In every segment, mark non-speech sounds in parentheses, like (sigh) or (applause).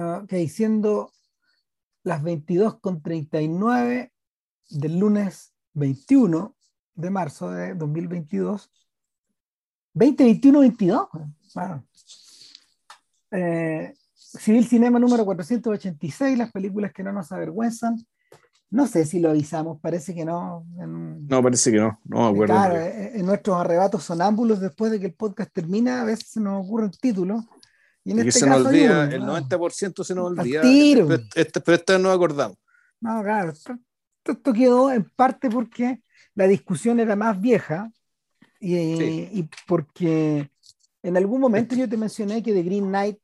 ok, siendo las 22.39 del lunes 21 de marzo de 2022. 2021-22. Bueno. Eh, Civil Cinema número 486, las películas que no nos avergüenzan. No sé si lo avisamos, parece que no. En, No, parece que no, no me acuerdo. claro, en en nuestros arrebatos sonámbulos, después de que el podcast termina, a veces se nos ocurre un título. Y en Y este se nos caso hay olvida, uno, el ¿no? 90% se nos olvida. tiro. Pero este, pero esta vez nos acordamos. No, claro, esto, quedó en parte porque la discusión era más vieja y, Sí. y porque en algún momento yo te mencioné que The Green Knight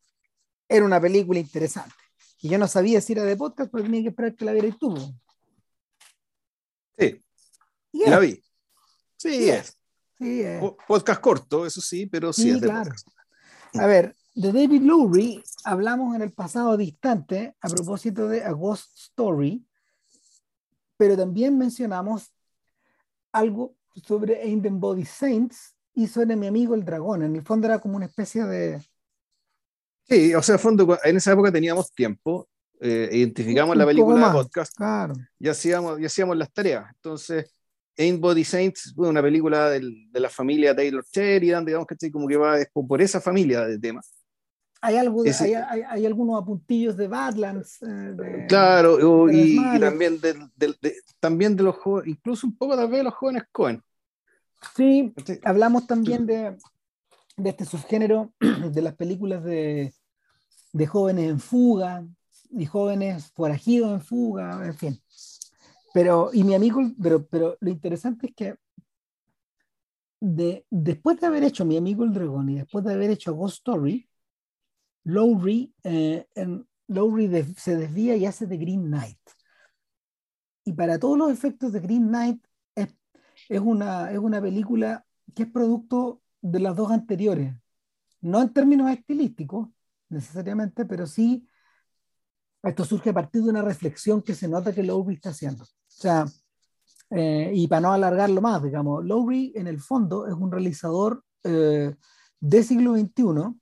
era una película interesante. Y yo no sabía si era de podcast, pero tenía que esperar que la vieras tú. Sí, Y la vi. Sí, es. sí, Podcast corto, eso sí, pero sí, Sí, es de claro. podcast. A ver, de David Lowry hablamos en el pasado distante a propósito de A Ghost Story, pero también mencionamos algo sobre Ain't Body Saints y sobre mi amigo el dragón. En el fondo era como una especie de... Sí, o sea, a fondo, en esa época teníamos tiempo, eh, identificamos Un la película de más. podcast Claro, y hacíamos, y hacíamos las tareas. Entonces, Ain't Body Saints fue una película del- de la familia Taylor Sheridan, digamos que como que va es por esa familia de temas. Hay, algo de- Ese- hay, hay- hay algunos apuntillos de Badlands. eh, de- Claro, o- de y, y también, de, también de los jóvenes, incluso un poco tal vez de los jóvenes Cohen. Sí, ¿cachai? hablamos también de, de este subgénero (clears throat) de las películas de, de jóvenes en fuga y jóvenes forajidos en fuga, en fin. Pero, y mi amigo, pero, pero lo interesante es que de, después de haber hecho Mi amigo el dragón y después de haber hecho Ghost Story, Lowry, eh, Lowry de- se desvía y hace The Green Knight. Y para todos los efectos de Green Knight es, una, es una película que es producto de las dos anteriores. No en términos estilísticos, necesariamente, pero sí esto surge a partir de una reflexión que se nota que Lowry está haciendo. O sea, eh, y para no alargarlo más, digamos, Lowry en el fondo es un realizador eh, del siglo XXI,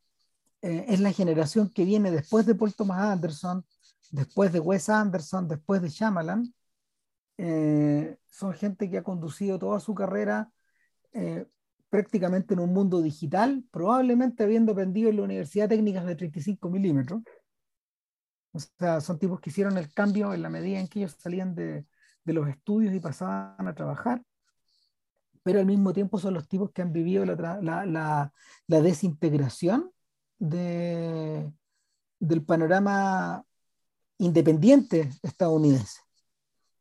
eh, es la generación que viene después de Paul Thomas Anderson, después de Wes Anderson, después de Shyamalan. Eh, son gente que ha conducido toda su carrera eh, prácticamente en un mundo digital, probablemente habiendo aprendido en la Universidad Técnicas de 35 milímetros. O sea, son tipos que hicieron el cambio en la medida en que ellos salían de, de los estudios y pasaban a trabajar, pero al mismo tiempo son los tipos que han vivido la, la- la desintegración de, del panorama independiente estadounidense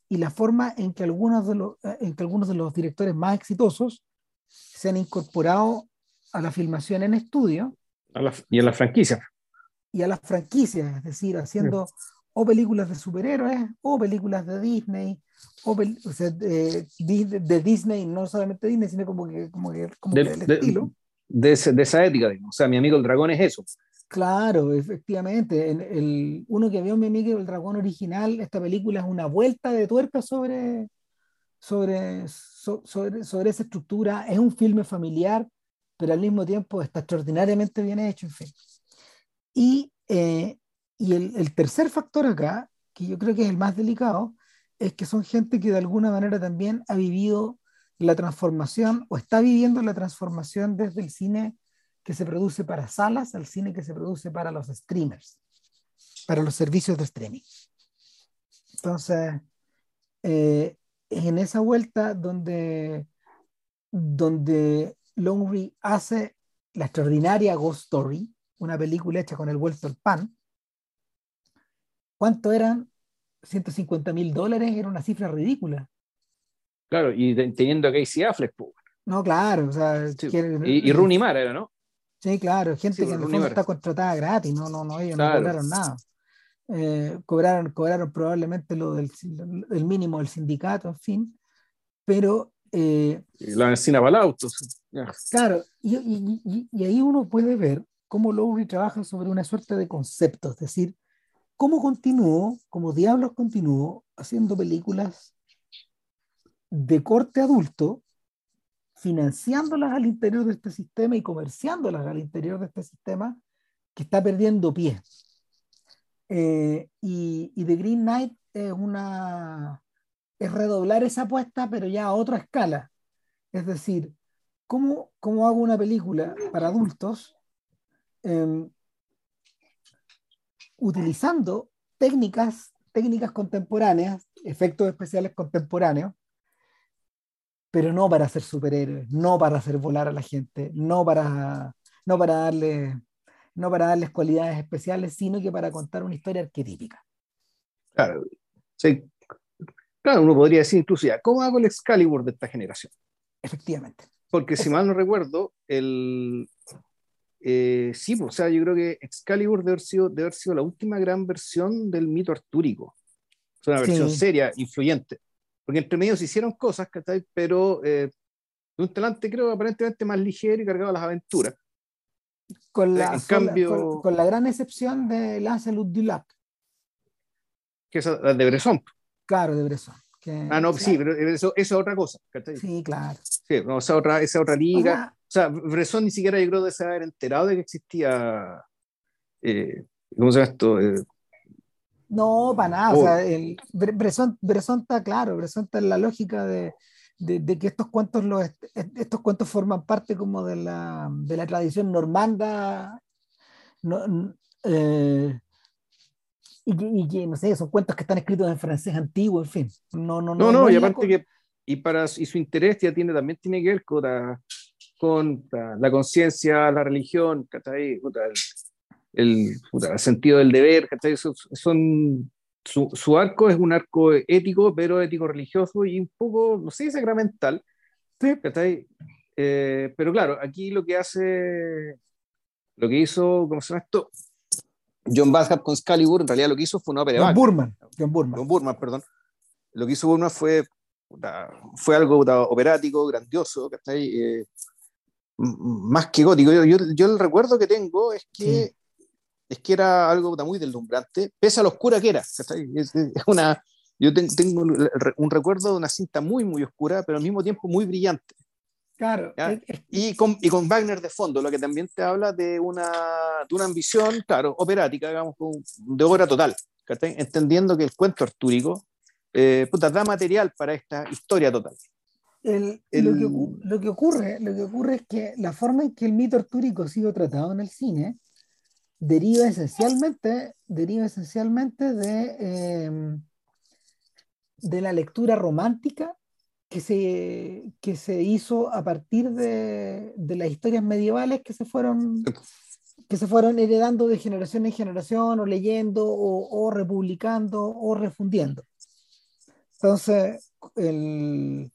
y la forma en que algunos de los, eh, en que algunos de los directores más exitosos se han incorporado a la filmación en estudio A la- y en la franquicia. y a las franquicias, es decir, haciendo o películas de superhéroes o películas de Disney, o, pel- o sea, de, de- de Disney, no solamente Disney, sino como que, como que, como De, que del de- estilo. De ese- de esa ética, digamos. O sea, mi amigo el dragón es eso. Claro, efectivamente. En el, uno que vio mi amigo el dragón original, esta película es una vuelta de tuerca sobre, sobre, so- sobre, sobre esa estructura. Es un filme familiar, pero al mismo tiempo está extraordinariamente bien hecho, en fin. Y, eh, y el, el tercer factor acá, que yo creo que es el más delicado, es que son gente que de alguna manera también ha vivido la transformación o está viviendo la transformación desde el cine que se produce para salas al cine que se produce para los streamers, para los servicios de streaming. Entonces, eh, en esa vuelta donde, donde Longry hace la extraordinaria Ghost Story, una película hecha con el vuelto al pan. ¿Cuánto eran? 150 mil dólares, era una cifra ridícula. Claro, y teniendo a Casey Affleck, po. No, claro, o sea, Sí. que- y, y Rooney Mara era, ¿no? Sí, claro, gente Sí, que en el fondo está contratada gratis, no, no, no, ellos Claro. no cobraron nada. Eh, cobraron, cobraron probablemente lo del el mínimo del sindicato, en fin, pero eh, La encina para el auto. Ya. claro, y, y- y- y ahí uno puede ver cómo Lowry trabaja sobre una suerte de concepto, es decir, cómo continuó, como diablos continuó haciendo películas de corte adulto, financiándolas al interior de este sistema y comerciándolas al interior de este sistema que está perdiendo pie. Eh, y, y The Green Knight es una es redoblar esa apuesta, pero ya a otra escala. Es decir, ¿cómo, cómo hago una película para adultos em, utilizando técnicas, técnicas contemporáneas, efectos especiales contemporáneos, pero no para ser superhéroes, no para hacer volar a la gente, no para, no para, darle, no para darles cualidades especiales, sino que para contar una historia arquetípica. Claro, sí. claro uno podría decir incluso ya, ¿cómo hago el Excalibur de esta generación? Efectivamente. Porque si mal no recuerdo, el, eh, sí, pues, o sea, yo creo que Excalibur debe haber, sido, debe haber sido la última gran versión del mito artúrico. Es una versión Sí. seria, influyente. Porque entre medio se hicieron cosas, ¿cachai? Pero eh, de un talante, creo, aparentemente más ligero y cargado a las aventuras. Con la, En sola- cambio- con, con la gran excepción de Lancelot du Lac, Que es la de Bresson. claro, de Bresson. que- Ah, no, sí, pero eso, eso es otra cosa, ¿cachai? Sí, Sí, claro. no, esa, otra, esa otra O liga. sea, O sea, Bresson ni siquiera yo creo de se haber enterado de que existía. eh, ¿Cómo se llama esto? Eh, no, para nada. Oh. O sea, el, Bre- Bresson, Bresson está claro, Bresson está en la lógica de, de- de que estos cuentos, los, est- estos cuentos forman parte como de la, de la tradición normanda. no- eh, y, que, y que, no sé, son cuentos que están escritos en francés antiguo, en fin. No, no, No, no, y es la aparte que, y para y su interés ya tiene, también tiene que ver con la, con la, la conciencia, la religión, El, puta, sentido del deber, ¿cachai? Eso- Son, su, su arco es un arco ético, pero ético religioso y un poco, no sé, sacramental, ¿cachai? Eh, pero claro, aquí lo que hace, lo que hizo, ¿cómo se llama esto? John Badham con Excalibur, en realidad lo que hizo fue una ópera John. Burman. John Burman. John Burman, perdón. Lo que hizo Burman fue, fue algo operático, grandioso, ¿cachai? Eh, más que gótico. Yo, yo, yo el recuerdo que tengo es que, es que era algo muy deslumbrante, pese a lo oscura que era. Es, una, yo ten- tengo un recuerdo de una cinta muy, muy oscura, pero al mismo tiempo muy brillante. Claro. Y con, y con Wagner de fondo, lo que también te habla de una, de una ambición, claro, operática, digamos, de obra total, ¿cachai? entendiendo que el cuento artúrico eh, puta, da material para esta historia total. El- El- Lo, que, lo que ocurre, lo que ocurre es que la forma en que el mito artúrico ha sido tratado en el cine deriva esencialmente, deriva esencialmente de, eh, de la lectura romántica que se, que se hizo a partir de, de las historias medievales que se fueron que se fueron heredando de generación en generación o leyendo o, o republicando o refundiendo. Entonces, el-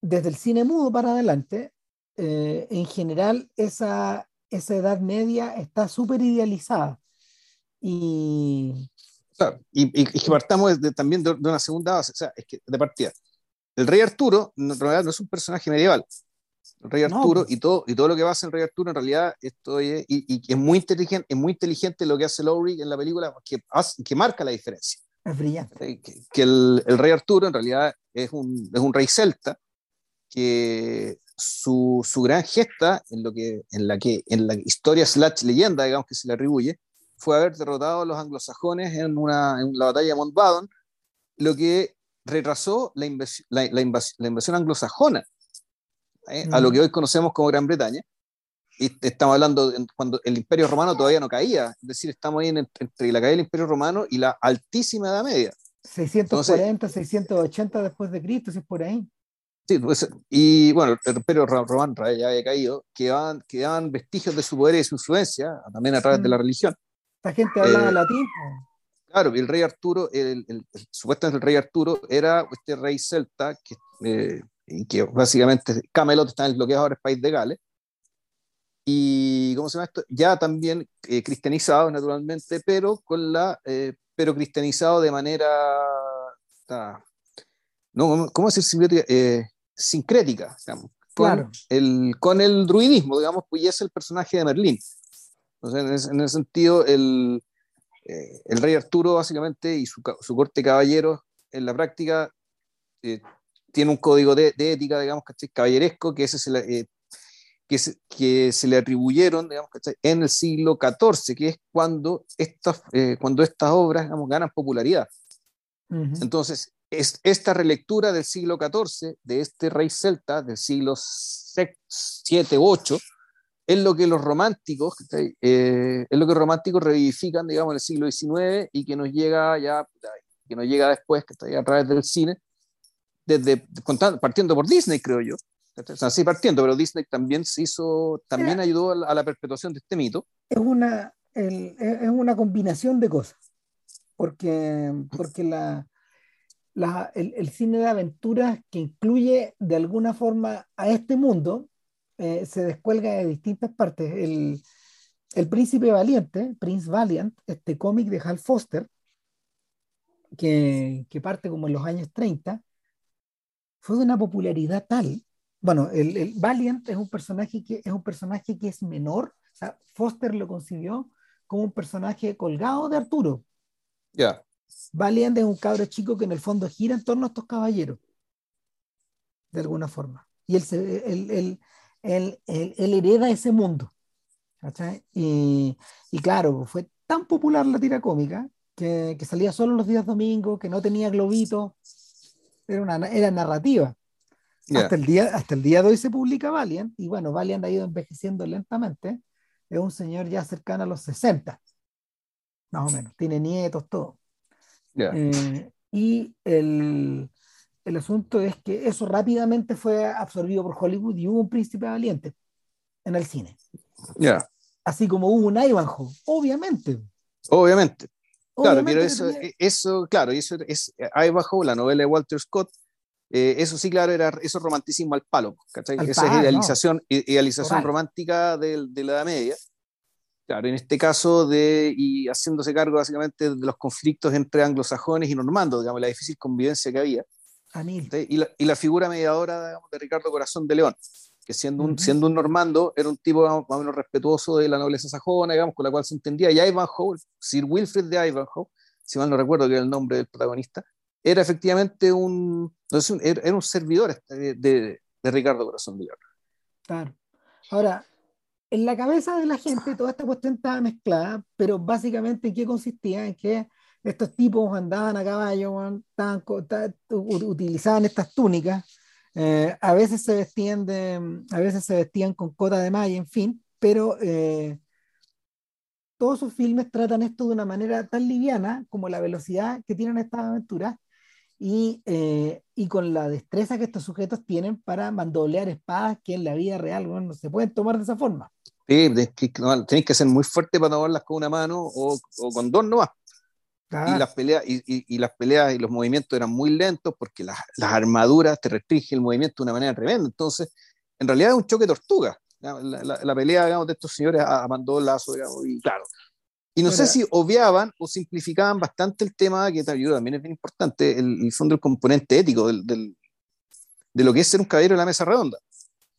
desde el cine mudo para adelante, eh, en general esa, esa edad media está súper idealizada. Y O sea, y, y- y que partamos de- también de, de una segunda base, o sea, es que de partida. El rey Arturo no, en realidad no es un personaje medieval. El rey No, Arturo pues. y, todo, y todo lo que pasa en el rey Arturo en realidad esto es, y, y es, muy inteligente, es muy inteligente lo que hace Lowry en la película que, hace- que marca la diferencia. es brillante. Eh, que, que el, el rey Arturo en realidad es un, es un rey celta que su, su gran gesta en, lo que, en, la que, en la historia slash leyenda, digamos que se le atribuye, fue haber derrotado a los anglosajones en, una, en la batalla de Mountbatten, lo que retrasó la, invasi- la, la invas- la invasión anglosajona ¿eh? a lo Mm. que hoy conocemos como Gran Bretaña. Y estamos hablando de cuando el Imperio Romano todavía no caía, es decir, estamos ahí en- entre la caída del Imperio Romano y la altísima Edad Media. 640, 680 después de Cristo, si es por ahí. Sí, pues, y bueno, el Imperio Romano ya había caído, quedaban, quedaban vestigios de su poder y de su influencia, también a través de Mm. la religión. Esta gente hablaba Eh, latín. Claro, y el rey Arturo, el, el- el- supuestamente el rey Arturo era este rey celta que, eh, que básicamente Camelot está en el es ahora el país de Gales. Y, ¿cómo se llama esto? Ya también eh, cristianizado, naturalmente, pero con la, eh, pero cristianizado de manera, ah, no, ¿cómo- ¿cómo decir sincrética, digamos. Con Claro. el, con el druidismo, digamos, pues y es el personaje de Merlín. Entonces, en ese, en ese sentido, el, eh, el rey Arturo básicamente y su, corte de caballeros en la práctica eh, tiene un código de, de ética, digamos, ¿cachai? caballeresco, que ese eh, que se, que se le atribuyeron digamos, en el siglo XIV, que es cuando estas, cuando estas obras digamos, ganan popularidad. Entonces, es, esta relectura del siglo XIV, de este rey celta del siglo VII, VIII, es lo que los románticos, eh, es lo que los románticos revivifican, digamos, en el siglo XIX y que nos llega ya, que nos llega después, que está a través del cine, desde, partiendo por Disney, creo yo. O sea, sí partiendo, pero Disney también se hizo, también ayudó a la, perpetuación de este mito. Es una, es una combinación de cosas, porque, porque la, la, el, el, cine de aventuras que incluye de alguna forma a este mundo eh, se descuelga de distintas partes. El, el Príncipe Valiente, Prince Valiant, este cómic de Hal Foster, que, que, parte como en los años 30, fue de una popularidad tal. Bueno, el, el, Valiant es un personaje que es un personaje que es menor. O sea, Foster lo concibió como un personaje colgado de Arturo. Ya. Valiant es un cabro chico que en el fondo gira en torno a estos caballeros, de alguna forma. Y él, él, él, él, hereda ese mundo. Y, y, claro, fue tan popular la tira cómica que, que, salía solo los días domingos, que no tenía globito, era, una, era narrativa. Hasta, el día, hasta el día de hoy se publica Valiant, y bueno, Valiant ha ido envejeciendo lentamente. Es un señor ya cercano a los 60, más o menos. Tiene nietos, todo. Eh, y el, el asunto es que eso rápidamente fue absorbido por Hollywood y hubo un príncipe valiente en el cine. Ya. Así como hubo un Ivanhoe, obviamente. Obviamente. Claro, pero eso, eso, claro, eso es Ivanhoe, la novela de Walter Scott, eh, eso sí, claro, era eso romanticismo al palo, ¿cachai? Esa es idealización, idealización romántica de, de, la Edad Media. Claro, en este caso de, y haciéndose cargo básicamente de los conflictos entre anglosajones y normandos, digamos, la difícil convivencia que había. Y la, y la, figura mediadora de Ricardo Corazón de León, que siendo un, siendo un normando, era un tipo más o menos respetuoso de la nobleza sajona, digamos, con la cual se entendía. Y Ivanhoe, Sir Wilfrid de Ivanhoe, si mal no recuerdo que era el nombre del protagonista, era efectivamente un, era un servidor este, de, de, Ricardo Corazón de León. Claro. Ahora, en la cabeza de la gente toda esta cuestión estaba mezclada, pero básicamente en qué consistía, en que estos tipos andaban a caballo, utilizaban estas túnicas, eh, a veces se vestían de, a veces se vestían con cota de malla, en fin, pero eh, todos sus filmes tratan esto de una manera tan liviana como la velocidad que tienen estas aventuras y, eh, con la destreza que estos sujetos tienen para mandolear espadas que en la vida real no se pueden tomar de esa forma. Sí, tenéis que ser muy fuerte para tomarlas con una mano o, o con dos nomás. Y, las peleas, y, y, las peleas y los movimientos eran muy lentos porque las, las armaduras te restringen el movimiento de una manera tremenda. Entonces, en realidad es un choque de tortuga. La, la, la pelea digamos, de estos señores a, a mandó lazo, digamos, y claro. Y no sé si obviaban o simplificaban bastante el tema, que también es bien importante, el, el fondo del componente ético del, del, de lo que es ser un caballero en la mesa redonda.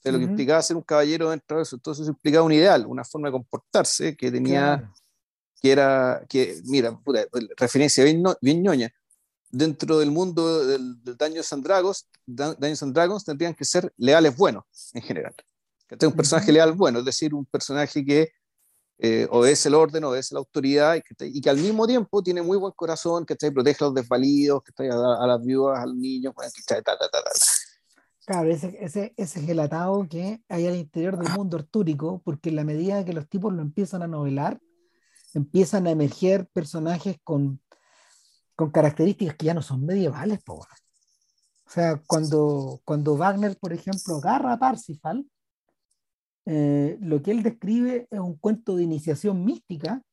De lo que implicaba ser un caballero dentro de eso. Entonces implicaba un ideal, una forma de comportarse que tenía que era, que, mira, referencia bien, bien, ñoña, dentro del mundo del, del Dungeons and Dragons, Dungeons and Dragons tendrían que ser leales buenos en general. Que tenga un personaje leal bueno, es decir, un personaje que eh, obedece el orden, obedece la autoridad y que, y que, al mismo tiempo tiene muy buen corazón, que protege a los desvalidos, que a, a, las viudas, al niño, que Claro, ese, ese, ese es el atado que hay al interior del mundo artúrico, porque en la medida que los tipos lo empiezan a novelar, empiezan a emerger personajes con, con características que ya no son medievales. Po. O sea, cuando, cuando Wagner, por ejemplo, agarra a Parsifal, eh, lo que él describe es un cuento de iniciación mística,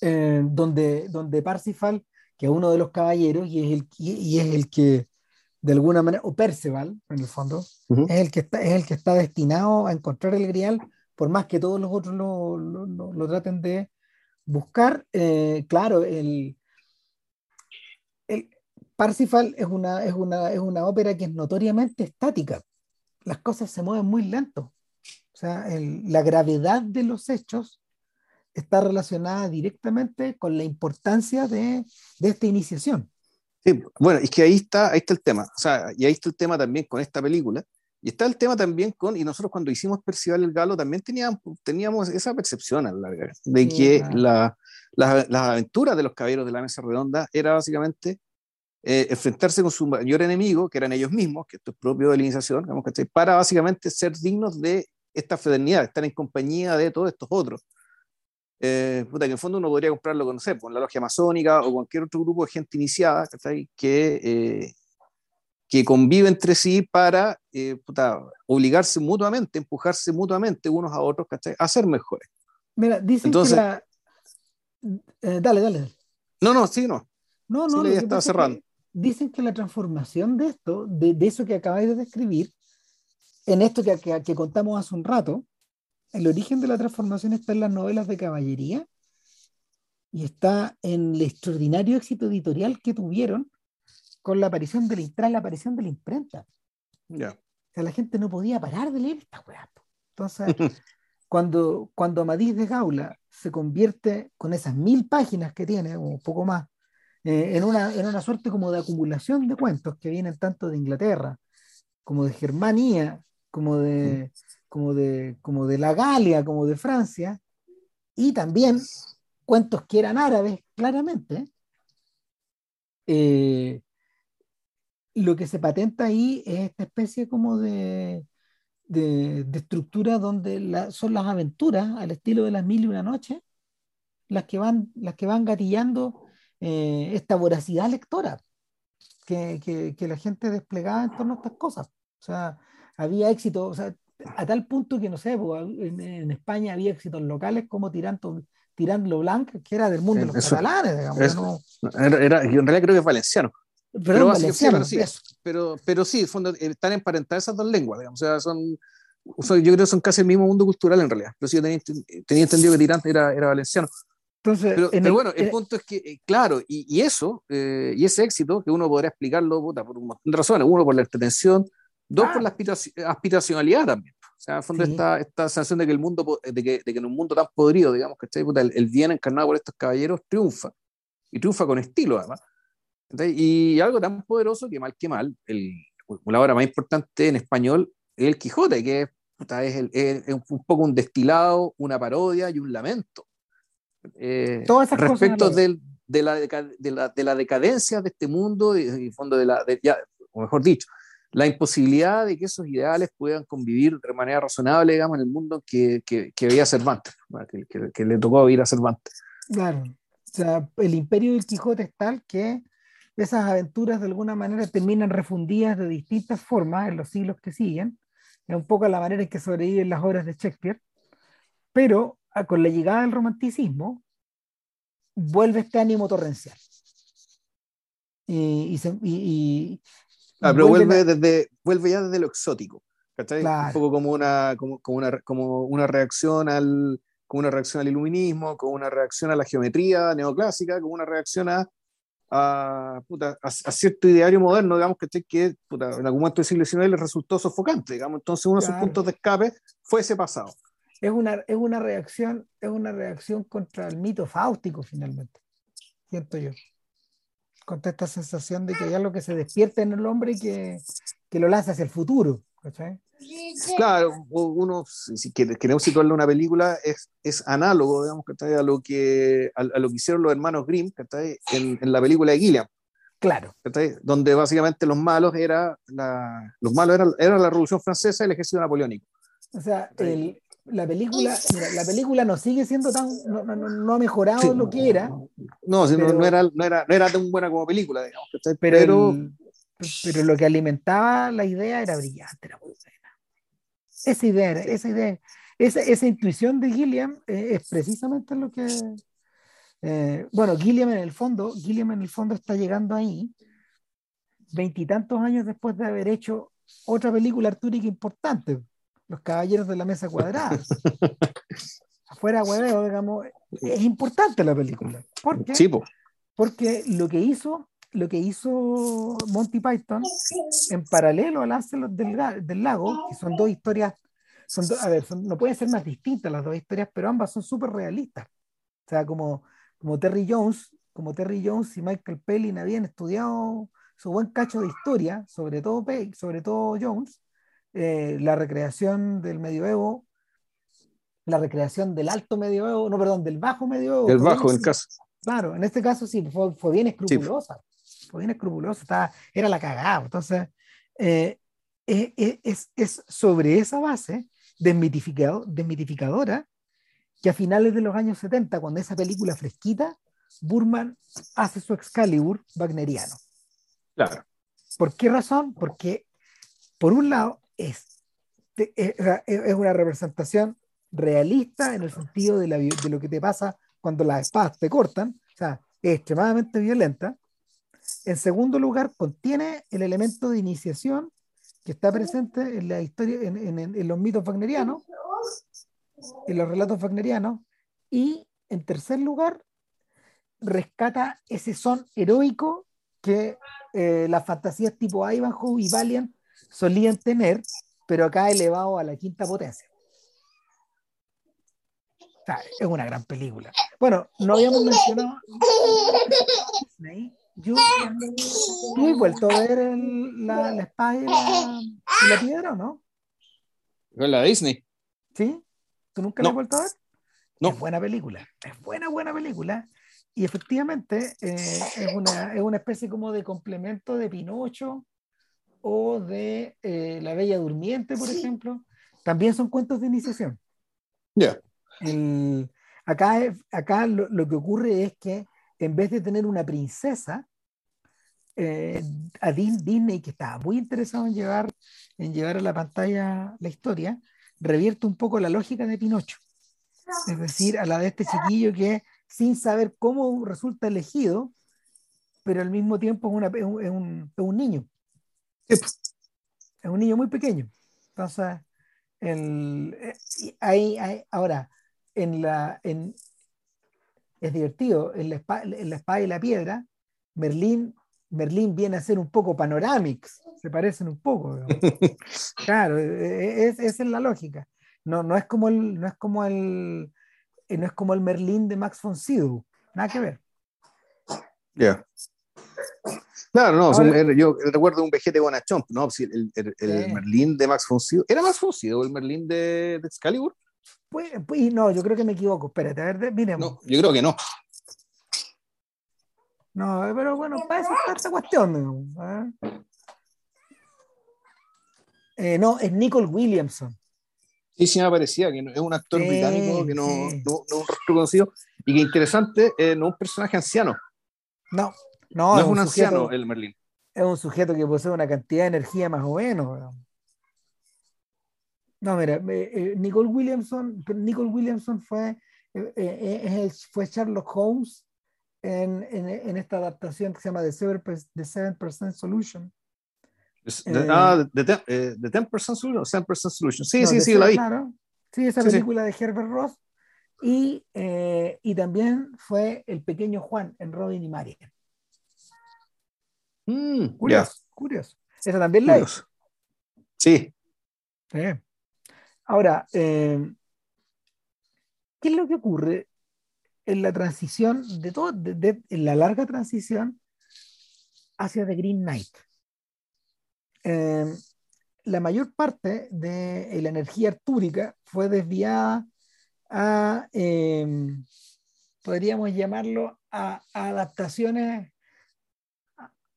eh, donde, donde Parsifal, que es uno de los caballeros y es el, y, es el que, de alguna manera, o Perceval, en el fondo, uh -huh. es, el que está, es el que está destinado a encontrar el grial por más que todos los otros lo, lo, lo, lo traten de buscar, eh, claro, el, el Parsifal es una, es, una, es una ópera que es notoriamente estática. Las cosas se mueven muy lento. O sea, el, la gravedad de los hechos está relacionada directamente con la importancia de, de esta iniciación. Sí, bueno, es que ahí está, ahí está el tema. O sea, y ahí está el tema también con esta película, Y está el tema también con, y nosotros cuando hicimos Percival el Galo también teníamos, teníamos esa percepción a la larga, de que la, las aventuras de los caballeros de la mesa redonda era básicamente eh, enfrentarse con su mayor enemigo, que eran ellos mismos, que esto es propio de la iniciación, digamos, para básicamente ser dignos de esta fraternidad, estar en compañía de todos estos otros. Eh, puta, que en el fondo uno podría comprarlo con, no sé, con la logia masónica o cualquier otro grupo de gente iniciada, que, eh, que convive entre sí para eh, obligarse mutuamente, empujarse mutuamente unos a otros a ser mejores. Mira, dicen que la... Eh, dale, dale, No, no, sí, no. No, no, sí, estaba cerrando. dicen que la transformación de esto, de, de, eso que acabáis de describir, en esto que, que, que, contamos hace un rato, el origen de la transformación está en las novelas de caballería y está en el extraordinario éxito editorial que tuvieron con la aparición de la, la aparición de la imprenta. Ya. O sea, la gente no podía parar de leer esta weá. Entonces, (laughs) cuando, cuando Amadís de Gaula se convierte con esas mil páginas que tiene, o un poco más, eh, en, una, en una suerte como de acumulación de cuentos que vienen tanto de Inglaterra, como de Germania, como de, como de, como de la Galia, como de Francia, y también cuentos que eran árabes, claramente. Eh, lo que se patenta ahí es esta especie como de, de, estructura donde son las aventuras al estilo de las mil y una noches las que van, las que van gatillando eh, esta voracidad lectora que, que, la gente desplegaba en torno a estas cosas. O sea, había éxito, o sea, a tal punto que no sé, en, España había éxitos locales como Tirando, Tirando Blanc, que era del mundo de los catalanes, digamos. era, yo en realidad creo que es valenciano. Pero, sí, pero, pero, sí, fondo, están emparentadas esas dos lenguas, digamos, o sea, son, yo creo que son casi el mismo mundo cultural en realidad, pero sí yo tenía, tenía entendido que Tirante era, era valenciano. Entonces, pero, bueno, el, punto es que, eh, claro, y, y eso, eh, y ese éxito, que uno podría explicarlo puta, por un montón de razones, uno por la entretención, dos por la aspiracionalidad también. O sea, en el fondo esta, esta sensación de que el mundo, de que, de que en un mundo tan podrido, digamos, que el, el bien encarnado por estos caballeros triunfa, y triunfa con estilo además. Y algo tan poderoso que mal que mal, el, la obra más importante en español es El Quijote, que es, el, es, un poco un destilado, una parodia y un lamento. Eh, respecto del, de, la, de, la, de, la, decadencia de este mundo y, fondo de la, ya, o mejor dicho, la imposibilidad de que esos ideales puedan convivir de manera razonable, digamos, en el mundo que, que, que veía Cervantes, que, le tocó vivir a Cervantes. Claro, o sea, el imperio del Quijote es tal que esas aventuras de alguna manera terminan refundidas de distintas formas en los siglos que siguen, es un poco la manera en que sobreviven las obras de Shakespeare, pero con la llegada del romanticismo vuelve este ánimo torrencial. Y, y, ah, pero vuelve, desde, vuelve ya desde lo exótico. Un poco como una, como, como, una, como una reacción al como una reacción al iluminismo, como una reacción a la geometría neoclásica, como una reacción a a, a, cierto ideario moderno, digamos, que, que en algún momento del siglo XIX le resultó sofocante, digamos, entonces uno de sus puntos de escape fue ese pasado. Es una, es una reacción, es una reacción contra el mito fáustico finalmente, siento yo. Contra esta sensación de que hay algo que se despierta en el hombre y que, que lo lanza hacia el futuro. ¿cachai? Claro, uno, si queremos situarle una película, es, es análogo, digamos, a lo que, a, lo que hicieron los hermanos Grimm en, en la película de Gilliam. Claro. Donde básicamente los malos era la, los malos era, era la Revolución Francesa y el ejército napoleónico. O sea, el, la película, la película no sigue siendo tan, no, no, no ha mejorado lo que era. No, no, era, no, era, no era tan buena como película, digamos. Pero, pero, lo que alimentaba la idea era brillante, era muy esa idea, esa idea, esa, esa intuición de Gilliam eh, es precisamente lo que, eh, bueno, Gilliam en el fondo, Gilliam en el fondo está llegando ahí, veintitantos años después de haber hecho otra película artúrica importante, Los Caballeros de la Mesa Cuadrada. (laughs) Afuera, hueveo, digamos, es importante la película. ¿Por qué? Porque lo que hizo lo que hizo Monty Python en paralelo al Ángel del, del, Lago, que son dos historias, son a ver, no pueden ser más distintas las dos historias, pero ambas son súper realistas. O sea, como, como Terry Jones, como Terry Jones y Michael Pellin habían estudiado su buen cacho de historia, sobre todo, sobre todo Jones, eh, la recreación del medioevo, la recreación del alto medioevo, no, perdón, del bajo medioevo. El bajo, en caso. Claro, en este caso sí, fue, fue bien escrupulosa. Fue bien escrupulosa, estaba, era la cagada. Entonces, eh, eh, eh, es, es, sobre esa base desmitificado, desmitificadora que a finales de los años 70, cuando esa película fresquita, Burman hace su Excalibur wagneriano. Claro. ¿Por qué razón? Porque, por un lado, es, es una representación realista en el sentido de, lo que te pasa cuando las espadas te cortan, o sea, es extremadamente violenta. En segundo lugar, contiene el elemento de iniciación que está presente en la historia, en, en, en los mitos wagnerianos, en los relatos wagnerianos. Y en tercer lugar, rescata ese son heroico que eh, las fantasías tipo Ivanhoe y Valiant solían tener, pero acá elevado a la quinta potencia. O sea, es una gran película. Bueno, no habíamos mencionado Disney. Yo, ¿Tú has vuelto a ver el, la, la, espada y la, y la piedra no? ¿Con la Disney? ¿Sí? ¿Tú nunca no. la has vuelto a ver? No. Es buena película. Es buena, buena película. Y efectivamente eh, es, una, es una especie como de complemento de Pinocho o de eh, La Bella Durmiente, por ejemplo. También son cuentos de iniciación. Ya. Yeah. acá acá lo, lo, que ocurre es que en vez de tener una princesa, eh, a Disney, que estaba muy interesado en llevar, en llevar a la pantalla la historia, revierte un poco la lógica de Pinocho. Es decir, a la de este chiquillo que sin saber cómo resulta elegido, pero al mismo tiempo es, una, es, un, es, un, es niño. Es un niño muy pequeño. Entonces, el, hay, hay, ahora, en la, en, es divertido, en la, espada, en la espada y la piedra, Merlín, Merlín viene a ser un poco panoramics, se parecen un poco. (laughs) claro, es, esa es la lógica. No, no es como el, no es como el, no es como el Merlín de Max von Sydow, nada que ver. Ya. Yeah. Claro, no, Ahora, yo recuerdo un vejete Bonachomp, ¿no? El, el, el, el Merlín de Max von Sydow. ¿Era Max von Sydow el Merlín de, de Excalibur? Pues, pues, no, yo creo que me equivoco. Espérate, a ver, miremos. No, yo creo que no. No, pero bueno, para eso está esta cuestión. ¿eh? Eh, no, es Nicole Williamson. Sí, sí me parecía que es un actor sí, británico que no, sí. no, no, es un rostro conocido y que interesante, eh, no es un personaje anciano. No, no, no es, un, anciano sujeto, el Merlín. Es un sujeto que posee una cantidad de energía más o menos. No, mira, eh, Nicole Williamson, Nicole Williamson fue, eh, eh, fue Sherlock Holmes en, en, en, esta adaptación que se llama The 7%, The 7 Solution. The, ah, The, the, the 10% Solution, 7% Solution. Sí, no, sí, sí, la vi. Claro. Sí, esa sí, película sí. de Herbert Ross. Y, y también fue El Pequeño Juan en Robin y María. Mm, curioso, yeah. curioso. Esa también la vi. Sí. sí. Ahora, eh, ¿qué es lo que ocurre en la transición de todo, de, de, en la larga transición hacia The Green Knight? Eh, la mayor parte de la energía artúrica fue desviada a, eh, podríamos llamarlo, a, a adaptaciones,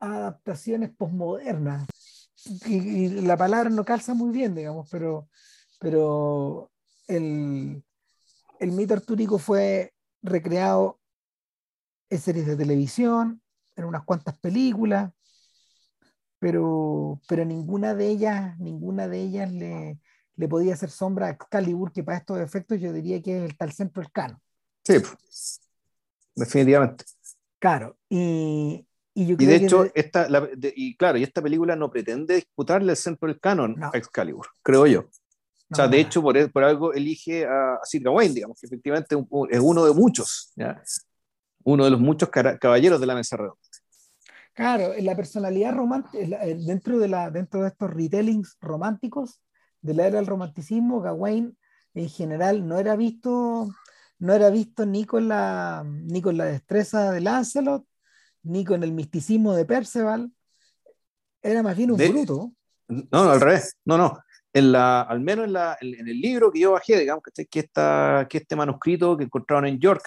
a adaptaciones posmodernas. Y, y, la palabra no calza muy bien, digamos, pero pero el, el mito artúrico fue recreado en series de televisión, en unas cuantas películas, pero, pero ninguna de ellas, ninguna de ellas le, le podía hacer sombra a Excalibur, que para estos efectos yo diría que es el tal centro del canon. Sí, definitivamente. Claro, y, y, yo y de hecho, de... esta, la, de, y claro, y esta película no pretende disputarle el centro del canon no. a Excalibur, creo yo. O sea, de hecho, por, por algo elige a, Sir Gawain, digamos, que efectivamente es uno de muchos, ¿ya? uno de los muchos caballeros de la mesa redonda. Claro, la personalidad romántica, dentro de, la, dentro de estos retellings románticos de la era del romanticismo, Gawain en general no era visto, no era visto ni con la, ni con la destreza de Lancelot, ni con el misticismo de Perceval, era más bien un de, bruto. No, al revés, no, no. En la, al menos en, la, en, el libro que yo bajé, digamos, que, está, que este manuscrito que encontraron en York,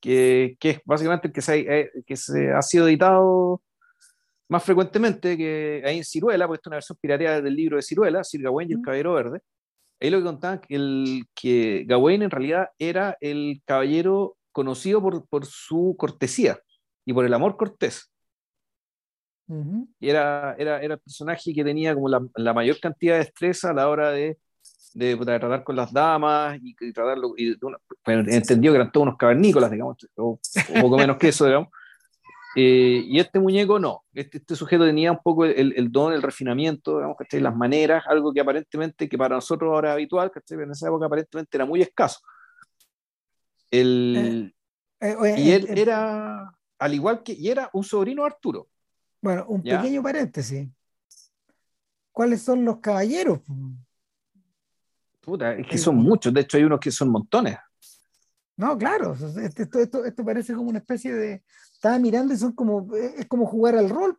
que, que es básicamente el que se, eh, que se ha sido editado más frecuentemente que ahí en Ciruela, porque esta es una versión pirateada del libro de Ciruela, Sir Gawain y el Caballero Verde. Ahí lo que contaban que, el, que Gawain en realidad era el caballero conocido por, por su cortesía y por el amor cortés. Y era, era, era el personaje que tenía como la, la, mayor cantidad de destreza a la hora de, de, tratar con las damas y, tratarlo. Y, bueno, entendió que eran todos unos cavernícolas, digamos, o, poco menos que eso, digamos. (laughs) Eh, y este muñeco no, este, este, sujeto tenía un poco el, el don, el refinamiento, digamos, que las maneras, algo que aparentemente, que para nosotros ahora es habitual, que en esa época aparentemente era muy escaso. El, eh, eh, y él era, al igual que, y era un sobrino de Arturo. Bueno, un pequeño paréntesis. ¿Cuáles son los caballeros? Puta, es que son muchos, de hecho hay unos que son montones. No, claro, esto, esto, esto, parece como una especie de. Estaba mirando y son como. Es como jugar al rol.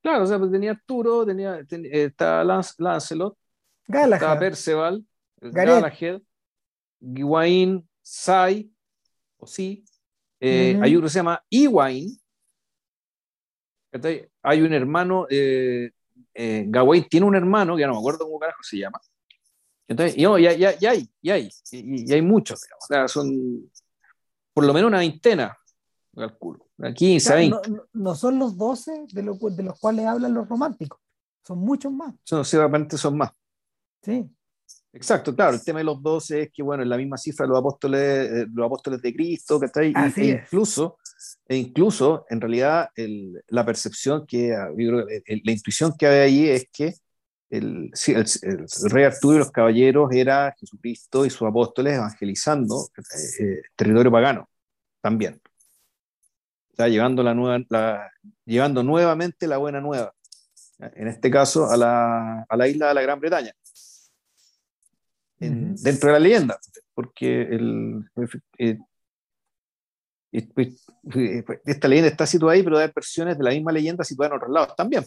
Claro, o sea, pues tenía Arturo, tenía, eh, estaba Lancelot, Galahad, estaba Perceval, Galahad, Gawain, Sai, o sí. Eh, hay uno que se llama Ewain, hay un hermano, eh, eh, Gawain tiene un hermano, ya no me acuerdo cómo carajo se llama. Entonces, y, ya, ya, ya, hay, ya hay, y, hay muchos, o sea, son por lo menos una veintena, calculo, 15, 20. No, son los 12 de, de los cuales hablan los románticos, son muchos más. Son, ciertamente son más. Sí. Exacto, claro, el tema de los 12 es que, bueno, en la misma cifra de los apóstoles, eh, los apóstoles de Cristo, que está ahí, e incluso e incluso, en realidad, la percepción que, ah, la intuición que hay ahí es que el, el, rey Arturo y los caballeros era Jesucristo y sus apóstoles evangelizando eh, eh, territorio pagano también. Está llevando, la nueva, la, llevando nuevamente la buena nueva, en este caso a la, a la isla de la Gran Bretaña, dentro de la leyenda, porque el, eh, pues, pues, esta leyenda está situada ahí, pero hay versiones de la misma leyenda situadas en otros lados también.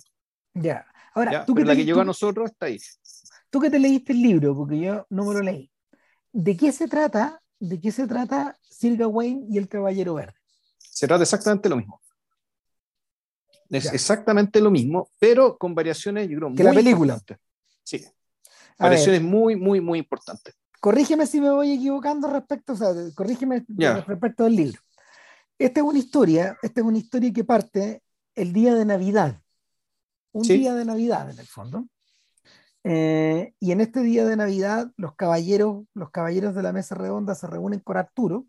Ya. Ahora, ¿tú que la que llegó a nosotros está ahí. Tú que te leíste el libro, porque yo no me lo leí. ¿De qué se trata? ¿De qué se trata Sir Gawain y el Caballero Verde? Se trata exactamente lo mismo. Es exactamente lo mismo, pero con variaciones, yo creo, que la película. Sí. Variaciones muy, muy, muy importantes. Corrígeme si me voy equivocando respecto, o sea, corrígeme respecto del libro. Esta es una historia, esta es una historia que parte el día de Navidad. Un día de Navidad, en el fondo. Eh, y en este día de Navidad, los caballeros, los caballeros de la mesa redonda se reúnen con Arturo.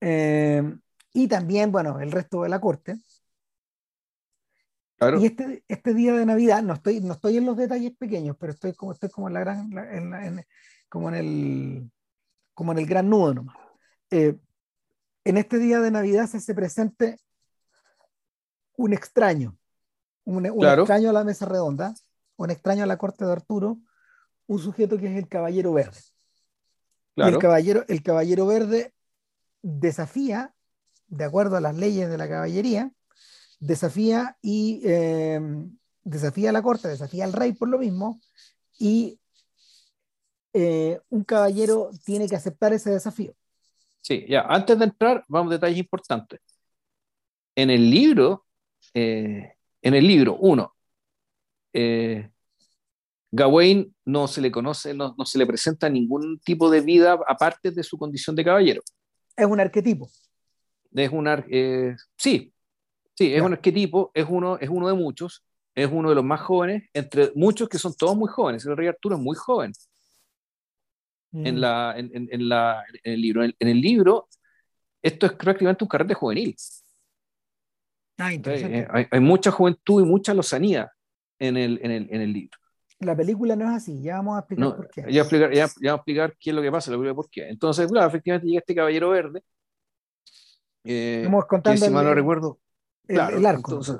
Eh, y también, bueno, el resto de la corte. Claro. Y este, este día de Navidad, no estoy, no estoy en los detalles pequeños, pero estoy como, estoy como en la gran, como en el, como en el gran nudo nomás. Eh, en este día de Navidad se hace presente un extraño, un, extraño a la mesa redonda, un extraño a la corte de Arturo, un sujeto que es el Caballero Verde. el caballero, el caballero Verde desafía, de acuerdo a las leyes de la caballería, desafía y eh, desafía a la corte, desafía al rey por lo mismo, y eh, un caballero tiene que aceptar ese desafío. Sí, ya, antes de entrar, vamos a detalles importantes. En el libro, eh, en el libro, uno, Gawain no se le conoce, no, se le presenta ningún tipo de vida aparte de su condición de caballero. Es un arquetipo. Es un eh, sí, sí, es un arquetipo, es uno, es uno de muchos, es uno de los más jóvenes, entre muchos que son todos muy jóvenes. El rey Arturo es muy joven en, mm. la, en, en, la, en el libro. En, el libro, esto es prácticamente un carrete juvenil. Ah, eh, hay, hay, mucha juventud y mucha lozanía en el, en el, en el libro. La película no es así, ya vamos a explicar por qué. Ya, explicar, ya, ya, vamos a explicar qué es lo que pasa, lo por qué. Entonces, claro, efectivamente llega este caballero verde. Eh, Estamos contando si mal no recuerdo. Claro, el arco. Entonces,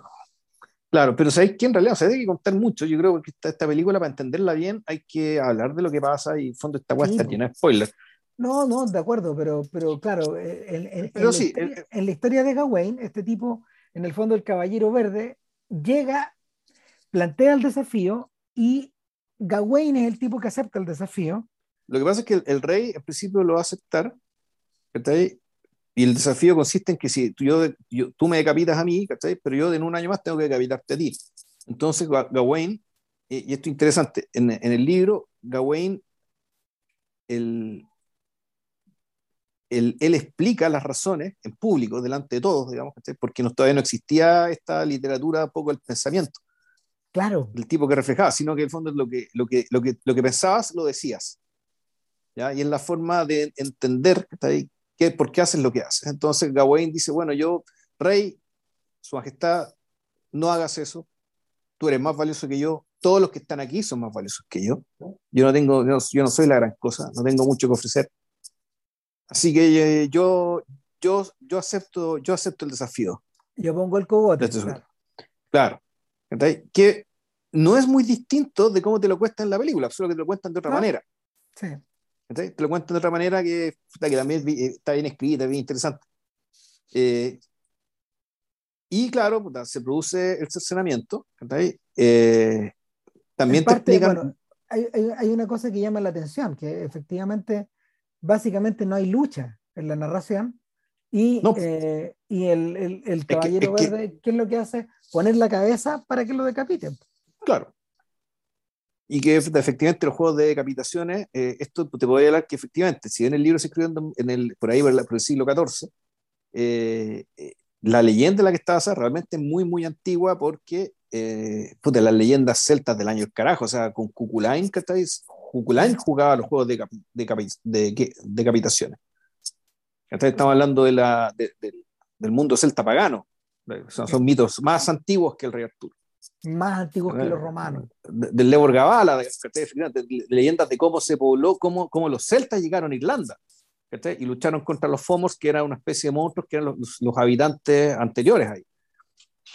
Claro, pero sabéis que en realidad se hay que contar mucho. Yo creo que esta, esta, película, para entenderla bien, hay que hablar de lo que pasa y en fondo esta weá está llena de spoilers. No, no, de acuerdo, pero, pero claro, eh, en, pero sí, la historia, en la historia de Gawain, este tipo, en el fondo el caballero verde, llega, plantea el desafío y Gawain es el tipo que acepta el desafío. Lo que pasa es que el, el rey en principio lo va a aceptar, ¿cachai? Y el desafío consiste en que si tú, yo, yo, tú me decapitas a mí, ¿cachai? Pero yo en un año más tengo que decapitarte a ti. Entonces Gawain, y esto es interesante, en, en el libro, Gawain, el, él, él, explica las razones en público, delante de todos, digamos, porque no, todavía no existía esta literatura poco el pensamiento. Claro. El tipo que reflejaba, sino que en el fondo lo que, lo que, lo que, lo que pensabas lo decías. ¿ya? Y en la forma de entender que, por qué haces lo que haces. Entonces Gawain dice, bueno, yo, rey, su majestad, no hagas eso, tú eres más valioso que yo, todos los que están aquí son más valiosos que yo. Yo no tengo, yo no soy la gran cosa, no tengo mucho que ofrecer Así que eh, yo, yo, yo, acepto, yo acepto el desafío. Yo pongo el cogote. Claro. claro. Que no es muy distinto de cómo te lo cuentan en la película, solo que te lo cuentan de otra manera. Sí. Te lo cuentan de otra manera que, que también está bien escrita, bien interesante. Eh, y claro, se produce el cercenamiento. Eh, también te explican... hay, hay, una cosa que llama la atención, que efectivamente básicamente no hay lucha en la narración. Y, eh, y el, el, el caballero verde, ¿qué es lo que hace? Poner la cabeza para que lo decapiten. Claro. Y que efectivamente los juegos de decapitaciones, eh, esto te podría hablar que efectivamente, si bien el libro se escribió en el, por ahí por el siglo XIV, eh, la leyenda en la que está basada realmente es muy, muy antigua porque eh, las leyendas celtas del año del carajo, o sea, con Cuculain, que estáis Cuculain jugaba los juegos de, de, de, decapitaciones. Estamos hablando de la, del mundo celta pagano. son mitos más antiguos que el rey Arturo. Más antiguos que los romanos. Del Lebor Gabala, de, leyendas de cómo se pobló, cómo, cómo los celtas llegaron a Irlanda. y lucharon contra los Fomors, que eran una especie de monstruos que eran los, los habitantes anteriores ahí.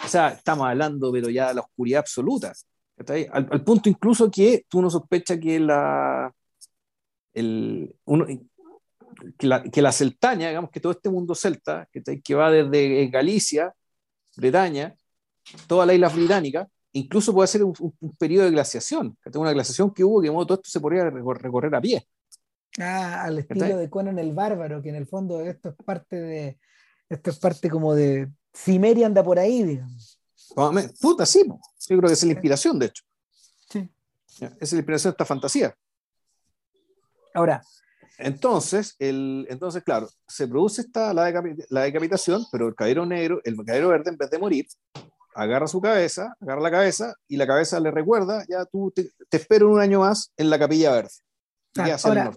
O sea, estamos hablando, pero ya de la oscuridad absoluta. Al, al, punto incluso que tú no sospechas que la, el, uno, que, la, que la celtaña, digamos que todo este mundo celta, que, que va desde Galicia, Bretaña, toda la isla británica, incluso puede ser un, un, periodo de glaciación, que una glaciación que hubo que de modo todo esto se podría recorrer, a pie. Ah, al estilo de Conan el Bárbaro, que en el fondo esto es parte de, esto es parte como de Cimeria anda por ahí, digamos. Puta, sí, yo creo que es la inspiración, de hecho. Sí. Es la inspiración de esta fantasía. Ahora. Entonces, el, entonces claro, se produce esta, la, la decapitación, pero el caballero negro, el caballero verde, en vez de morir, agarra su cabeza, agarra la cabeza y la cabeza le recuerda, ya tú te, espero un año más en la capilla verde. ahora,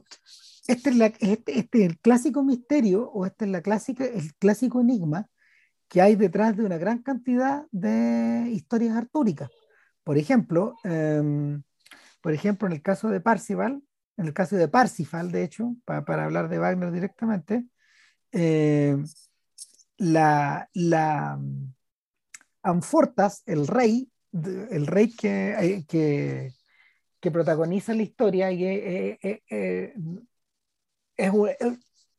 Este es, la, este, este, es el clásico misterio o este es la clásica, el clásico enigma que hay detrás de una gran cantidad de historias artúricas. Por ejemplo, em, por ejemplo, en el caso de Parcival, en el caso de Parsifal, de hecho, para hablar de Wagner directamente, em, la, la Anfortas, el rey, el rey que, eh, que, que protagoniza la historia, y eh, eh, es,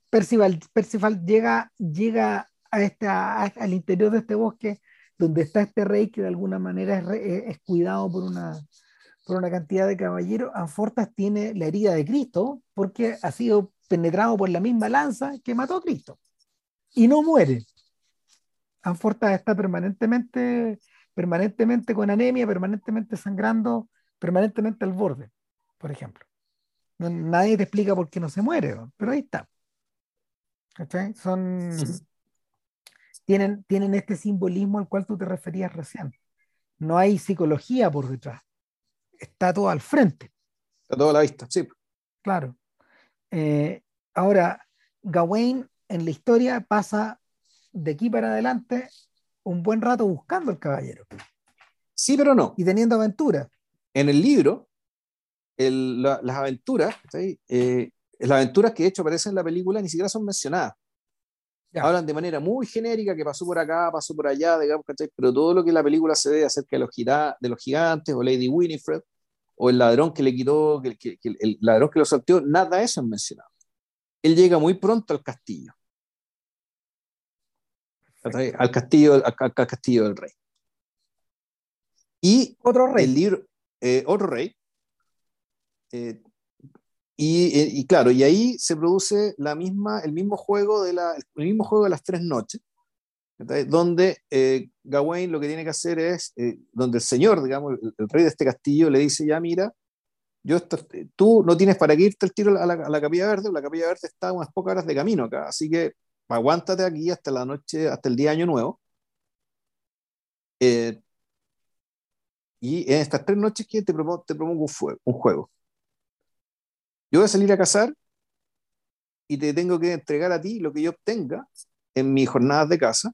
Percival, Percival llega, llega a al interior de este bosque donde está este rey que de alguna manera es, cuidado por una, por una cantidad de caballeros, Anfortas tiene la herida de Cristo porque ha sido penetrado por la misma lanza que mató a Cristo y no muere. Anfortas está permanentemente, permanentemente con anemia, permanentemente sangrando, permanentemente al borde, por ejemplo. Nadie te explica por qué no se muere, pero ahí está. Son, tienen, tienen este simbolismo al cual tú te referías recién. No hay psicología por detrás. Está todo al frente. Está todo a la vista, sí. Claro. Eh, ahora, Gawain en la historia pasa de aquí para adelante un buen rato buscando al caballero. Sí, pero no. Y teniendo aventuras. En el libro, las aventuras, eh, las aventuras que de hecho aparecen en la película ni siquiera son mencionadas. Hablan de manera muy genérica que pasó por acá, pasó por allá, digamos, Pero todo lo que la película se ve acerca de los, de los gigantes o Lady Winifred o el ladrón que le quitó, que, el ladrón que lo salteó, nada de eso es mencionado. Él llega muy pronto al castillo. Al castillo, al, castillo del rey. Y otro rey. El libro, eh, otro rey. Eh, y, claro, y ahí se produce la misma, el mismo juego de la, el mismo juego de las tres noches, donde eh, Gawain lo que tiene que hacer es, eh, donde el señor, digamos, el, rey de este castillo le dice, ya mira, yo tú no tienes para qué irte el tiro a la, a la Capilla Verde, la Capilla Verde está unas pocas horas de camino acá, así que aguántate aquí hasta la noche, hasta el día año nuevo. Eh, y en estas tres noches que te propongo, te propongo un, un juego. Yo voy a salir a cazar y te tengo que entregar a ti lo que yo obtenga en mis jornadas de caza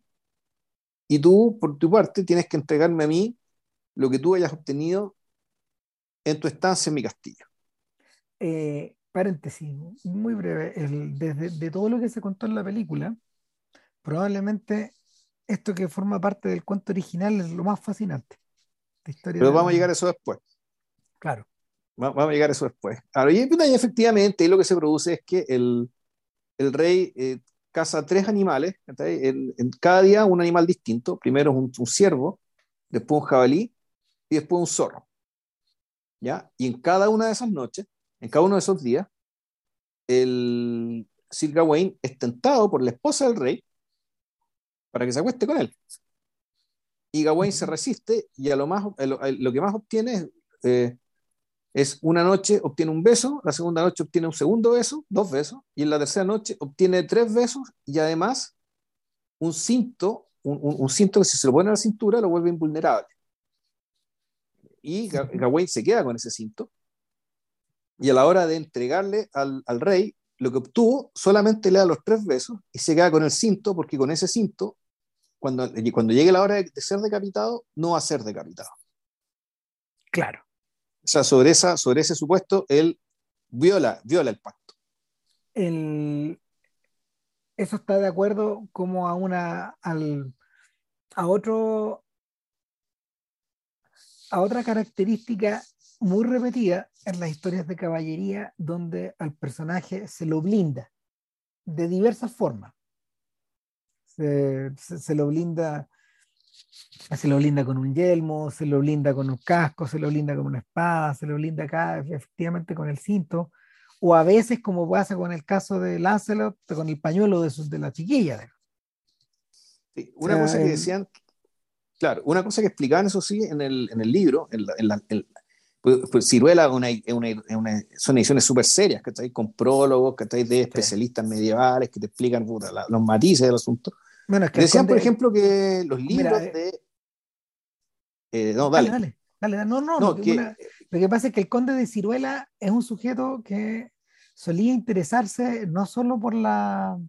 y tú, por tu parte, tienes que entregarme a mí lo que tú hayas obtenido en tu estancia en mi castillo. Eh, paréntesis, muy breve. desde de todo lo que se contó en la película, probablemente esto que forma parte del cuento original es lo más fascinante. Pero vamos a llegar a eso después. Claro. Vamos a llegar a eso después. Ahora, y efectivamente, lo que se produce es que el, el rey eh, caza tres animales, en, en, cada día un animal distinto. Primero un, un, ciervo, después un jabalí y después un zorro. ¿Ya? Y en cada una de esas noches, en cada uno de esos días, el Sir Gawain es tentado por la esposa del rey para que se acueste con él. Y Gawain se resiste y a lo, más, lo, que más obtiene es, eh, es una noche obtiene un beso, la segunda noche obtiene un segundo beso, dos besos, y en la tercera noche obtiene tres besos y además un cinto, un, cinto que si se lo pone a la cintura lo vuelve invulnerable. Y Gawain se queda con ese cinto. Y a la hora de entregarle al, al rey, lo que obtuvo solamente le da los tres besos y se queda con el cinto porque con ese cinto, cuando, cuando llegue la hora de, de ser decapitado, no va a ser decapitado. Claro. O sea, sobre, esa, sobre ese supuesto, él viola, viola el pacto. El, eso está de acuerdo como a una al, a otro a otra característica muy repetida en las historias de caballería donde al personaje se lo blinda de diversas formas se, se lo blinda se lo blinda con un yelmo, se lo blinda con un casco, se lo blinda con una espada, se lo blinda acá efectivamente con el cinto, o a veces como pasa con el caso de Lancelot, con el pañuelo de, sus, de la chiquilla. una cosa que decían, claro, una cosa que explicaban eso sí en el, en el libro, en la, en la, pues, pues Ciruela una, una, son ediciones súper serias, que Con prólogos, que De especialistas medievales que te explican los matices del asunto. Bueno, es que Decían, por ejemplo, que los libros eh, de. Eh, no, dale. Dale, dale, No, no, lo que pasa es que el conde de Ciruela es un sujeto que solía interesarse no solo por la.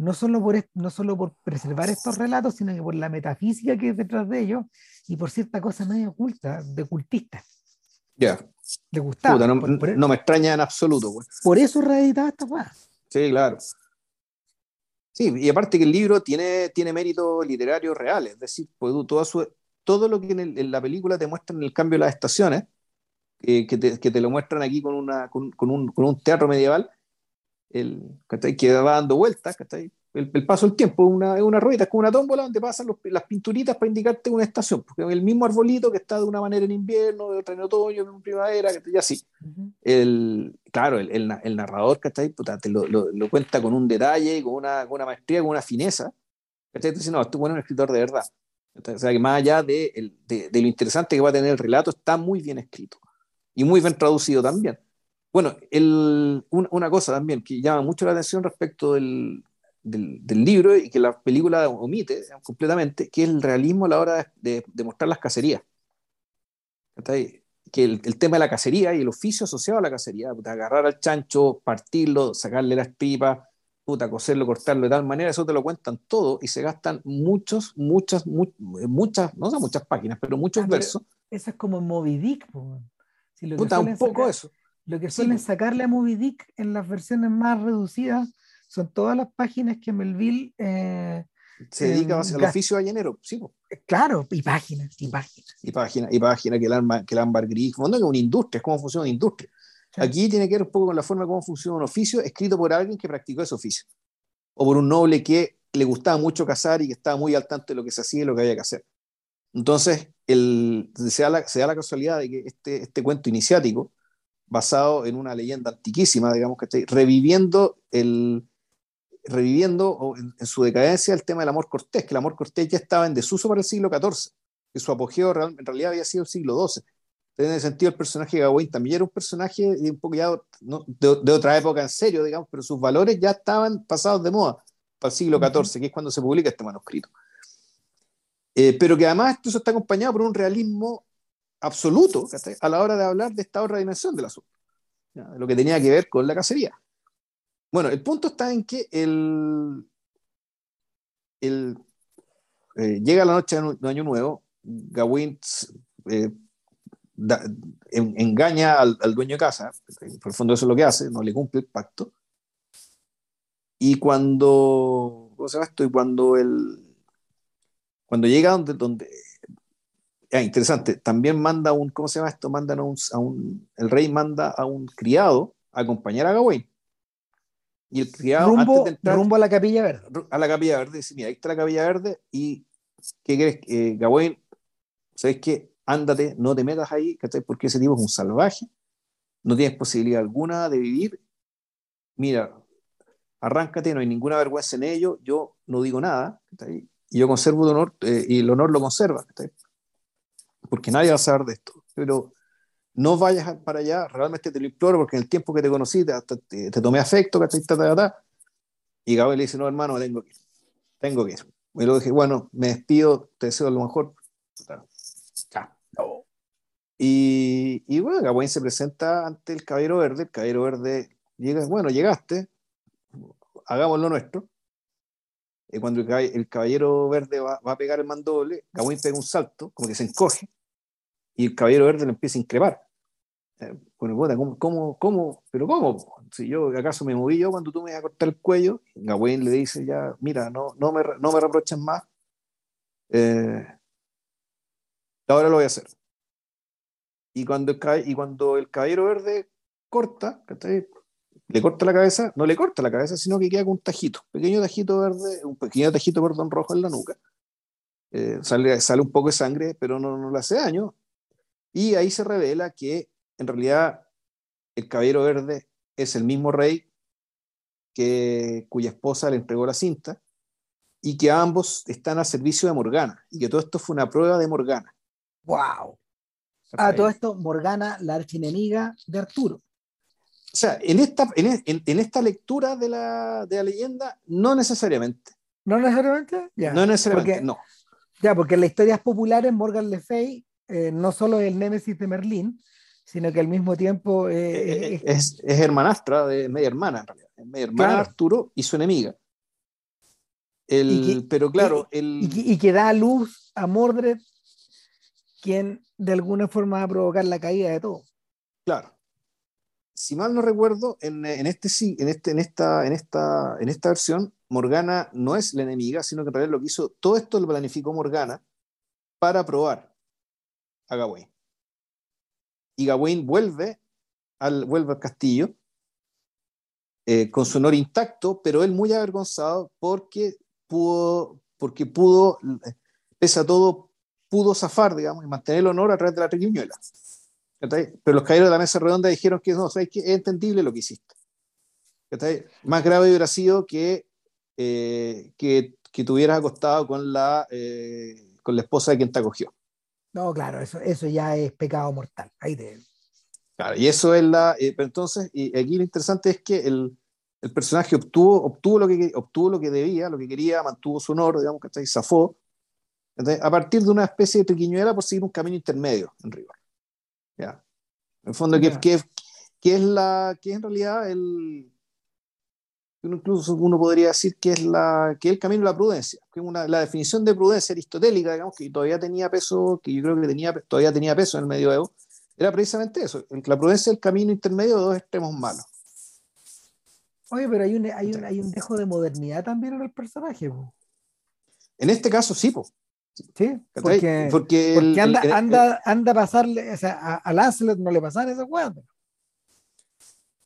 No solo por, no solo por preservar estos relatos, sino que por la metafísica que es detrás de ellos y por cierta cosa medio oculta, de cultista. Ya. Le gustaba. no, me extraña en absoluto. Por eso reeditaba esta cosa. Sí, claro. Sí, y aparte que el libro tiene, tiene mérito literario real, es decir, pues, todo, su, todo lo que en, la película te muestran el cambio de las estaciones, eh, que, te, que, te, lo muestran aquí con, una, con, con, un, con un, teatro medieval, el, que va dando vueltas, el, el, paso del tiempo, una, es una rueda, es como una tómbola donde pasan las pinturitas para indicarte una estación, porque el mismo arbolito que está de una manera en invierno, de otra en otoño, en primavera, y así. el, claro, el, el, narrador que Puta, te lo, lo, cuenta con un detalle, con una, con una maestría, con una fineza. ¿cachai? Entonces, no, esto es un escritor de verdad. O sea, que más allá de, de, de, lo interesante que va a tener el relato, está muy bien escrito y muy bien traducido también. Bueno, el, una cosa también que llama mucho la atención respecto del, del, libro y que la película omite completamente, que es el realismo a la hora de, de, mostrar las cacerías. Que el, el, tema de la cacería y el oficio asociado a la cacería, agarrar al chancho, partirlo, sacarle las pipas, puta, coserlo, cortarlo de tal manera, eso te lo cuentan todo y se gastan muchos, muchas, muchas, no son muchas páginas, pero muchos ah, versos. Eso es como Moby Dick. Si lo puta, un poco eso. Lo que suelen sacarle a Moby Dick en las versiones más reducidas son todas las páginas que Melville eh, se dedica em, al oficio ballenero, sí. Claro, y páginas, y páginas. Y páginas, y páginas que el ámbar, que el ámbar gris, es una industria, es cómo funciona una industria. Aquí tiene que ver un poco con la forma cómo funciona un oficio escrito por alguien que practicó ese oficio. O por un noble que le gustaba mucho cazar y que estaba muy al tanto de lo que se hacía y lo que había que hacer. Entonces, el, se, da la, se da la casualidad de que este, este cuento iniciático basado en una leyenda antiquísima, digamos, que reviviendo el reviviendo en, su decadencia el tema del amor cortés, que el amor cortés ya estaba en desuso para el siglo XIV, que su apogeo en realidad había sido el siglo XII. En ese sentido, el personaje de Gawain también era un personaje un poco ya de, otra época en serio, digamos, pero sus valores ya estaban pasados de moda para el siglo XIV, que es cuando se publica este manuscrito. Eh, pero que además esto está acompañado por un realismo absoluto a la hora de hablar de esta otra dimensión del asunto, lo que tenía que ver con la cacería. Bueno, el punto está en que el, el eh, llega la noche de Año Nuevo, Gawain eh, engaña al, dueño de casa, por el fondo eso es lo que hace, no le cumple el pacto. Y cuando, ¿cómo se llama esto? Y cuando el, cuando llega donde, donde ah, interesante, también manda un, ¿cómo se llama esto? Mandan a un, el rey manda a un criado a acompañar a Gawain. Y el criado, rumbo, antes de entrar, rumbo a la capilla verde. A la capilla verde, dice, mira, ahí está la capilla verde y ¿qué crees? Eh, Gawain, ¿sabes qué? Ándate, no te metas ahí. Porque ese tipo es un salvaje, no tienes posibilidad alguna de vivir. Mira, arráncate, no hay ninguna vergüenza en ello, yo no digo nada, y yo conservo el honor eh, y el honor lo conserva, porque nadie va a saber de esto, pero no vayas para allá, realmente te lo imploro porque en el tiempo que te conocí te, te, tomé afecto, y Gabriel le dice, no hermano, tengo que ir, tengo que ir. Y luego dije, bueno, me despido, te deseo lo mejor. Y, y bueno, Gawain se presenta ante el Caballero Verde, el Caballero Verde llega, bueno, llegaste, hagamos lo nuestro cuando el, caballero verde va, a pegar el mandoble, Gawain pega un salto, como que se encoge, y el caballero verde le empieza a increpar. Eh, bueno, ¿cómo, cómo, cómo? ¿Pero cómo? Si yo, ¿acaso me moví yo cuando tú me ibas a cortar el cuello? Gawain le dice ya, mira, no, no, me, no me reproches más. Eh, ahora lo voy a hacer. Y cuando el, y cuando el caballero verde corta, le corta la cabeza, no le corta la cabeza, sino que queda con un tajito, pequeño tajito verde, un pequeño tajito, perdón, rojo en la nuca. Eh, sale, sale un poco de sangre, pero no, no le hace daño. Y ahí se revela que en realidad el caballero verde es el mismo rey que, cuya esposa le entregó la cinta y que ambos están al servicio de Morgana y que todo esto fue una prueba de Morgana. ¡Wow! Ah, todo esto, Morgana, la archienemiga de Arturo. O sea, en esta, en, en, esta lectura de la, de la, leyenda, no necesariamente. ¿No necesariamente? Ya. No necesariamente, no. Ya, porque en las historias populares, Morgan Le Fay eh, no solo el némesis de Merlín, sino que al mismo tiempo eh, eh, es, es, hermanastra, de media hermana en realidad. media hermana de Arturo y su enemiga. El, pero claro, el... y, que, da a luz a Mordred, quien de alguna forma va a provocar la caída de todo. Claro si mal no recuerdo, en, en, este, en, este, en, esta, en, esta, en esta versión, Morgana no es la enemiga, sino que en realidad lo que hizo, todo esto lo planificó Morgana para probar a Gawain. Y Gawain vuelve al, vuelve al castillo eh, con su honor intacto, pero él muy avergonzado porque pudo, porque pudo, pese a todo, pudo zafar, digamos, y mantener el honor a través de la triquiñuela. Pero los caballeros de la mesa redonda dijeron que no, ¿sabes que Es entendible lo que hiciste. Más grave hubiera sido que, eh, que, que, te hubieras acostado con la, eh, con la esposa de quien te acogió. No, claro, eso, eso ya es pecado mortal. Ahí te... Claro, y eso es la. Eh, pero entonces, y aquí lo interesante es que el, el, personaje obtuvo, obtuvo, lo que, obtuvo lo que debía, lo que quería, mantuvo su honor, digamos, que zafó, a partir de una especie de triquiñuela por seguir un camino intermedio en rigor. ¿ya? En fondo, ¿qué, qué, es la, qué es en realidad el, incluso uno podría decir que es, la, que es el camino de la prudencia, que una, la definición de prudencia aristotélica, digamos, que todavía tenía peso, que yo creo que tenía, todavía tenía peso en el medioevo, era precisamente eso, la prudencia es el camino intermedio de dos extremos malos. Oye, pero hay un, hay un, hay un dejo de modernidad también en el personaje. En este caso sí, Sí, porque, porque, anda, anda, anda a pasarle, o sea, a, a Lancelot no le pasan esa weá.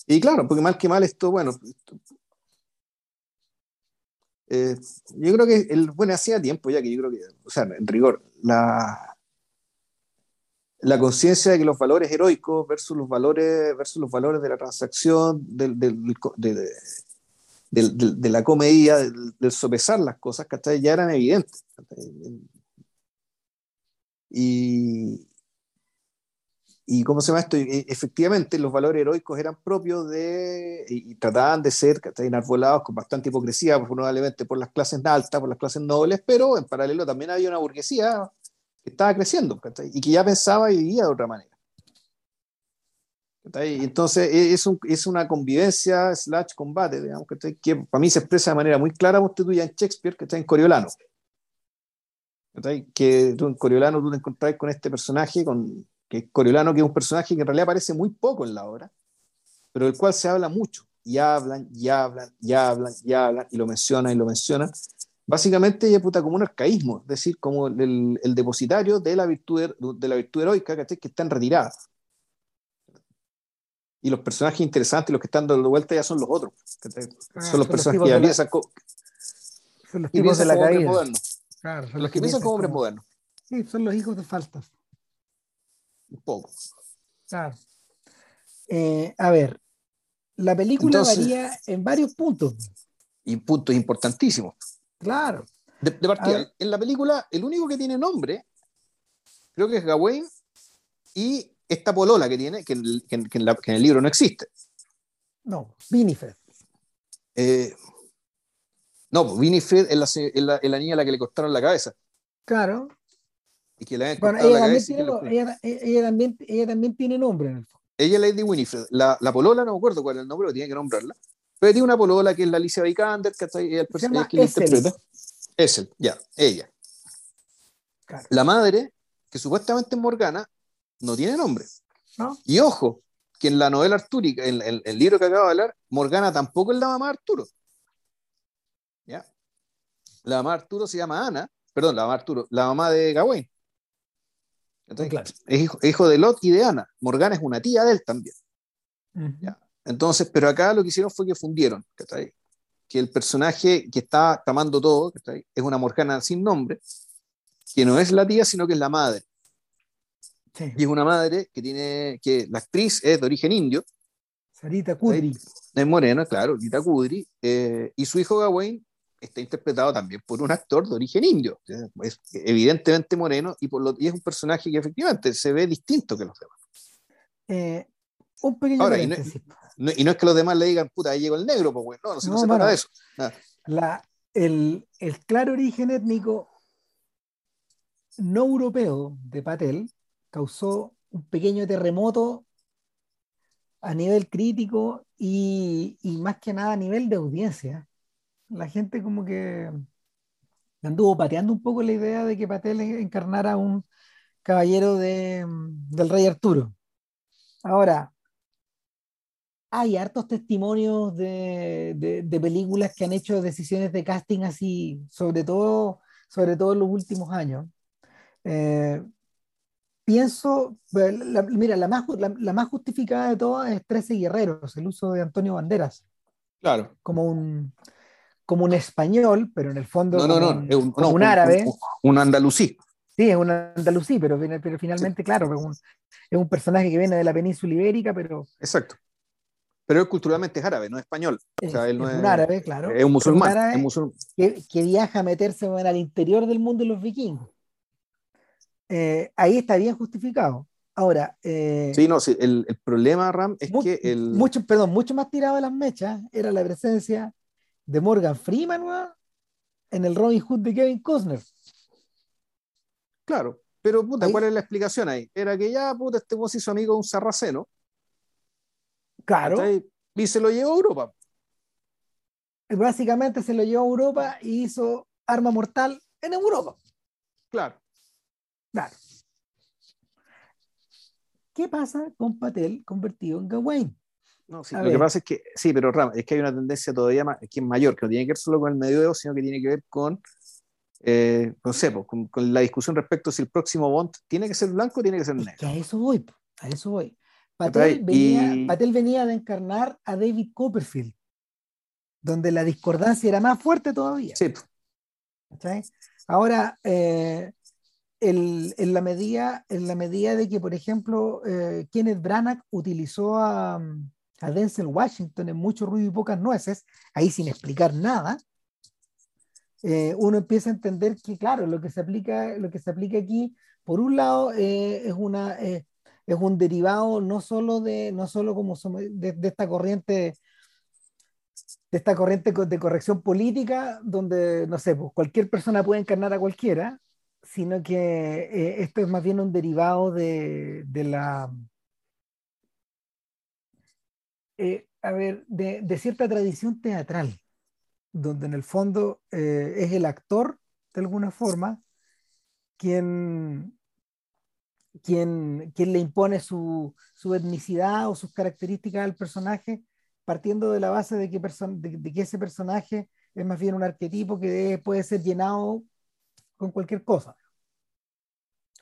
Y claro, porque mal que mal esto, bueno, yo creo que, el, bueno, hacía tiempo ya que yo creo que, o sea, en rigor, la, la conciencia de que los valores heroicos versus los valores, versus los valores de la transacción, del, del, de, la comedia, del, sopesar las cosas, que ya eran evidentes. Y, y cómo se llama esto, efectivamente los valores heroicos eran propios de, y, trataban de ser enarbolados con bastante hipocresía, probablemente por las clases altas, por las clases nobles, pero en paralelo también había una burguesía que estaba creciendo y que ya pensaba y vivía de otra manera. Entonces e, es, un, es, una convivencia slash combate, digamos, que para mí se expresa de manera muy clara, usted en Shakespeare, que está en Coriolano. Que tú en Coriolano tú te encontrás con este personaje, con, que es Coriolano, que es un personaje que en realidad aparece muy poco en la obra, pero del cual se habla mucho, y hablan, y hablan, y hablan, y hablan, y lo mencionan, y lo mencionan. Básicamente ella puta como un arcaísmo, es decir, como el, el depositario de la virtud, de la virtud heroica que está en retirada. Y los personajes interesantes, los que están dando vuelta ya son los otros. Ah, son los personajes que ya piensan son los tipos de la caída. Claro, son los que piensan como hombres modernos. Sí, son los hijos de faltas un poco. Claro. Eh, a ver, la película varía en varios puntos. Y puntos importantísimos. Claro. De, partida, en la película, el único que tiene nombre, creo que es Gawain, y esta polola que tiene, que, en, el libro no existe. No, Winifred. Eh, no, Winifred es la, es la niña a la que le cortaron la cabeza. Claro, y que le bueno, ella, también tiene, ella, ella, también, ella también tiene nombre en el fondo. Ella es Lady Winifred. La, la polola, no me acuerdo cuál es el nombre, tiene que nombrarla. Pero tiene una polola que es la Alicia Vikander, que está ahí, el personaje que interpreta. Es él, ya, ella. La madre, que supuestamente es Morgana, no tiene nombre. ¿No? Y ojo, que en la novela artúrica, en, en, el libro que acabo de hablar, Morgana tampoco es la mamá de Arturo. ¿Ya? La mamá de Arturo se llama Ana, perdón, la mamá de Arturo, la mamá de Gawain. Es hijo, de Lot y de Ana. Morgana es una tía de él también. Entonces, pero acá lo que hicieron fue que fundieron, que el personaje que está tomando todo es una Morgana sin nombre, que no es la tía, sino que es la madre. Y es una madre que tiene, que la actriz es de origen indio. Sarita Kudri. Es morena, claro, Sarita Kudri. Eh, y su hijo Gawain está interpretado también por un actor de origen indio, es evidentemente moreno y, por lo, y es un personaje que efectivamente se ve distinto que los demás. Eh, un pequeño y, no, es que los demás le digan, puta, ahí llegó el negro, pues bueno, no, no, se, no, se trata de eso. La, el, el, claro origen étnico no europeo de Patel causó un pequeño terremoto a nivel crítico y, y más que nada a nivel de audiencia la gente como que anduvo pateando un poco la idea de que Patel encarnara a un caballero de, del rey Arturo. Ahora, hay hartos testimonios de, de, películas que han hecho decisiones de casting así, sobre todo, sobre todo en los últimos años. Eh, pienso, mira, la más, la, la, más justificada de todas es 13 Guerreros, el uso de Antonio Banderas. Claro. Como un, como un español, pero en el fondo no, no, no, un, es un, un, árabe. Un, andalusí. Sí, es un andalusí, pero, pero finalmente, claro, es, es un, personaje que viene de la península ibérica, pero... Exacto. Pero él culturalmente es árabe, no es español. Es, o sea, él no es, un árabe, claro. Es un musulmán. es Que, que, viaja a meterse al interior del mundo de los vikingos. Eh, ahí está bien justificado. Ahora. Eh, sí, no, sí, el, el, problema, Ram, es que. El... Mucho, perdón, mucho más tirado de las mechas era la presencia de Morgan Freeman en el Robin Hood de Kevin Costner. Claro, pero puta, ¿cuál es la explicación ahí? Era que ya, puta, este vos hizo amigo de un sarraceno. Claro. Y se lo llevó a Europa. Básicamente se lo llevó a Europa y hizo arma mortal en Europa. Claro. Claro. ¿Qué pasa con Patel convertido en Gawain? No, sí, lo que pasa es que, sí, pero Ram, es que hay una tendencia todavía más, que es mayor, que no tiene que ver solo con el medioevo, sino que tiene que ver con, eh, no sé, pues, con, la discusión respecto si el próximo Bond tiene que ser blanco o tiene que ser negro. que a eso voy, a eso voy. Patel venía, Patel venía, de encarnar a David Copperfield, donde la discordancia era más fuerte todavía. Sí. Ahora, eh, en, la medida, en la medida de que, por ejemplo, eh, Kenneth Branagh utilizó a, a, Denzel Washington en Mucho Ruido y Pocas Nueces, ahí sin explicar nada, eh, uno empieza a entender que, claro, lo que se aplica, lo que se aplica aquí, por un lado, eh, es, una, es un derivado no solo de, no solo como de, de esta corriente de esta corriente de corrección política donde, no sé, pues cualquier persona puede encarnar a cualquiera, sino que eh, esto es más bien un derivado de, la... Eh, a ver, de, cierta tradición teatral, donde en el fondo eh, es el actor, de alguna forma, quien, quien, quien le impone su, su, etnicidad o sus características al personaje, partiendo de la base de que, de que ese personaje es más bien un arquetipo que puede ser llenado con cualquier cosa.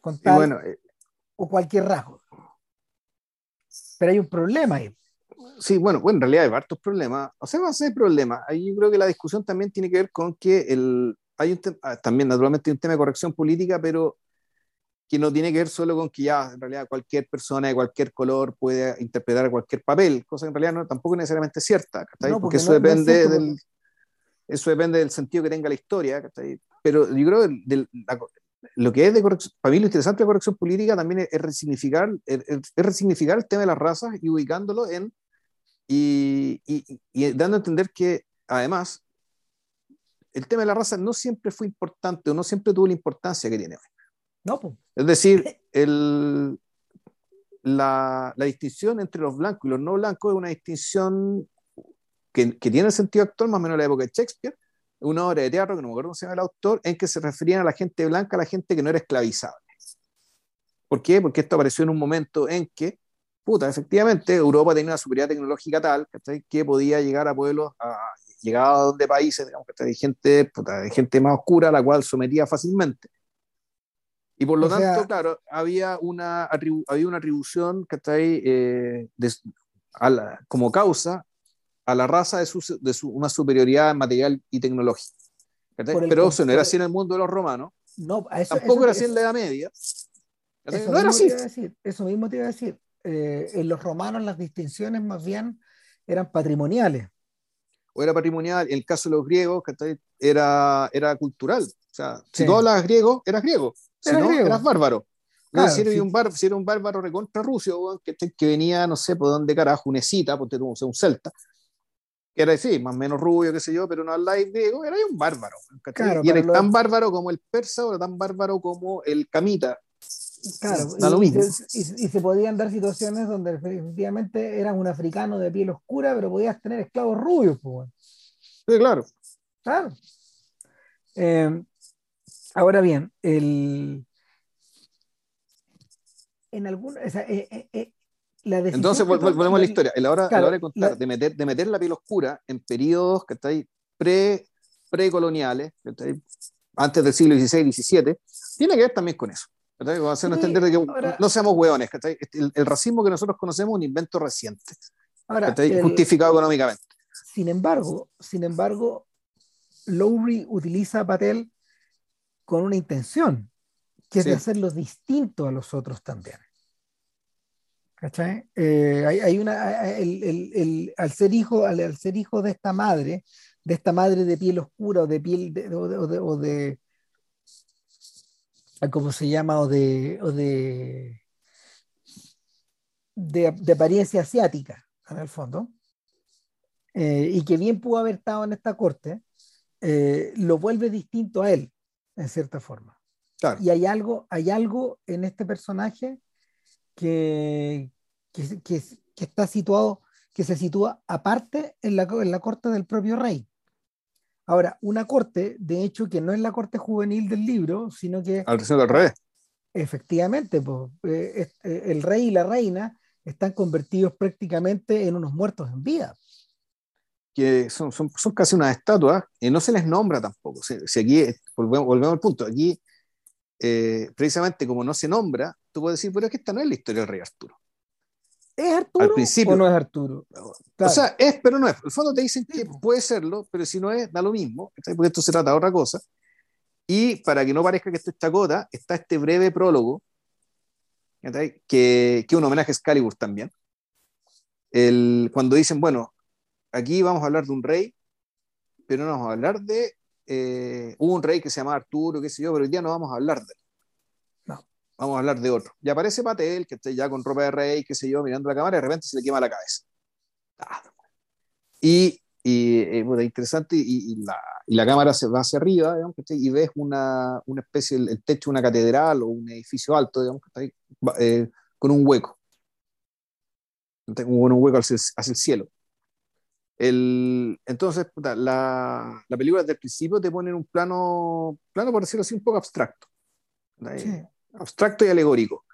Con tal eh, o cualquier rasgo. Pero hay un problema ahí. Sí, bueno, bueno, en realidad hay varios problemas. O sea, más hay problemas. Ahí yo creo que la discusión también tiene que ver con que el, hay un ah, también naturalmente un tema de corrección política, pero que no tiene que ver solo con que ya en realidad cualquier persona de cualquier color puede interpretar cualquier papel, cosa que en realidad no, tampoco es necesariamente cierta, porque, eso depende del, eso depende del sentido que tenga la historia, pero yo creo que lo que es de corrección, para mí lo interesante de corrección política también es, resignificar, es, resignificar el tema de las razas y ubicándolo en, y, y, dando a entender que además el tema de la raza no siempre fue importante o no siempre tuvo la importancia que tiene hoy. No, pues. Es decir, el, la, la, distinción entre los blancos y los no blancos es una distinción que, que tiene sentido actual, más o menos en la época de Shakespeare, una obra de teatro, que no me acuerdo cómo se llama el autor, en que se referían a la gente blanca, a la gente que no era esclavizable. ¿Por qué? Porque esto apareció en un momento en que, puta, efectivamente, Europa tenía una superioridad tecnológica tal que podía llegar a pueblos, a, llegaba a donde países, digamos, que de gente, puta, de gente más oscura, a la cual sometía fácilmente. Y por lo tanto, claro, había una, había una atribución que está ahí eh, como causa a la raza de, su, de su, una superioridad material y tecnológica. Pero eso no era así en el mundo de los romanos. No, Tampoco era así en la Edad Media. no era así. eso mismo te iba a decir. Eh, en los romanos las distinciones más bien eran patrimoniales. O era patrimonial, en el caso de los griegos, era, era cultural. O sea, si tú hablas griego, eras griego. Si no, eras bárbaro. si, era un bar, si, era un bárbaro recontra ruso, que, que, venía, no sé, por dónde carajo, una cita, porque tú, un celta, que era decir, más o menos rubio, qué sé yo, pero no habláis griego, era un bárbaro. y era tan bárbaro como el persa o tan bárbaro como el camita. Claro, y, y, se podían dar situaciones donde efectivamente eras un africano de piel oscura, pero podías tener esclavos rubios. Pues. Sí, claro. Claro. Eh, ahora bien, el, en algún, o sea, eh, eh, entonces, volvemos a la historia. A la hora, de contar, de, meter, de meter la piel oscura en periodos que ahí pre, precoloniales, antes del siglo XVI, XVII, tiene que ver también con eso. Vamos a hacernos entender de que no seamos hueones. El, el, racismo que nosotros conocemos es un invento reciente, ahora, justificado económicamente. Sin embargo, sin embargo, Lowry utiliza a Patel con una intención, que es de hacerlo distinto a los otros también. ¿Cachai? Eh, hay, una, el, el, el, al, ser hijo, al, ser hijo de esta madre, de esta madre de piel oscura o de piel de, o de, o de, ¿cómo se llama? O de, o de, de, apariencia asiática, en el fondo, eh, y que bien pudo haber estado en esta corte, eh, lo vuelve distinto a él, en cierta forma. Y hay algo, hay algo en este personaje que, que, que, está situado, que se sitúa aparte en la, en la corte del propio rey. Ahora, una corte, de hecho, que no es la corte juvenil del libro, sino que... Al del rey. Efectivamente, pues, el rey y la reina están convertidos prácticamente en unos muertos en vida. Que son, son, son casi unas estatuas y no se les nombra tampoco. Si, aquí, volvemos, volvemos, al punto, aquí eh, precisamente como no se nombra, tú puedes decir, pero es que esta no es la historia del rey Arturo. ¿Es Arturo Al principio, o no es Arturo? O sea, es, pero no es. El fondo te dicen que puede serlo, pero si no es, da lo mismo, porque esto se trata de otra cosa. Y para que no parezca que esto es chacota, está este breve prólogo, que, que un homenaje a Excalibur también. El, cuando dicen, bueno, aquí vamos a hablar de un rey, pero no vamos a hablar de. Eh, hubo un rey que se llama Arturo, qué sé yo, pero hoy día no vamos a hablar de él. Vamos a hablar de otro. Y aparece Patel, que está ya con ropa de rey, qué sé yo, mirando la cámara, y de repente se le quema la cabeza. Ah. Y, y eh, interesante, y, y, la, y, la, cámara se va hacia arriba, digamos, y ves una, una especie, el, el, techo de una catedral o un edificio alto, digamos, que está ahí, eh, con un hueco. Con un hueco hacia hacia el cielo. El, entonces, la, la, película desde el principio te pone en un plano, plano por decirlo así, un poco abstracto. Sí. Abstracto y alegórico.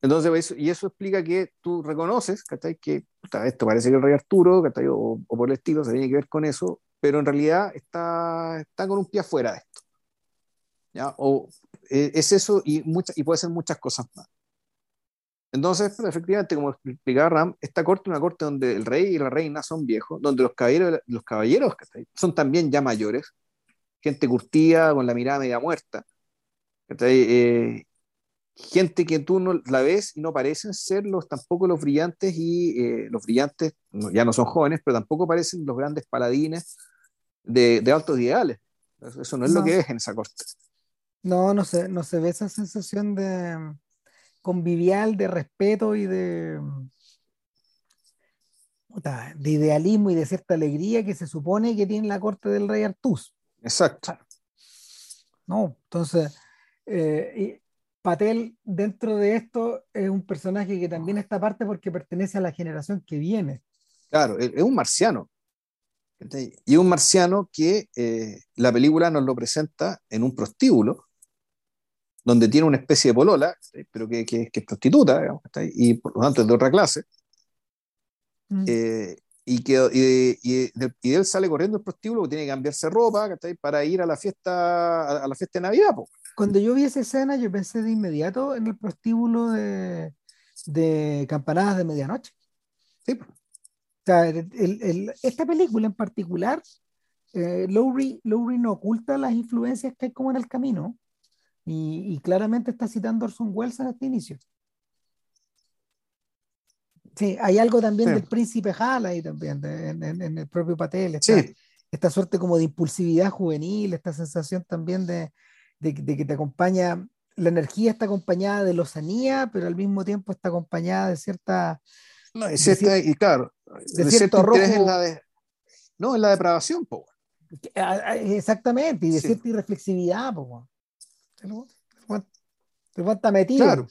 Entonces, eso, y eso explica que tú reconoces que puta, esto parece que el rey Arturo, o, o, por el estilo, se tiene que ver con eso, pero en realidad está, está con un pie afuera de esto. ¿ya? O eh, es eso y, mucha, y puede ser muchas cosas más. Entonces, pues, efectivamente, como explicaba Ram, esta corte es una corte donde el rey y la reina son viejos, donde los caballeros, los caballeros son también ya mayores, gente curtida, con la mirada media muerta, eh, gente que tú no la ves y no parecen ser los, tampoco los brillantes, y eh, los brillantes ya no son jóvenes, pero tampoco parecen los grandes paladines de, de altos ideales. Eso no es lo que es en esa corte. No, no se, no se ve esa sensación de convivial, de respeto y de, de idealismo y de cierta alegría que se supone que tiene la corte del rey Artús. Exacto. No, entonces, eh, Patel dentro de esto es un personaje que también está aparte porque pertenece a la generación que viene. Claro, es un marciano. Y un marciano que eh, la película nos lo presenta en un prostíbulo, donde tiene una especie de polola, pero que, que, que, es prostituta, digamos, y por lo tanto es de otra clase, mm. eh, y, que, y, y, y, él sale corriendo el prostíbulo tiene que cambiarse ropa para ir a la fiesta, a, la fiesta de Navidad. Cuando yo vi esa escena, yo pensé de inmediato en el prostíbulo de, de Campanadas de Medianoche. Sí. O sea, el, el, esta película en particular, eh, Lowry, Lowry no oculta las influencias que hay como en el camino y, claramente está citando Orson Welles en este inicio. Sí, hay algo también del príncipe Hal ahí también, en, el propio Patel. Esta, sí. esta suerte como de impulsividad juvenil, esta sensación también de, que te acompaña, la energía está acompañada de lozanía, pero al mismo tiempo está acompañada de cierta... No, y, y claro, de, cierto, rojo. En la de, no, en la depravación, po. Exactamente, y de cierta irreflexividad, po. Está metido. Claro.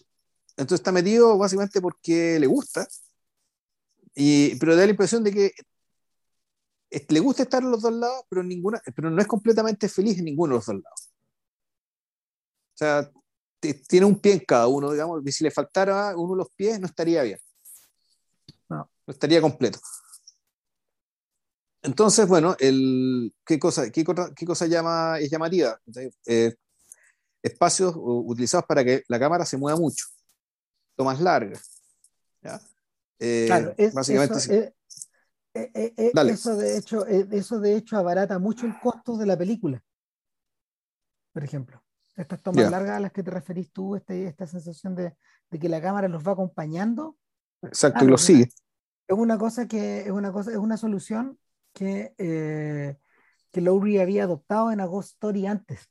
Entonces está metido básicamente porque le gusta, y, pero da la impresión de que le gusta estar en los dos lados, pero, ninguna, pero no es completamente feliz en ninguno de los dos lados. O sea, tiene un pie en cada uno, digamos, y si le faltara uno de los pies no estaría bien. No, no estaría completo. Entonces, bueno, el, ¿qué, cosa, qué, qué cosa llama, es llamativa? Eh, espacios utilizados para que la cámara se mueva mucho, tomas largas. ¿ya? Eh, claro, básicamente eso, eh, eh, eh, eso, de hecho, eso de hecho abarata mucho el costo de la película. Por ejemplo, estas tomas yeah. largas a las que te referís tú, este, esta sensación de, de, que la cámara los va acompañando. Exacto, y los sigue. Es una cosa que es una cosa, es una solución que, que Lowry había adoptado en Ghost Story antes.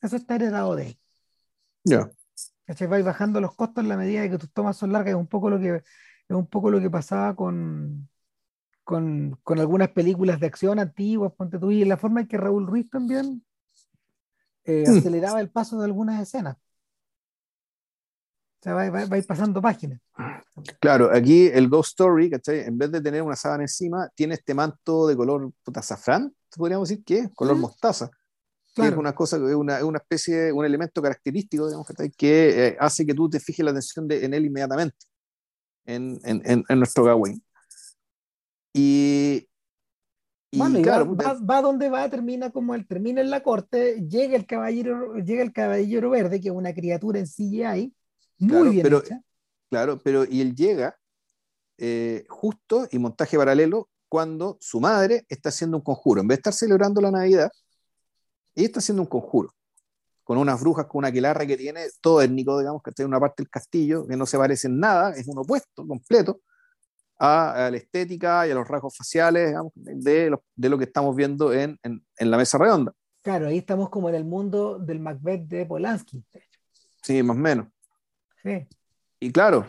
Eso está heredado de ahí. Ya. Yeah. Vais bajando los costos en la medida de que tus tomas son largas. Es un poco lo que, es un poco lo que pasaba con, con, con algunas películas de acción antiguas, ponte tú, y la forma en que Raúl Ruiz también eh, mm. aceleraba el paso de algunas escenas. O sea, va, va, va pasando páginas. Claro, aquí el Ghost Story, ¿cachai? En vez de tener una sábana encima, tiene este manto de color puta, azafrán, podríamos decir que color ¿Sí? mostaza. Claro. es una cosa, una, una especie, un elemento característico, digamos, que eh, hace que tú te fijes la atención de, en él inmediatamente, en, en, en nuestro Gawain. Y, y, bueno, y claro, va, va, va, donde va, termina como él termina en la corte, llega el caballero, llega el caballero verde, que es una criatura en CGI, muy claro, bien pero, hecha. Claro, pero y él llega eh, justo y montaje paralelo cuando su madre está haciendo un conjuro. En vez de estar celebrando la Navidad, ella está haciendo un conjuro. con unas brujas, con una aquelarre que tiene, todo étnico, digamos, que tiene una parte del castillo que no se parece en nada, es un opuesto completo a, la estética y a los rasgos faciales digamos, de, lo, de, lo, que estamos viendo en, en, en, la mesa redonda. Claro, ahí estamos como en el mundo del Macbeth de Polanski. Sí, más o menos. Sí. Y claro,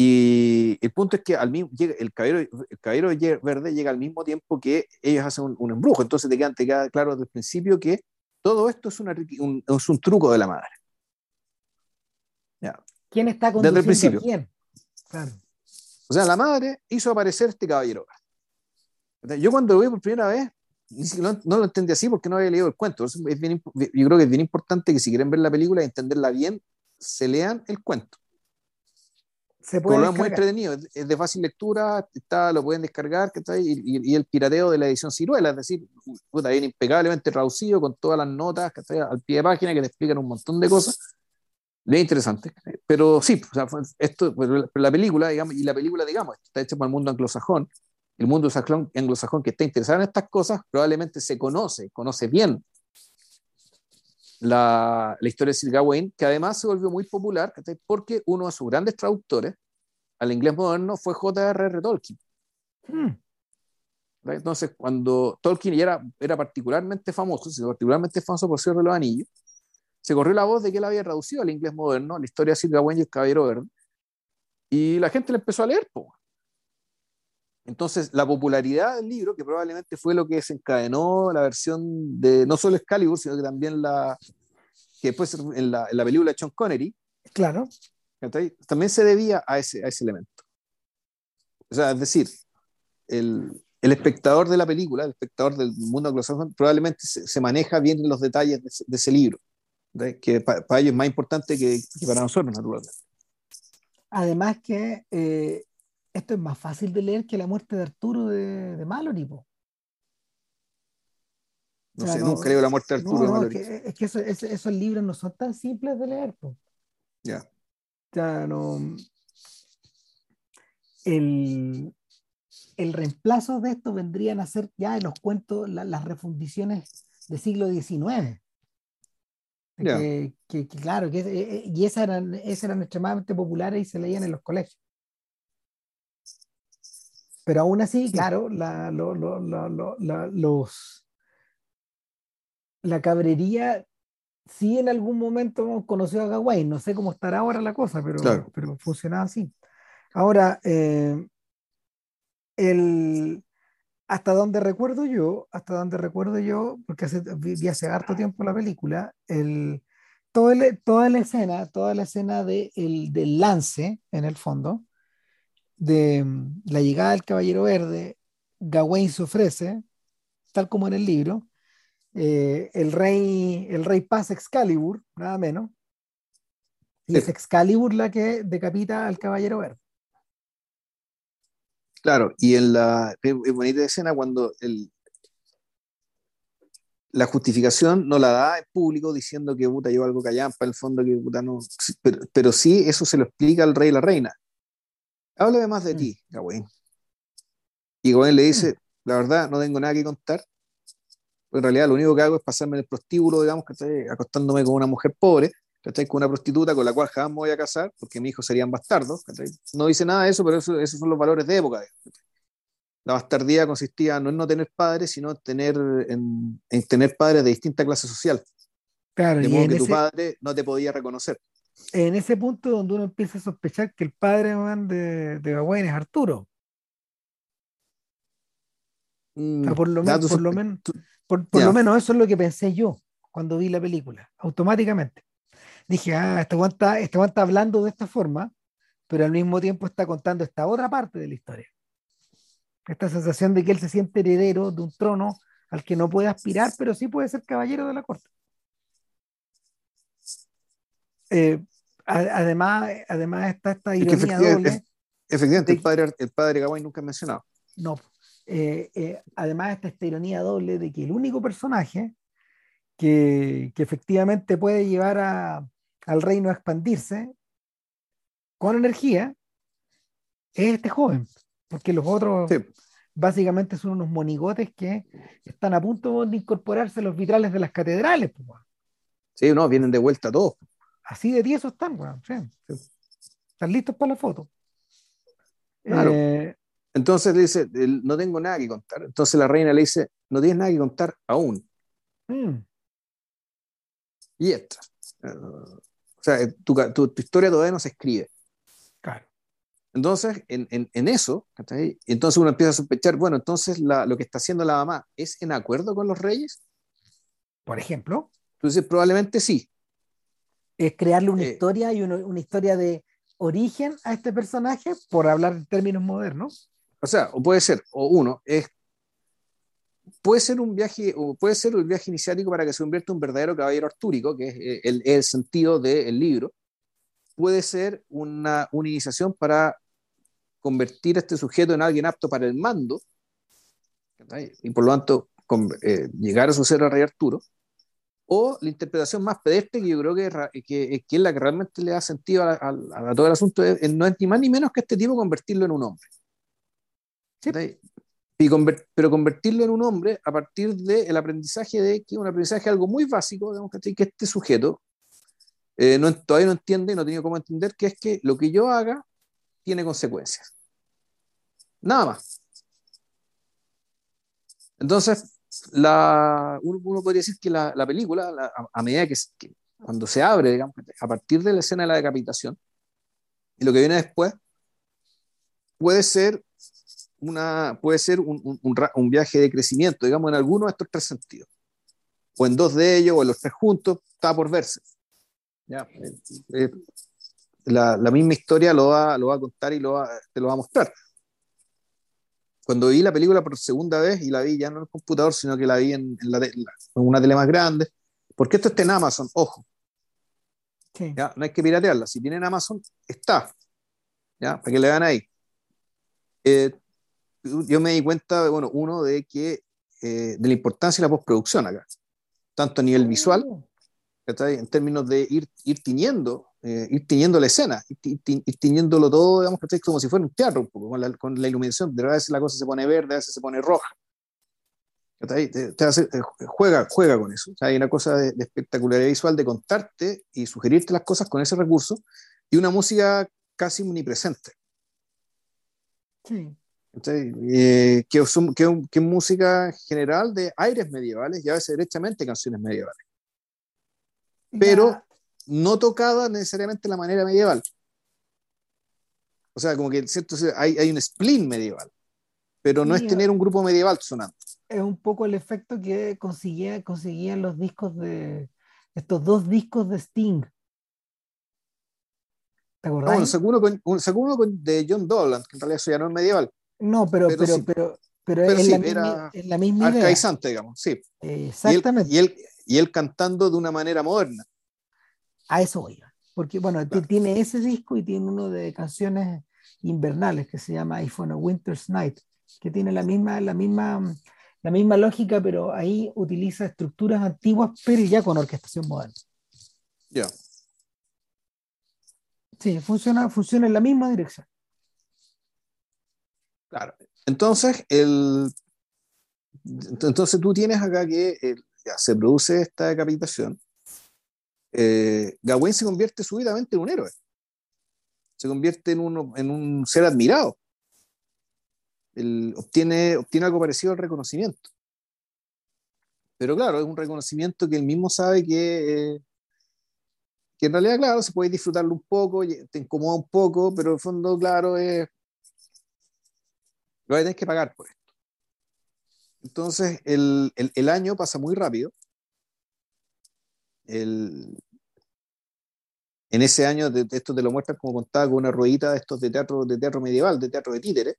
y el punto es que al mismo, el, caballero, el caballero verde llega al mismo tiempo que ellos hacen un, un embrujo. Entonces te queda, te queda, claro desde el principio que todo esto es, una, un, es un truco de la madre. Ya. ¿Quién está conduciendo desde el principio. quién? Claro. O sea, la madre hizo aparecer este caballero. Yo cuando lo vi por primera vez, no, lo entendí así porque no había leído el cuento. Es bien, yo creo que es bien importante que si quieren ver la película y entenderla bien, se lean el cuento se puede es muy entretenido, es de fácil lectura, está, lo pueden descargar, y, y, el pirateo de la edición ciruela, es decir, puta, bien impecablemente traducido con todas las notas al pie de página que te explican un montón de cosas. Es interesante, pero sí, o sea, esto, la película, digamos, y la película, digamos, está hecha para el mundo anglosajón, el mundo anglosajón que está interesado en estas cosas, probablemente se conoce, conoce bien la, la, historia de Sir Gawain, que además se volvió muy popular porque uno de sus grandes traductores al inglés moderno fue J.R.R. Tolkien. Hmm. Entonces, cuando Tolkien ya era, era particularmente famoso, particularmente famoso por Señor de los Anillos, se corrió la voz de que él había traducido al inglés moderno la historia de Sir Gawain y el Caballero Verde, y la gente le empezó a leer. Entonces, la popularidad del libro, que probablemente fue lo que desencadenó la versión de no solo Excalibur, sino que también la que después en la, en la película de Sean Connery, claro. también se debía a ese, a ese elemento. O sea, es decir, el, el espectador de la película, el espectador del mundo anglosajón, probablemente se, se, maneja bien los detalles de, de ese libro, que para ellos es más importante que, que, para nosotros, naturalmente. Además que eh, esto es más fácil de leer que la muerte de Arturo de, de Mallory. No o sea, sé, no, nunca creo la muerte de Arturo no, de Mallory. Es que, es que eso, es, esos libros no son tan simples de leer. Ya. O sea, no. El, el reemplazo de esto vendrían a ser ya en los cuentos la, las refundiciones del siglo XIX. Yeah. Que, que, que, claro, que, eh, eh, y esas eran, esas eran extremadamente populares y se leían en los colegios. Pero aún así, claro, la, lo, lo, lo, los, la cabrería sí en algún momento conoció a Gawain, no sé cómo estará ahora la cosa, pero, claro. pero funcionaba así. Ahora, eh, el, hasta donde recuerdo yo, hasta donde recuerdo yo, porque hace, vi hace harto tiempo la película, el, todo el, toda la escena, toda la escena de el, del lance, en el fondo, de mm, la llegada del Caballero Verde, Gawain se ofrece, tal como en el libro, eh, el, rey, el rey pasa Excalibur, nada menos, y sí. es Excalibur la que decapita al Caballero Verde. Claro, y en la es bonita escena cuando el, la justificación no la da el público diciendo que puta lleva algo para el fondo que puta no, pero, pero sí eso se lo explica al rey y la reina háblame más de mm. ti, Gawain. Y Gawain le dice, la verdad, no tengo nada que contar. En realidad, lo único que hago es pasarme en el prostíbulo, digamos, que estoy acostándome con una mujer pobre, estoy con una prostituta con la cual jamás me voy a casar, porque mis hijos serían bastardos. No dice nada de eso, pero eso, esos son los valores de época. La bastardía consistía no en no tener padres, sino tener, en, en tener padres de distinta clase social. Claro, de modo que ese... tu padre no te podía reconocer en ese punto donde uno empieza a sospechar que el padre man, de, de Gawain es Arturo. Mm, o sea, por lo, men, por, lo, men, por, por yeah. lo menos eso es lo que pensé yo cuando vi la película, automáticamente. Dije, ah, este Juan está, este está hablando de esta forma, pero al mismo tiempo está contando esta otra parte de la historia. Esta sensación de que él se siente heredero de un trono al que no puede aspirar, pero sí puede ser caballero de la corte. Eh, además, además está esta ironía es efectivamente, doble. Efectivamente, de, el, padre, el padre Gawain nunca es mencionado. No. Eh, eh, además está esta ironía doble de que el único personaje que, que efectivamente puede llevar a, al reino a expandirse con energía es este joven, porque los otros sí. básicamente son unos monigotes que están a punto de incorporarse a los vitrales de las catedrales. Pues. Sí, no, vienen de vuelta todos. Así de tiesos están, weón. sí. Están listos para la foto. Claro. Eh, Entonces le dice, "El- no tengo nada que contar. Entonces la reina le dice, no tienes nada que contar aún. mm, Y esta. Eh, o sea, tu, ca- tu- tu historia todavía no se escribe. claro. Entonces, en, en- en eso, entonces uno empieza a sospechar, bueno, entonces la- lo que está haciendo la mamá es en acuerdo con los reyes. Por ejemplo, Entonces, probablemente sí. es crearle una Eh. historia y una, una historia de origen a este personaje, por hablar en términos modernos. O sea, o puede ser, o uno, es, puede ser un viaje, o puede ser un viaje iniciático para que se convierta en un verdadero caballero artúrico, que es eh, el, el sentido del libro. Puede ser una, una iniciación para convertir a este sujeto en alguien apto para el mando, y por lo tanto con- eh, llegar a suceder al rey Arturo. O la interpretación más pedestre, que yo creo que, es ra- que, que es la que realmente le da sentido a, a- a todo el asunto, es- es no es ni más ni menos que este tipo convertirlo en un hombre. Sí. Y pero convertirlo en un hombre a partir del aprendizaje de que un aprendizaje algo muy básico, digamos, que este sujeto eh, todavía no entiende, no tiene cómo entender, que es que lo que yo haga tiene consecuencias. Nada más. Entonces, uno, podría decir que la, la película, la- a, medida que cuando se abre, digamos, a partir de la escena de la decapitación, y lo que viene después, puede ser una, puede ser un, un- viaje de crecimiento, digamos, en alguno de estos tres sentidos. O en dos de ellos, o en los tres juntos, está por verse. Ya, eh, eh, la, la misma historia lo va, lo va a contar y lo va- te lo va a mostrar. Cuando vi la película por segunda vez, y la vi ya no en el computador, sino que la vi en, en la en una tele más grande, porque esto está en Amazon, ojo, Sí. ¿ya? no hay que piratearla, si tienen Amazon, está, ¿ya? para que le vean ahí. Eh, yo me di cuenta, bueno, uno, de que eh, de la importancia de la postproducción acá, tanto a nivel visual, ¿cachai? en términos de ir, ir tiñendo, eh, ir tiñendo la escena, ir, ti- ti- ir tiñéndolo todo, digamos, como si fuera un teatro, un poco, con la, con la iluminación, de a veces la cosa se pone verde, a veces se pone roja. Te- te hace- juega, juega con eso. O sea, hay una cosa de, de espectacularidad visual de contarte y sugerirte las cosas con ese recurso y una música casi omnipresente. Sí. ¿Cachai? Eh, que, son- que, que música general de aires medievales y a veces derechamente canciones medievales, Pero- no tocada necesariamente de la manera medieval. O sea, como que ¿cierto? Hay, hay un spleen medieval, pero no Sí, es tener un grupo medieval sonando. es un poco el efecto que conseguía, conseguían los discos de estos dos discos de Sting. ¿Te Ah, acordás? bueno, sacó uno, con, sacó uno con- de John Dolan, que en realidad eso ya no es medieval, no, pero, pero pero, sí. pero, es, sí, la misma, es la misma idea. arcaizante, digamos, sí. Y él, Exactamente. y, él, y él cantando de una manera moderna. A eso voy. Porque, bueno, Claro. tiene ese disco y tiene uno de canciones invernales que se llama I for a Winter's Night, que tiene la misma, la misma, la misma lógica, pero ahí utiliza estructuras antiguas, pero ya con orquestación moderna. Ya. Sí, funciona, funciona en la misma dirección. Claro. Entonces, el, entonces tú tienes acá que eh, ya, se produce esta decapitación. Eh, Gawain se convierte súbitamente en un héroe. Se convierte en, en un ser admirado. Él obtiene, obtiene algo parecido al reconocimiento. Pero claro, es un reconocimiento que él mismo sabe que, eh, que en realidad, claro, se puede disfrutarlo un poco, te incomoda un poco, pero en el fondo, claro, es, lo vas a tener que pagar por esto. Entonces, el, el, el año pasa muy rápido. El, en ese año, de, de esto te lo muestran como contaba con una ruedita de estos de teatro, de teatro medieval, de teatro de títeres.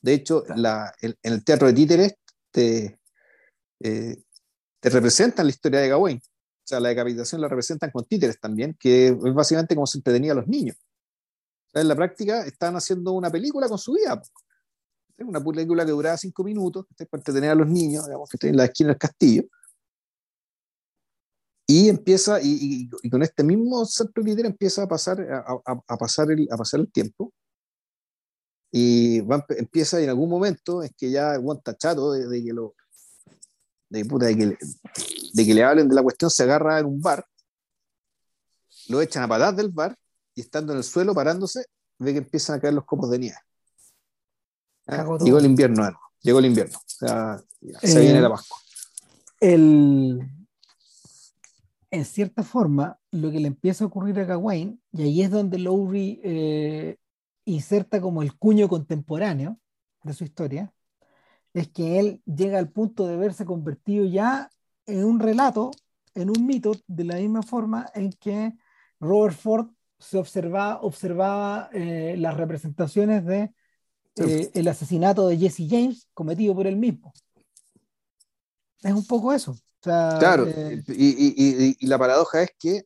De hecho, Claro. la, el- en el teatro de títeres te, eh, te representan la historia de Gawain. O sea, la decapitación la representan con títeres también, que es básicamente como se entretenía a los niños. O sea, en la práctica están haciendo una película con su vida. Una película que duraba cinco minutos para entretener a los niños, digamos, que están en la esquina del castillo. Y empieza, y, y- y con este mismo centro líder empieza a pasar, a, a- a pasar el, a pasar el tiempo. Y va, empieza en algún momento es que ya el guan está chato de, de que lo de, puta, de, que le, de que le hablen de la cuestión, se agarra en un bar lo echan a patadas del bar y estando en el suelo parándose, ve que empiezan a caer los copos de nieve. Llegó el invierno, llegó el invierno. O sea, se viene la Pascua. El, en cierta forma, lo que le empieza a ocurrir a Gawain, y ahí es donde Lowry eh, inserta como el cuño contemporáneo de su historia, es que él llega al punto de verse convertido ya en un relato, en un mito, de la misma forma en que Robert Ford se observaba, observaba eh, las representaciones de eh, el asesinato de Jesse James cometido por él mismo. Es un poco eso. claro, eh, y, la paradoja es que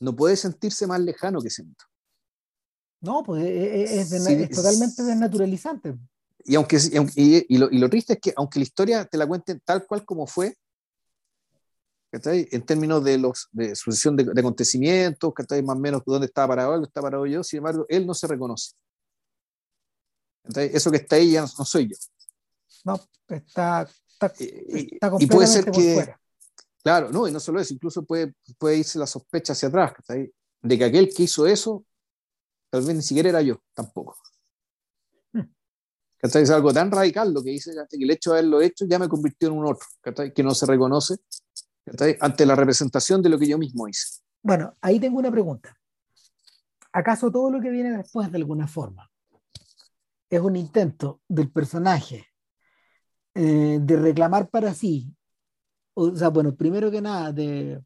no puede sentirse más lejano que mito. No, pues es, es totalmente desnaturalizante y, aunque, y, lo, triste es que aunque la historia te la cuenten tal cual como fue, en términos de, los, de sucesión de, de acontecimientos, más o menos dónde estaba parado él, dónde estaba parado yo, sin embargo, él no se reconoce. Eso que está ahí ya no, soy yo. No, está, está, está y, puede ser que, claro, no, y no solo eso, incluso puede, puede irse la sospecha hacia atrás, de que aquel que hizo eso, tal vez ni siquiera era yo, tampoco. Es algo tan radical lo que dice, que el hecho de haberlo hecho ya me convirtió en un otro, que no se reconoce ante la representación de lo que yo mismo hice. Bueno, ahí tengo una pregunta. ¿Acaso todo lo que viene después de alguna forma es un intento del personaje eh, de reclamar para sí, o sea, bueno, primero que nada, de,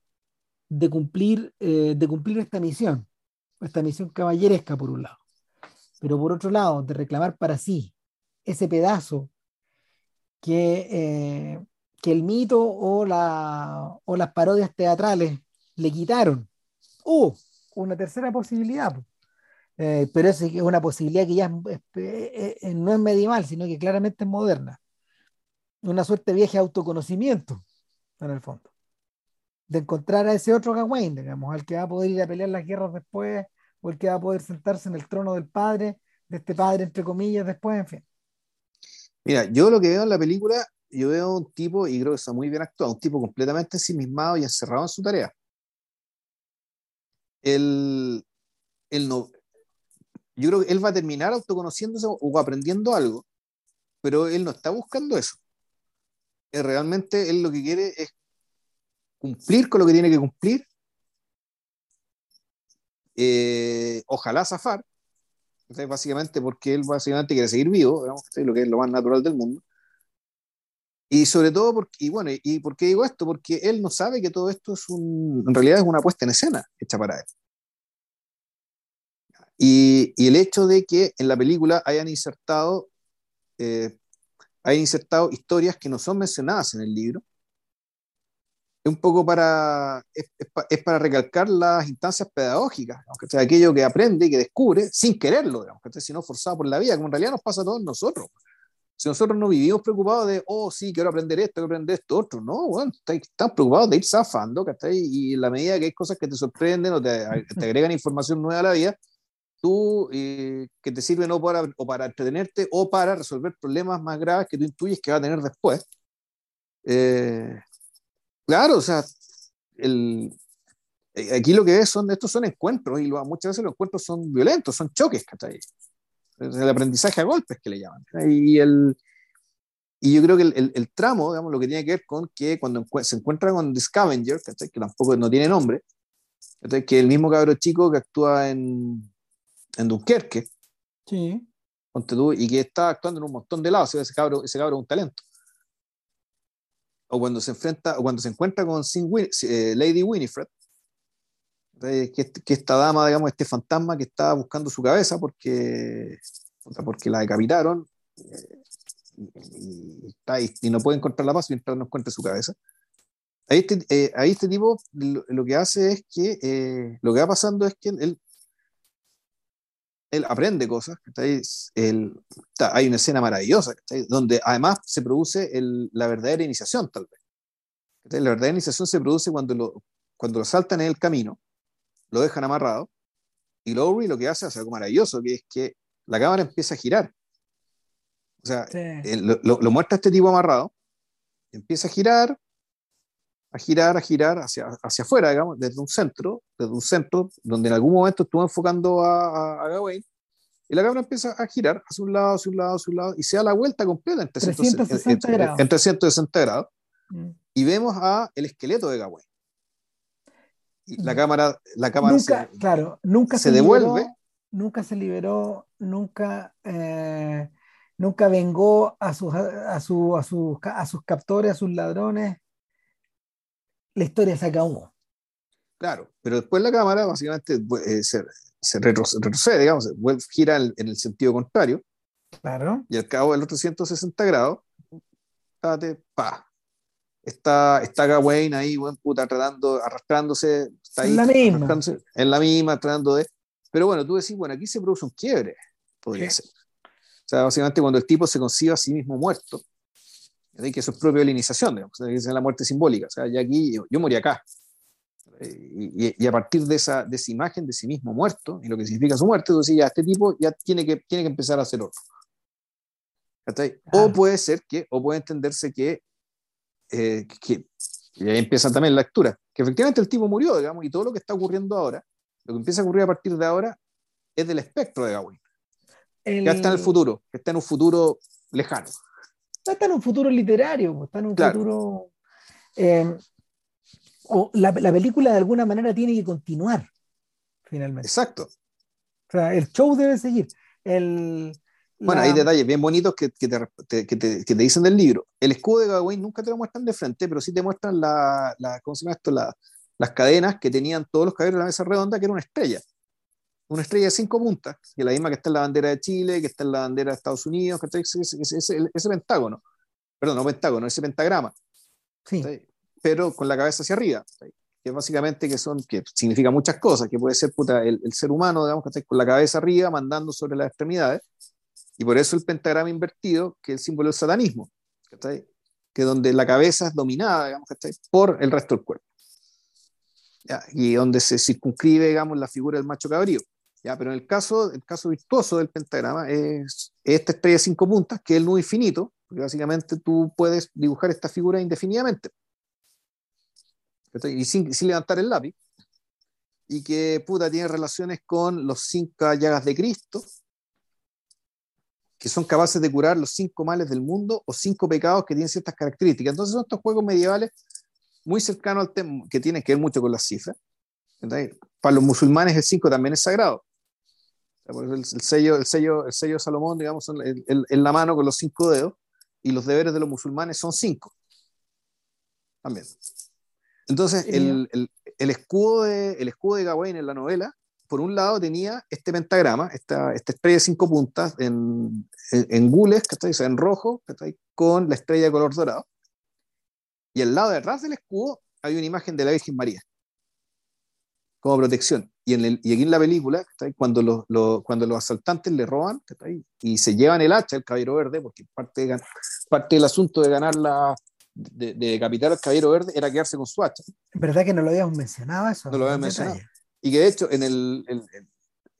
de cumplir, eh, de cumplir esta misión, esta misión caballeresca por un lado, pero por otro lado, de reclamar para sí ese pedazo que, eh, que el mito o, la, o las parodias teatrales le quitaron. ¡Uh! Una tercera posibilidad. Eh, pero es una posibilidad que ya no es medieval, sino que claramente es moderna. Una suerte de viaje autoconocimiento, en el fondo. De encontrar a ese otro Gawain, digamos, al que va a poder ir a pelear las guerras después, o el que va a poder sentarse en el trono del padre, de este padre, entre comillas, después, en fin. Mira, yo lo que veo en la película, yo veo un tipo, y creo que está muy bien actuado, un tipo completamente ensimismado y encerrado en su tarea. Él no, yo creo que él va a terminar autoconociéndose o aprendiendo algo, pero él no está buscando eso. Realmente él lo que quiere es cumplir con lo que tiene que cumplir, eh, ojalá zafar, básicamente porque él básicamente quiere seguir vivo, lo que es lo más natural del mundo. Y sobre todo, porque, y bueno, ¿y por qué digo esto? Porque él no sabe que todo esto es un, en realidad es una puesta en escena hecha para él. Y, y el hecho de que en la película hayan insertado, eh, hayan insertado historias que no son mencionadas en el libro, es un poco para, es, es, para recalcar las instancias pedagógicas, aunque sea aquello que aprende y que descubre sin quererlo, digamos, sino forzado por la vida, como en realidad nos pasa a todos nosotros. Si nosotros no vivimos preocupados de, oh, sí, quiero aprender esto, quiero aprender esto, otro, no, bueno, están preocupados de ir zafando, Y en la medida que hay cosas que te sorprenden o te, te agregan información nueva a la vida, tú, eh, que te sirven o para, o para entretenerte o para resolver problemas más graves que tú intuyes que va a tener después. Eh, Claro, o sea, el, eh, aquí lo que es son, estos son encuentros y muchas veces los encuentros son violentos, son choques, Es el aprendizaje a golpes que le llaman. Y, el, y yo creo que el, el, tramo, digamos, lo que tiene que ver con que cuando se encuentra con The Scavenger, que tampoco no tiene nombre, que el mismo cabro chico que actúa en, en Dunkerque, sí. y que está actuando en un montón de lados, ese cabro, ese cabro es un talento o cuando se enfrenta, o cuando se encuentra con eh, Lady Winifred, que, que, esta dama, digamos, este fantasma que está buscando su cabeza porque, porque la decapitaron eh, y, no puede encontrar la paz mientras no encuentre su cabeza. Ahí este, eh, ahí este tipo lo, que hace es que lo que va pasando es que él, él aprende cosas, hay una escena maravillosa, donde además se produce la verdadera iniciación, tal vez. La verdadera iniciación se produce cuando lo, cuando lo saltan en el camino, lo dejan amarrado, y Lowry lo que hace es algo maravilloso, que es que la cámara empieza a girar. O sea, lo, muestra este tipo amarrado, empieza a girar, a girar, a girar hacia, hacia afuera, digamos, desde un centro, desde un centro donde en algún momento estuvo enfocando a, a, Gawain, y la cámara empieza a girar hacia un lado, hacia un lado, hacia un lado, y se da la vuelta completa en 360, grados. En 360 grados. Mm. Y vemos a el esqueleto de Gawain. Y la mm. cámara, la cámara nunca, se, claro, nunca se, devuelve. nunca se liberó, nunca, eh, nunca vengó a sus, a, su, a, sus, a sus captores, a sus ladrones la historia se acabó. Claro, pero después la cámara básicamente eh, se, se retrocede, digamos, gira en, el sentido contrario. Claro. Y al cabo de los 360 grados, pa. Está, está Gawain ahí, buen puta, tratando, arrastrándose, está ahí, en la misma. En la misma, tratando de. Pero bueno, tú decís, bueno, aquí se produce un quiebre, podría ser. O sea, básicamente cuando el tipo se concibe a sí mismo muerto, que eso es propio de la iniciación, digamos, es la muerte simbólica. O sea, ya aquí yo, morí acá. Y, a partir de esa, de esa imagen de sí mismo muerto y lo que significa su muerte, entonces ya este tipo ya tiene que, tiene que empezar a hacer otro. O puede ser que, o puede entenderse que, eh, que, y ahí empieza también la lectura, que efectivamente el tipo murió, digamos, y todo lo que está ocurriendo ahora, lo que empieza a ocurrir a partir de ahora, es del espectro de Gawain. Ya está en el futuro, está en un futuro lejano está en un futuro literario, pues, está en un futuro... Eh, o la, película de alguna manera tiene que continuar, finalmente. Exacto. O sea, el show debe seguir. El, bueno, hay detalles bien bonitos que, que, te, que, te, que, te, dicen del libro. El escudo de Gawain nunca te lo muestran de frente, pero sí te muestran la, la ¿cómo se llama esto? las cadenas que tenían todos los caballeros de la mesa redonda, que era una estrella una estrella de cinco puntas, que es la misma que está en la bandera de Chile, que está en la bandera de Estados Unidos, que ese, ese, ese, ese, pentágono, perdón, no pentágono, ese pentagrama, sí. pero con la cabeza hacia arriba, que básicamente que son, que significa muchas cosas, que puede ser puta, el, el, ser humano, digamos, que con la cabeza arriba, mandando sobre las extremidades, y por eso el pentagrama invertido, que es el símbolo del satanismo, que donde la cabeza es dominada, digamos, por el resto del cuerpo. y donde se circunscribe, digamos, la figura del macho cabrío. ¿Ya? Pero en el caso, el caso virtuoso del pentagrama es esta estrella de cinco puntas, que es el nudo infinito, porque básicamente tú puedes dibujar esta figura indefinidamente. Y sin, levantar el lápiz. Y que puta tiene relaciones con los cinco llagas de Cristo, que son capaces de curar los cinco males del mundo o cinco pecados que tienen ciertas características. Entonces son estos juegos medievales muy cercanos al tema, que tienen que ver mucho con las cifras. Para los musulmanes el 5 también es sagrado. El, sello, el, sello, el sello de Salomón, digamos, en, la mano con los cinco dedos, y los deberes de los musulmanes son cinco. También. Entonces, el, el, escudo de, el escudo de Gawain en la novela, por un lado tenía este pentagrama, esta, esta estrella de cinco puntas en, en, gules, que está en rojo, con la estrella de color dorado. Y al lado de atrás del escudo hay una imagen de la Virgen María como protección. Y, en el, y aquí en la película, cuando, los, cuando los asaltantes le roban y se llevan el hacha, el caballero verde, porque parte, parte del asunto de ganar la, de, de decapitar al caballero verde era quedarse con su hacha. ¿Verdad que no lo habíamos mencionado eso? No lo habíamos mencionado. Y que de hecho en, el, en,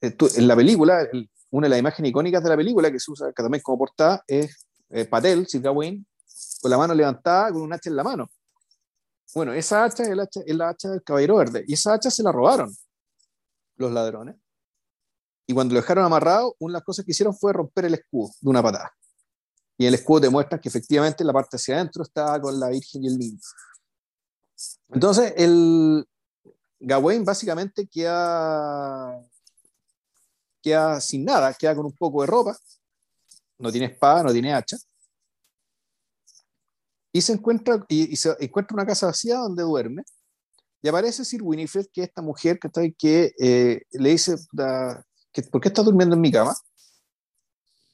en la película, una de las imágenes icónicas de la película que se usa también como portada es eh, Patel, Sir Gawain, con la mano levantada, con un hacha en la mano. Bueno, esa hacha es, la hacha del caballero verde. Y esa hacha se la robaron los ladrones. Y cuando lo dejaron amarrado, una de las cosas que hicieron fue romper el escudo de una patada. Y el escudo demuestra que efectivamente la parte hacia adentro estaba con la Virgen y el niño. Entonces, el Gawain básicamente queda, queda sin nada, queda con un poco de ropa, no tiene espada, no tiene hacha, y se encuentra, y, se encuentra una casa vacía donde duerme, y aparece Sir Winifred, que es esta mujer que, está, que eh, le dice, que, ¿por qué estás durmiendo en mi cama?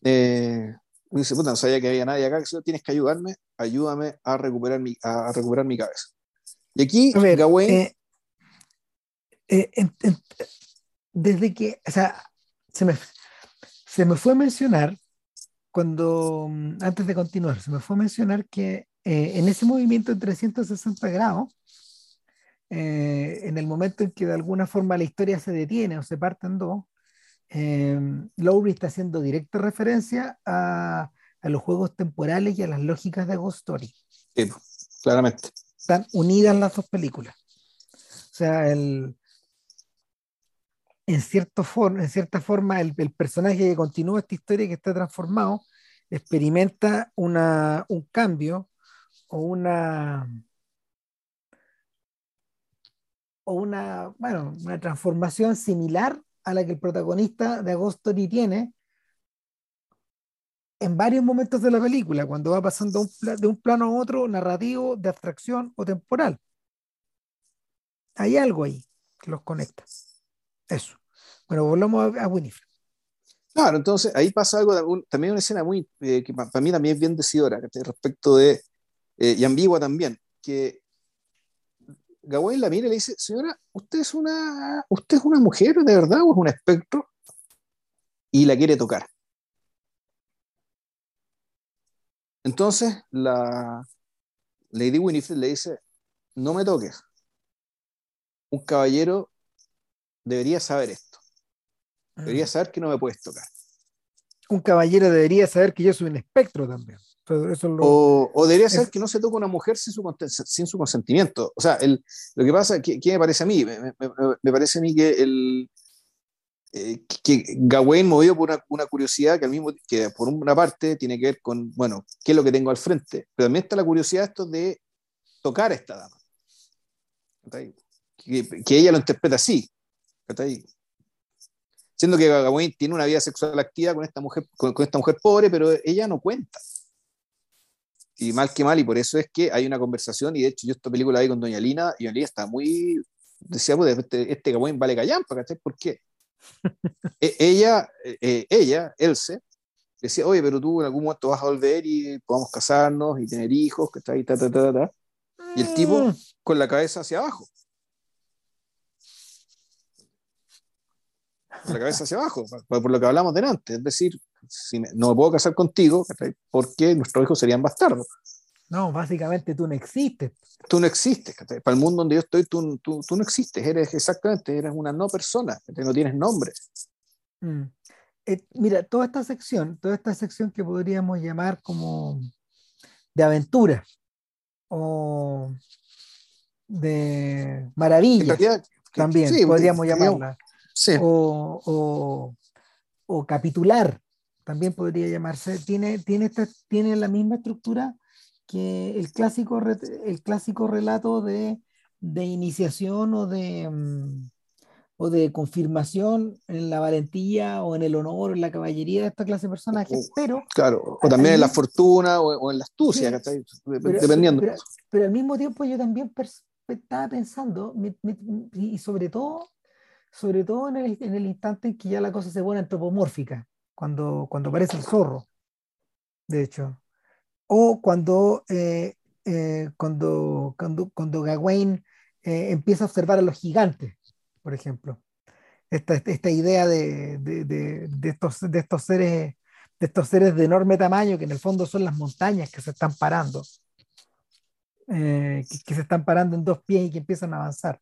Eh, dice, puta, no sabía que había nadie acá, que tienes que ayudarme, ayúdame a recuperar mi, a, recuperar mi cabeza. Y aquí, Gawain... Eh, desde que, o sea, se me, se me fue a mencionar, cuando, mm, antes de continuar, se me fue a mencionar que eh, en ese movimiento de 360 grados, eh, en el momento en que de alguna forma la historia se detiene o se parte en dos, eh, Lowry está haciendo directa referencia a, a, los juegos temporales y a las lógicas de Ghost Story. Sí, claramente. están unidas las dos películas. O sea, el, en, cierto for, en cierta forma, el, el, personaje que continúa esta historia que está transformado experimenta una, un cambio o una o una, bueno, una transformación similar a la que el protagonista de Agostoni tiene en varios momentos de la película, cuando va pasando de un plano a otro narrativo, de abstracción o temporal. Hay algo ahí que los conecta. Eso. Bueno, volvamos a, a Winifred. Claro, entonces ahí pasa algo, también una escena muy, eh, que para mí también es bien decidora, respecto de, eh, y ambigua también, que Gawain la mira y le dice, señora, ¿usted es una, usted es una mujer de verdad o es un espectro? Y la quiere tocar. Entonces la Lady Winifred le dice, no me toques. Un caballero debería saber esto. Debería mm. saber que no me puedes tocar. Un caballero debería saber que yo soy un espectro también. O, debería saber que no se toca una mujer sin su, sin su consentimiento. O sea, el, lo que pasa, ¿qué, me parece a mí? Me, parece a mí que el, eh, que Gawain movido por una, curiosidad que al mismo que por una parte tiene que ver con, bueno, qué es lo que tengo al frente, pero también está la curiosidad esto de tocar a esta dama. Que, que, ella lo interpreta así. Siendo que Gawain tiene una vida sexual activa con esta mujer, con, esta mujer pobre, pero ella no cuenta. Y mal que mal, y por eso es que hay una conversación, y de hecho yo esta película la vi con Doña Lina, y Doña Lina está muy, decía, pues este, este Gawain vale callampa, ¿Por qué? (laughs) E, ella, eh, ella, Else, decía, oye, pero tú en algún momento vas a volver y podamos casarnos y tener hijos, está ahí, ta, ta, ta, ta. Y el tipo mm. con la cabeza hacia abajo. La cabeza hacia abajo, por, lo que hablamos delante. Es decir, si no me puedo casar contigo, porque nuestros hijos serían bastardos. No, básicamente tú no existes. Tú no existes. Para el mundo donde yo estoy, tú, tú, tú, no existes. Eres exactamente, eres una no persona. No tienes nombre. Mm. Eh, mira, toda esta sección, toda esta sección que podríamos llamar como de aventura o de maravilla, también podríamos llamarla. Sí. O, o, o, capitular, también podría llamarse. Tiene, tiene, esta, tiene la misma estructura que el clásico, el clásico relato de, de iniciación o de, mm, o de confirmación en la valentía o en el honor o en la caballería de esta clase de personajes, pero... Claro, o también en la fortuna o, en la astucia, dependiendo. Pero, al mismo tiempo yo también estaba pensando, y sobre todo, sobre todo en el, en el, instante en que ya la cosa se pone antropomórfica, cuando, cuando aparece el zorro, de hecho o cuando, eh, eh, cuando, cuando, cuando Gawain eh, empieza a observar a los gigantes, por ejemplo. Esta, esta idea de, de, de, estos, de, estos seres, de estos seres de enorme tamaño que en el fondo son las montañas que se están parando, que, que, se están parando en dos pies y que empiezan a avanzar.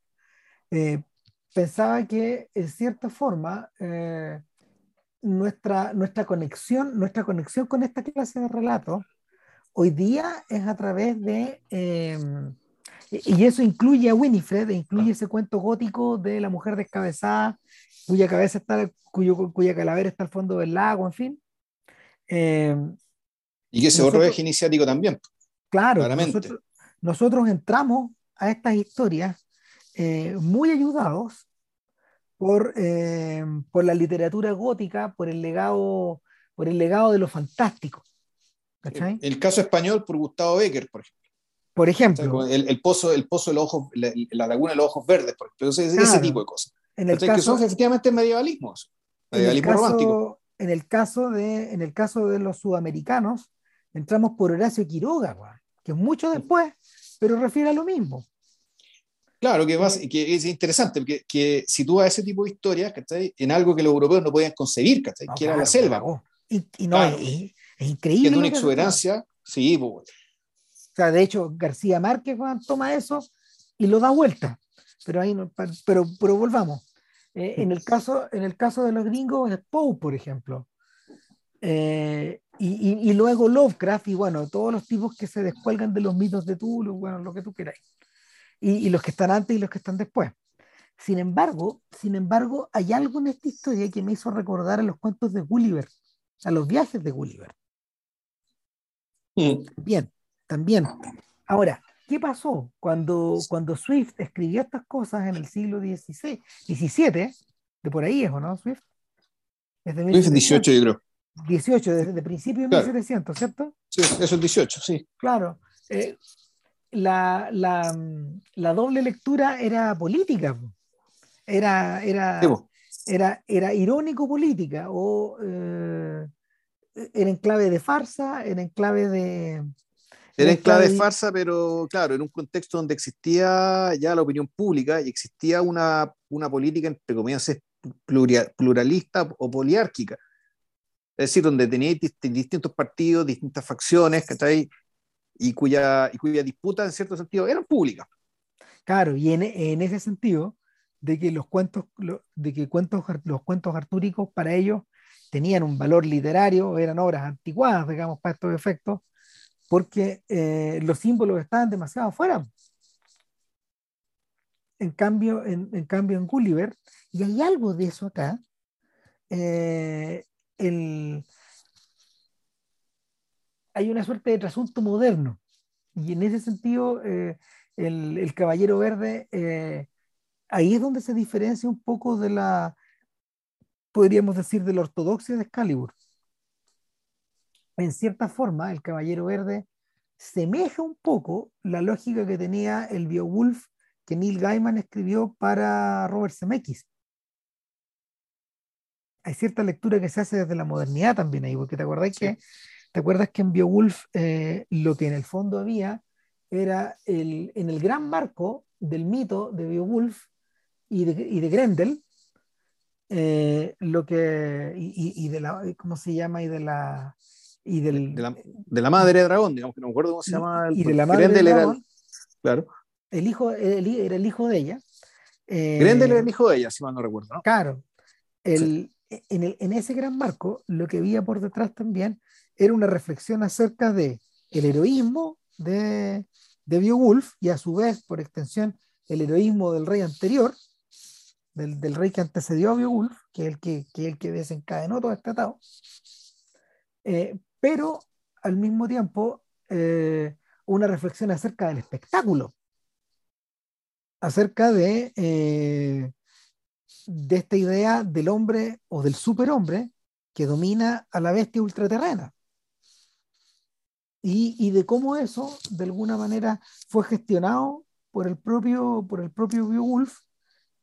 Pensaba que en cierta forma nuestra, nuestra, conexión, nuestra conexión con esta clase de relatos hoy día es a través de, em, y eso incluye a Winifred, incluye ese cuento gótico de la mujer descabezada, cuya cabeza está, cuyo, cuya calavera está al fondo del lago, en fin. Em, y que ese otro eje iniciático también. Claro, nosotros, nosotros, entramos a estas historias eh, muy ayudados por, em, por la literatura gótica, por el legado, por el legado de lo fantástico. El, caso español por Gustavo Becker, por ejemplo. Por ejemplo. el, pozo, el pozo de los ojos, la, laguna de los ojos verdes, por ejemplo. ese tipo de cosas. En el caso, que son efectivamente medievalismos. Medievalismo romántico. En el, caso de, en el caso de los sudamericanos, entramos por Horacio Quiroga, que es mucho después, pero refiere a lo mismo. Claro, que, que es interesante, porque que sitúa ese tipo de historias en algo que los europeos no podían concebir, que era la selva. Y, no, es increíble. Que una exuberancia, sí. Pues, o sea, de hecho, García Márquez toma eso y lo da vuelta. Pero ahí no, pero, pero volvamos. Eh, en, el caso, en el caso de los gringos es Poe, por ejemplo. Eh, y, y, luego Lovecraft y bueno, todos los tipos que se descuelgan de los mitos de Tulu, bueno, lo que tú queráis. Y, y, los que están antes y los que están después. Sin embargo, sin embargo, hay algo en esta historia que me hizo recordar a los cuentos de Gulliver, a los viajes de Gulliver. Bien, también. Ahora, ¿qué pasó cuando, cuando Swift escribió estas cosas en el siglo XVI, XVII? De por ahí es, ¿o no, Swift? Es de 18, yo creo. 18, desde principio de 1700, ¿cierto? Sí, eso es 18, sí. Claro. Eh, la, la, la, doble lectura era política. Era, era, era, era irónico política o eh, era en clave de farsa, era en clave de... Era en clave de farsa, pero claro, en un contexto donde existía ya la opinión pública y existía una, una política, entre comillas, pluralista o poliárquica es decir, donde tenéis distintos partidos, distintas facciones, ¿cachai? Y cuya, y cuya disputa, en cierto sentido, eran públicas. Claro, y en, en ese sentido, de que los cuentos, de que cuentos, los cuentos artúricos para ellos tenían un valor literario, eran obras antiguadas, digamos, para estos efectos, porque eh, los símbolos estaban demasiado afuera. En cambio, en, en, cambio, en Gulliver, y hay algo de eso acá, eh, el, hay una suerte de trasunto moderno. Y en ese sentido, eh, el, Caballero Verde, eh, ahí es donde se diferencia un poco de la, podríamos decir, de la ortodoxia de Excalibur. En cierta forma, el Caballero Verde semeja un poco la lógica que tenía el Beowulf que Neil Gaiman escribió para Robert Zemeckis hay cierta lectura que se hace desde la modernidad también ahí, porque te acuerdas que te acuerdas que en Beowulf eh, lo que en el fondo había era el, en el gran marco del mito de Beowulf y de, y de Grendel, eh, lo que y, de la cómo se llama y de la y del, de, la, de la madre de dragón digamos que no me acuerdo cómo se llama y de la madre Grendel era claro. El hijo era el hijo de ella eh, Grendel era el hijo de ella si mal no recuerdo ¿no? claro. El, en, ese gran marco, lo que había por detrás también era una reflexión acerca de el heroísmo de, de Beowulf y a su vez, por extensión, el heroísmo del rey anterior, del, rey que antecedió a Beowulf, que es el que, que, el que desencadenó todo este atado, eh, pero al mismo tiempo eh, una reflexión acerca del espectáculo, acerca de eh, de esta idea del hombre o del superhombre que domina a la bestia ultraterrena. Y, y, de cómo eso, de alguna manera, fue gestionado por el propio, por el propio Beowulf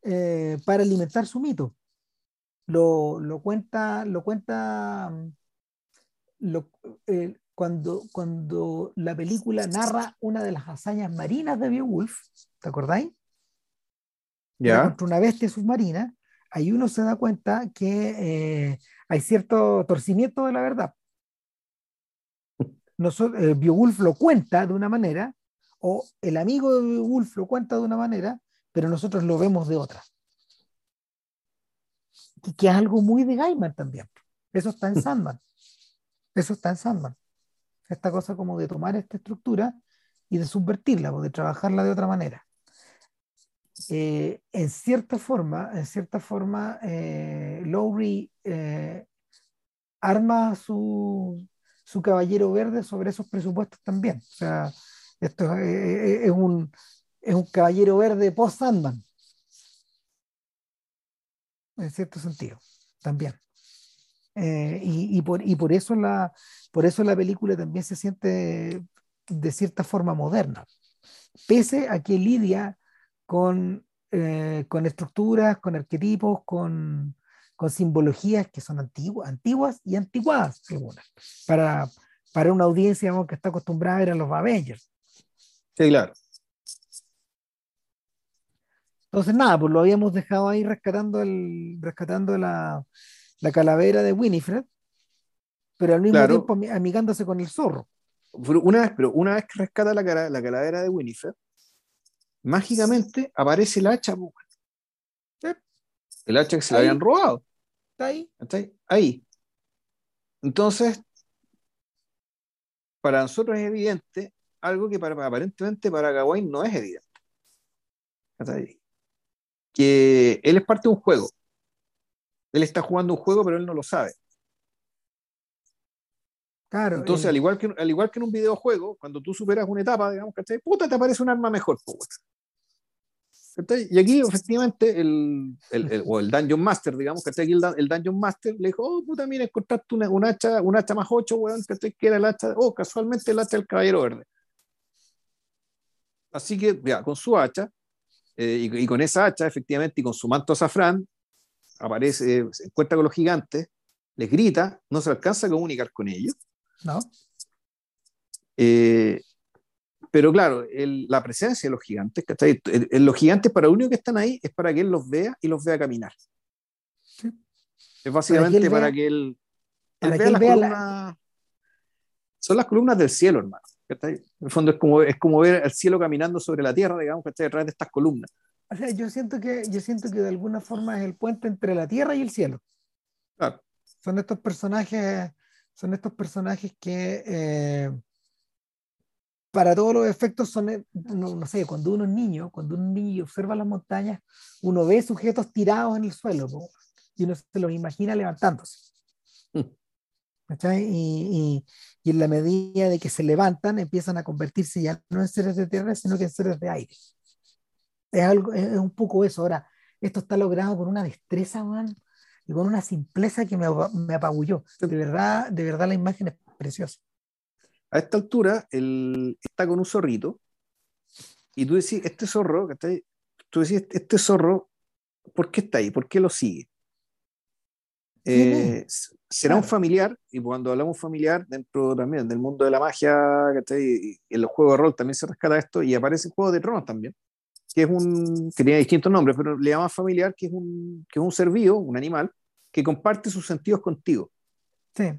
eh, para alimentar su mito. Lo, lo cuenta, lo cuenta lo, eh, cuando, cuando la película narra una de las hazañas marinas de Beowulf, ¿te acordáis? contra una bestia submarina, ahí uno se da cuenta que eh, hay cierto torcimiento de la verdad. Nosotros, eh, Beowulf lo cuenta de una manera, o el amigo de Beowulf lo cuenta de una manera, pero nosotros lo vemos de otra. Y que es algo muy de Gaiman también. Eso está en (laughs) Sandman. Eso está en Sandman. Esta cosa como de tomar esta estructura y de subvertirla o de trabajarla de otra manera. Eh, en cierta forma, en cierta forma, eh, Lowry eh, arma su, su, caballero verde sobre esos presupuestos también. O sea, esto es, un, es un caballero verde post-Sandman. En cierto sentido, también. y, y, por, y por, eso la, por eso la película también se siente de cierta forma moderna. Pese a que Lidia con, eh, con estructuras, con arquetipos, con, con simbologías que son antiguas, antiguas y antiguadas, para, para una audiencia que está acostumbrada a ver a los Avengers. Sí, claro. Entonces, nada, pues lo habíamos dejado ahí rescatando, el, rescatando la, la calavera de Winifred, pero al mismo tiempo amigándose con el zorro. Una vez, pero una vez que rescata la, la calavera de Winifred, mágicamente aparece el hacha. El hacha que se le habían robado. Está ahí. Está ahí. Entonces, para nosotros es evidente algo que para, aparentemente para Gawain no es evidente. Que él es parte de un juego. Él está jugando un juego, pero él no lo sabe. Claro, Entonces, al, igual que, al igual que en un videojuego, cuando tú superas una etapa, digamos, ¿cachai? Puta, te aparece un arma mejor. weón. ¿Cachai? Y aquí, efectivamente, el, el, el- o el Dungeon Master, digamos, que aquí el Dungeon Master le dijo, oh, puta, mira, encontraste una, un hacha, un hacha más 8, weón, ¿cachai? Que era el hacha, oh, casualmente el hacha del Caballero Verde. Así que, ya, con su hacha, eh, y, y con esa hacha, efectivamente, y con su manto azafrán, aparece, eh, se encuentra con los gigantes, les grita, no se alcanza a comunicar con ellos. ¿no? Eh, pero claro, el- la presencia de los gigantes, ¿cachai? El- el- los gigantes para lo único que están ahí es para que él los vea y los vea caminar. Sí. Es básicamente él para que él, él para que vea él las vea la- columnas. Son las columnas del cielo, hermano. ¿cachai? En el fondo es como, es como ver el cielo caminando sobre la tierra, digamos, ¿cachai? detrás de estas columnas. O sea, yo siento que, yo siento que de alguna forma es el puente entre la tierra y el cielo. Claro. Son estos personajes, son estos personajes que eh, para todos los efectos son, eh, no, no sé, cuando uno es niño, cuando es niño observa las montañas, uno ve sujetos tirados en el suelo po, y uno se los imagina levantándose. (laughs) ¿cachai? Y, y- y en la medida de que se levantan, empiezan a convertirse ya no en seres de tierra, sino que en seres de aire. Es, algo, es, un poco eso. Ahora, esto está logrado con una destreza, man, y con una simpleza que me, me apabulló. De verdad, de verdad la imagen es preciosa. A esta altura, él está con un zorrito y tú decís, este zorro, ¿cachai? Tú decís, este zorro, ¿por qué está ahí? ¿Por qué lo sigue? ¿Quién Eh, será un Claro. familiar, y cuando hablamos familiar, dentro también del mundo de la magia, ¿cachai? En los juegos de rol también se rescata esto, y aparece en Juego de Tronos también, que es un, que tiene distintos nombres, pero le llaman familiar, que es un, que es un ser vivo, un animal, que comparte sus sentidos contigo. Sí.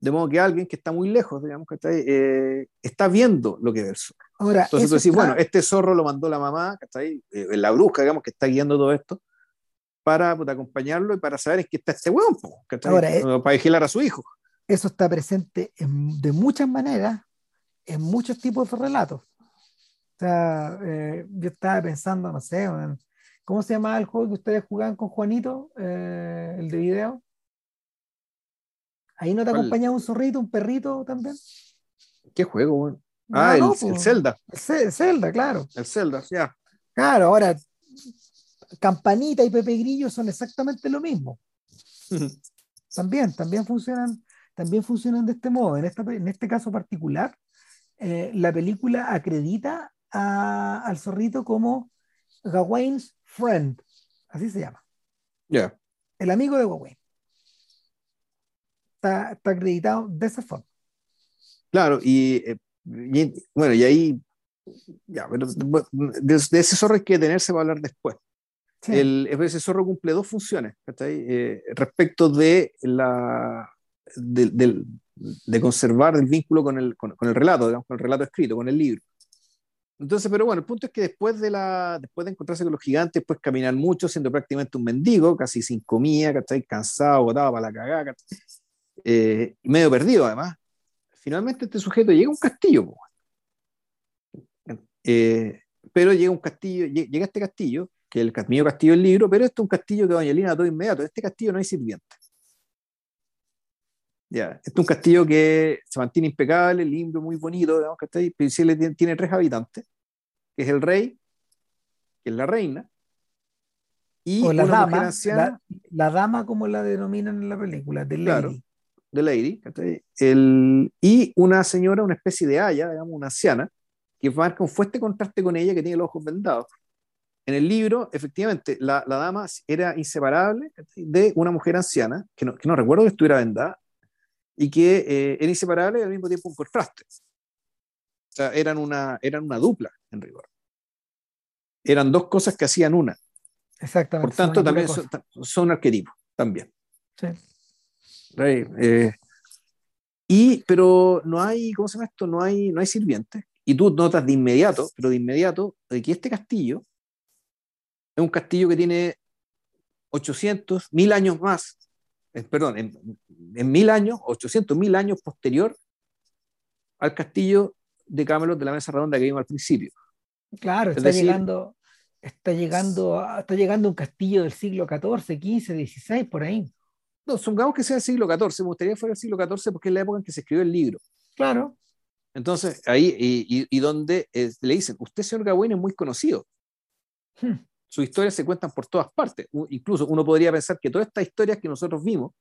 De modo que alguien que está muy lejos, digamos, ¿cachai? Eh, está viendo lo que ve el zorro. Ahora, Entonces tú decís, está- bueno, este zorro lo mandó la mamá, ¿cachai? Eh, la bruja, digamos, que está guiando todo esto, para puta, acompañarlo y para saber en qué está este hueón, po, ¿cachai? Ahora, eh, para vigilar a su hijo. eso está presente en- de muchas maneras en muchos tipos de relatos. O sea, eh, yo estaba pensando, no sé, ¿cómo se llamaba el juego que ustedes jugaban con Juanito? Eh, el de video. Ahí no te ¿Cuál? acompañaba un zorrito, un perrito también. ¿Qué juego, weón? Ah, el, no, el Zelda, el Zelda, claro. el Zelda, ya. Claro, ahora Campanita y Pepe Grillo son exactamente lo mismo. (laughs) También, también funcionan, también funcionan de este modo. En, esta, en este caso particular, eh, la película acredita a- al zorrito como Gawain's friend, así se llama, Ya. el amigo de Gawain. Está, está acreditado de esa forma. Claro, y, eh, y- bueno, y ahí, ya, pero de, de ese zorro hay que detenerse para hablar después. Sí, El, ese zorro cumple dos funciones. Eh, respecto de la de, del- de conservar el vínculo con el, con, con el relato, digamos, con el relato escrito, con el libro. Entonces, pero bueno, el punto es que después de, la, después de encontrarse con los gigantes, pues caminar mucho, siendo prácticamente un mendigo, casi sin comida, ¿cachai? cansado, botado para la cagada, ¿cachai? Eh, medio perdido además. Finalmente este sujeto llega a un castillo. Eh, pero llega a un castillo, lle- llega a este castillo, que es el mismo castillo del libro, pero este es un castillo que Doña Lina todo inmediato. En este castillo no hay sirviente. Ya, este es un castillo que se mantiene impecable, limpio, muy bonito, digamos. Pero sí le tiene, tiene tres habitantes, que es el rey, que es la reina, y o la una mujer dama, anciana, la, la dama como la denominan en la película, de Claro. Lady. De Lady. El, y una señora, una especie de haya, digamos, una anciana, que marca un fuerte contraste con ella, que tiene los ojos vendados. En el libro, efectivamente, la, la dama era inseparable de una mujer anciana, que no, que no recuerdo que estuviera vendada, y que eh, era inseparable y al mismo tiempo un contraste. O sea, eran una, eran una dupla, en rigor. Eran dos cosas que hacían una. Exactamente. Por tanto, también son, son arquetipos, también. Sí. Right, eh, y, pero no hay, ¿cómo se llama esto? No hay, no hay sirvientes. Y tú notas de inmediato, pero de inmediato, de que este castillo es un castillo que tiene 800, mil años más, eh, perdón, en, en mil años, 800, mil años posterior al castillo de Camelot de la mesa redonda que vimos al principio. Claro, está llegando, está llegando, está llegando un castillo del siglo XIV, XV, XVI, por ahí. No, supongamos que sea el siglo XIV, me gustaría que fuera el siglo XIV porque es la época en que se escribió el libro. Claro. Entonces, ahí, y, y, donde le dicen, usted, señor Gawain, es muy conocido. Hmm. Sus historias se cuentan por todas partes. incluso uno podría pensar que todas estas historias que nosotros vimos,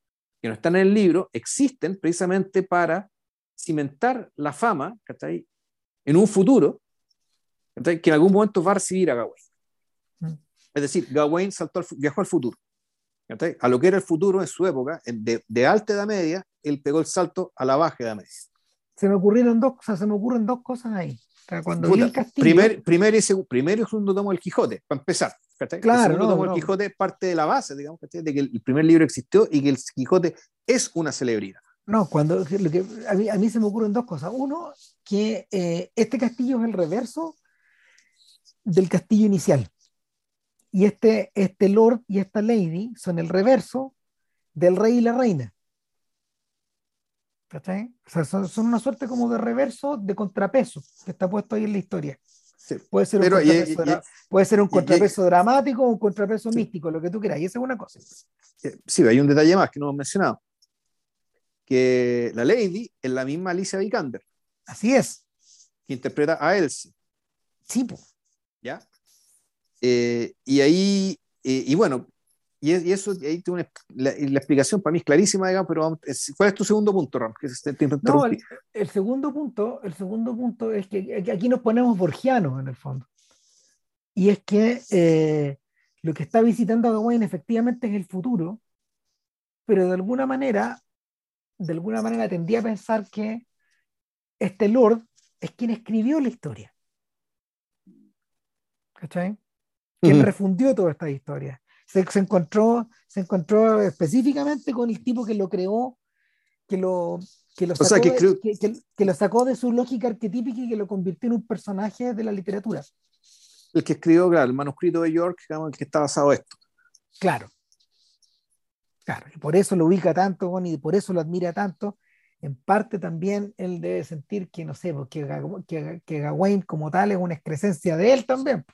que no están en el libro, existen precisamente para cimentar la fama, ¿cachai? En un futuro, ¿cachai? Que en algún momento va a recibir a Gawain. Hmm. Es decir, Gawain saltó viajó al futuro. ¿Cachai? A lo que era el futuro en su época, de, de alta edad media, él pegó el salto a la baja edad media se me ocurrieron dos cosas, se me ocurren dos cosas ahí. cuando el castillo, primer, primer, y primero y segundo tomo del Quijote, para empezar. Claro, el segundo tomo del Quijote parte de la base, digamos, de que el primer libro existió y que el Quijote es una celebridad. No, cuando lo que, a, mí, se me ocurren dos cosas. Uno, que eh, este castillo es el reverso del castillo inicial. Y este, este lord y esta lady son el reverso del rey y la reina. ¿Cachai? O sea, son, una suerte como de reverso de contrapeso que está puesto ahí en la historia. puede, ser un contrapeso, puede ser un contrapeso dramático o un contrapeso místico, lo que tú quieras, y esa es una cosa. Sí, hay un detalle más que no hemos mencionado. Que la Lady es la misma Alicia Vikander. Así es. Que interpreta a Elsie. Sí, pues. ¿Ya? Eh, y ahí, eh, y bueno, y, eso, ahí tengo la, explicación para mí es clarísima, digamos, pero ¿cuál es tu segundo punto, Ram? no, el, segundo punto, el segundo punto es que, aquí nos ponemos borgianos en el fondo. Y es que eh, lo que está visitando Gawain efectivamente es el futuro, pero de alguna manera, de alguna manera tendría a pensar que este Lord es quien escribió la historia. ¿Cachai? Quien refundió toda esta historia se, encontró, se encontró específicamente con el tipo que lo creó, que lo, que lo, sacó, de, que, lo sacó de su lógica arquetípica y que lo convirtió en un personaje de la literatura. El que escribió, claro, el manuscrito de York, el que está basado esto. Claro. Claro, y por eso lo ubica tanto, y por eso lo admira tanto. En parte también él debe sentir que, no sé, porque que, que Gawain como tal es una excrescencia de él también.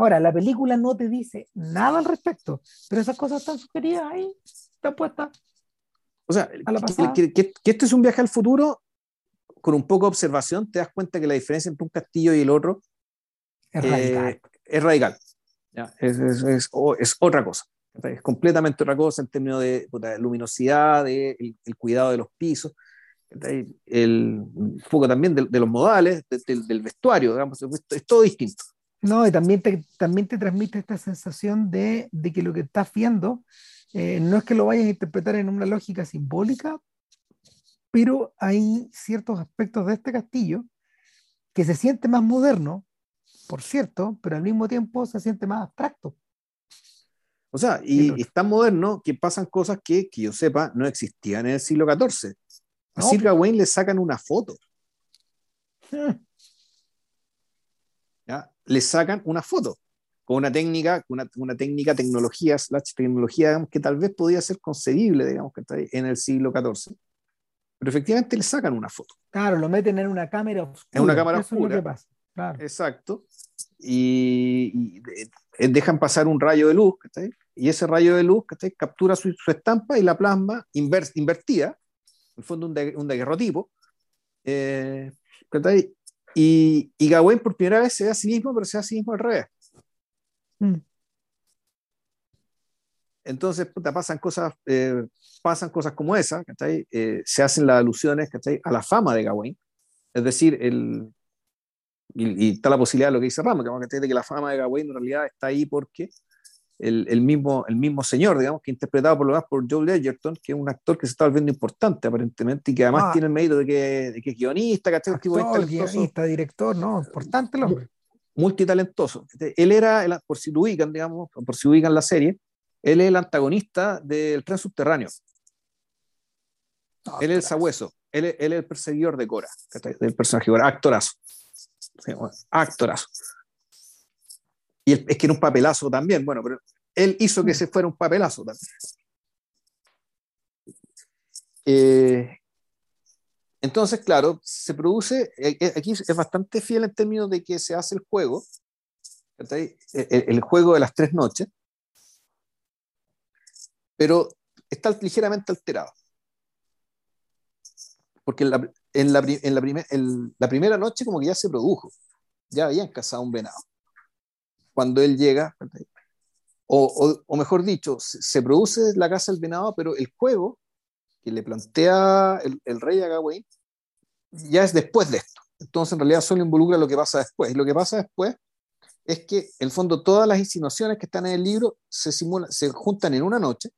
Ahora, la película no te dice nada al respecto, pero esas cosas están sugeridas ahí, están puestas. O sea, que, que, este es un viaje al futuro, con un poco de observación, te das cuenta que la diferencia entre un castillo y el otro es radical. Eh, es, radical. Es, es, es, otra cosa. Es completamente otra cosa en términos de, luminosidad, de el, cuidado de los pisos, el foco también de, los modales, del vestuario, digamos, es todo distinto. No, y también te, también te transmite esta sensación de, de que lo que estás viendo eh, no es que lo vayas a interpretar en una lógica simbólica, pero hay ciertos aspectos de este castillo que se siente más moderno, por cierto, pero al mismo tiempo se siente más abstracto. O sea, y es tan moderno que pasan cosas que, que yo sepa, no existían en el siglo XIV. A Sir Gawain le sacan una foto. (laughs) Le sacan una foto con una técnica, una, una técnica, tecnología, slash tecnología, que tal vez podía ser concebible, digamos, que en el siglo XIV. Pero efectivamente le sacan una foto. Claro, lo meten en una cámara oscura. En una cámara oscura. Exacto. Y, dejan pasar un rayo de luz, y ese rayo de luz captura su, estampa y la plasma invertida, en el fondo un, de, un daguerrotipo, eh, y, y Gawain por primera vez se ve a sí mismo, pero se ve a sí mismo al revés. Mm. Entonces, pasan cosas, eh, pasan cosas como esa, eh, se hacen las alusiones a la fama de Gawain. Es decir, el, y, está la posibilidad de lo que dice Ramos, de que la fama de Gawain en realidad está ahí porque el, mismo, el mismo señor, digamos, que interpretado por lo más por Joe Edgerton, que es un actor que se está volviendo importante aparentemente y que además ah. tiene el mérito de que, de que es guionista, Actor, guionista, director, ¿no? Importante el hombre. Multitalentoso. Él era, por si lo ubican, digamos, por si ubican la serie, él es el antagonista del tren subterráneo. él es el sabueso, él, es el perseguidor de Cora, del personaje Cora, actorazo. actorazo. Y es que era un papelazo también, bueno, pero él hizo que mm. se fuera un papelazo también. Eh, Entonces, claro, se produce, eh, eh, aquí es bastante fiel en términos de que se hace el juego, el, el juego de las tres noches, pero está ligeramente alterado. Porque en la, en la, en la, la primera noche como que ya se produjo, ya habían cazado un venado. Cuando él llega, o, o, mejor dicho, se, produce la caza del venado, pero el juego que le plantea el, el rey a Gawain ya es después de esto. Entonces, en realidad, solo involucra lo que pasa después. Y lo que pasa después es que, en el fondo, todas las insinuaciones que están en el libro se, simulan, se juntan en una noche,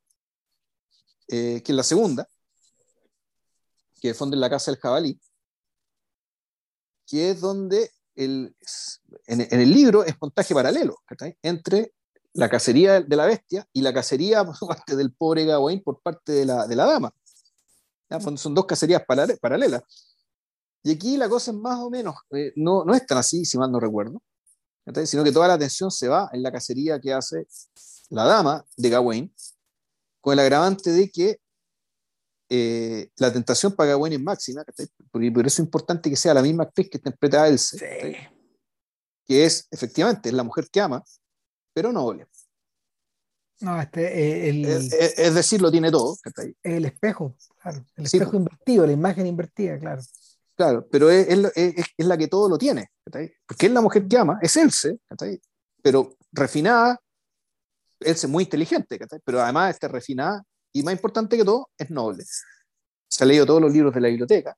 eh, que es la segunda, que es en la casa del jabalí, que es donde el, en, el libro es montaje paralelo entre la cacería de la bestia y la cacería (laughs) por parte del pobre Gawain por parte de la, de la dama. Son dos cacerías paralelas. Y aquí la cosa es más o menos, eh, no, no es tan así, si mal no recuerdo, sino que toda la atención se va en la cacería que hace la dama de Gawain, con el agravante de que eh, la tentación para Gawain es máxima, porque por eso es importante que sea la misma actriz que interpreta a Elsa, que es efectivamente es la mujer que ama, pero noble. No, este, eh, es, decir, lo tiene todo. El espejo, claro. El espejo invertido, la imagen invertida, claro. Claro, pero es, es, la que todo lo tiene, porque es la mujer que ama, es Else, pero refinada, Else es muy inteligente, pero además está refinada y más importante que todo, es noble. Se ha leído todos los libros de la biblioteca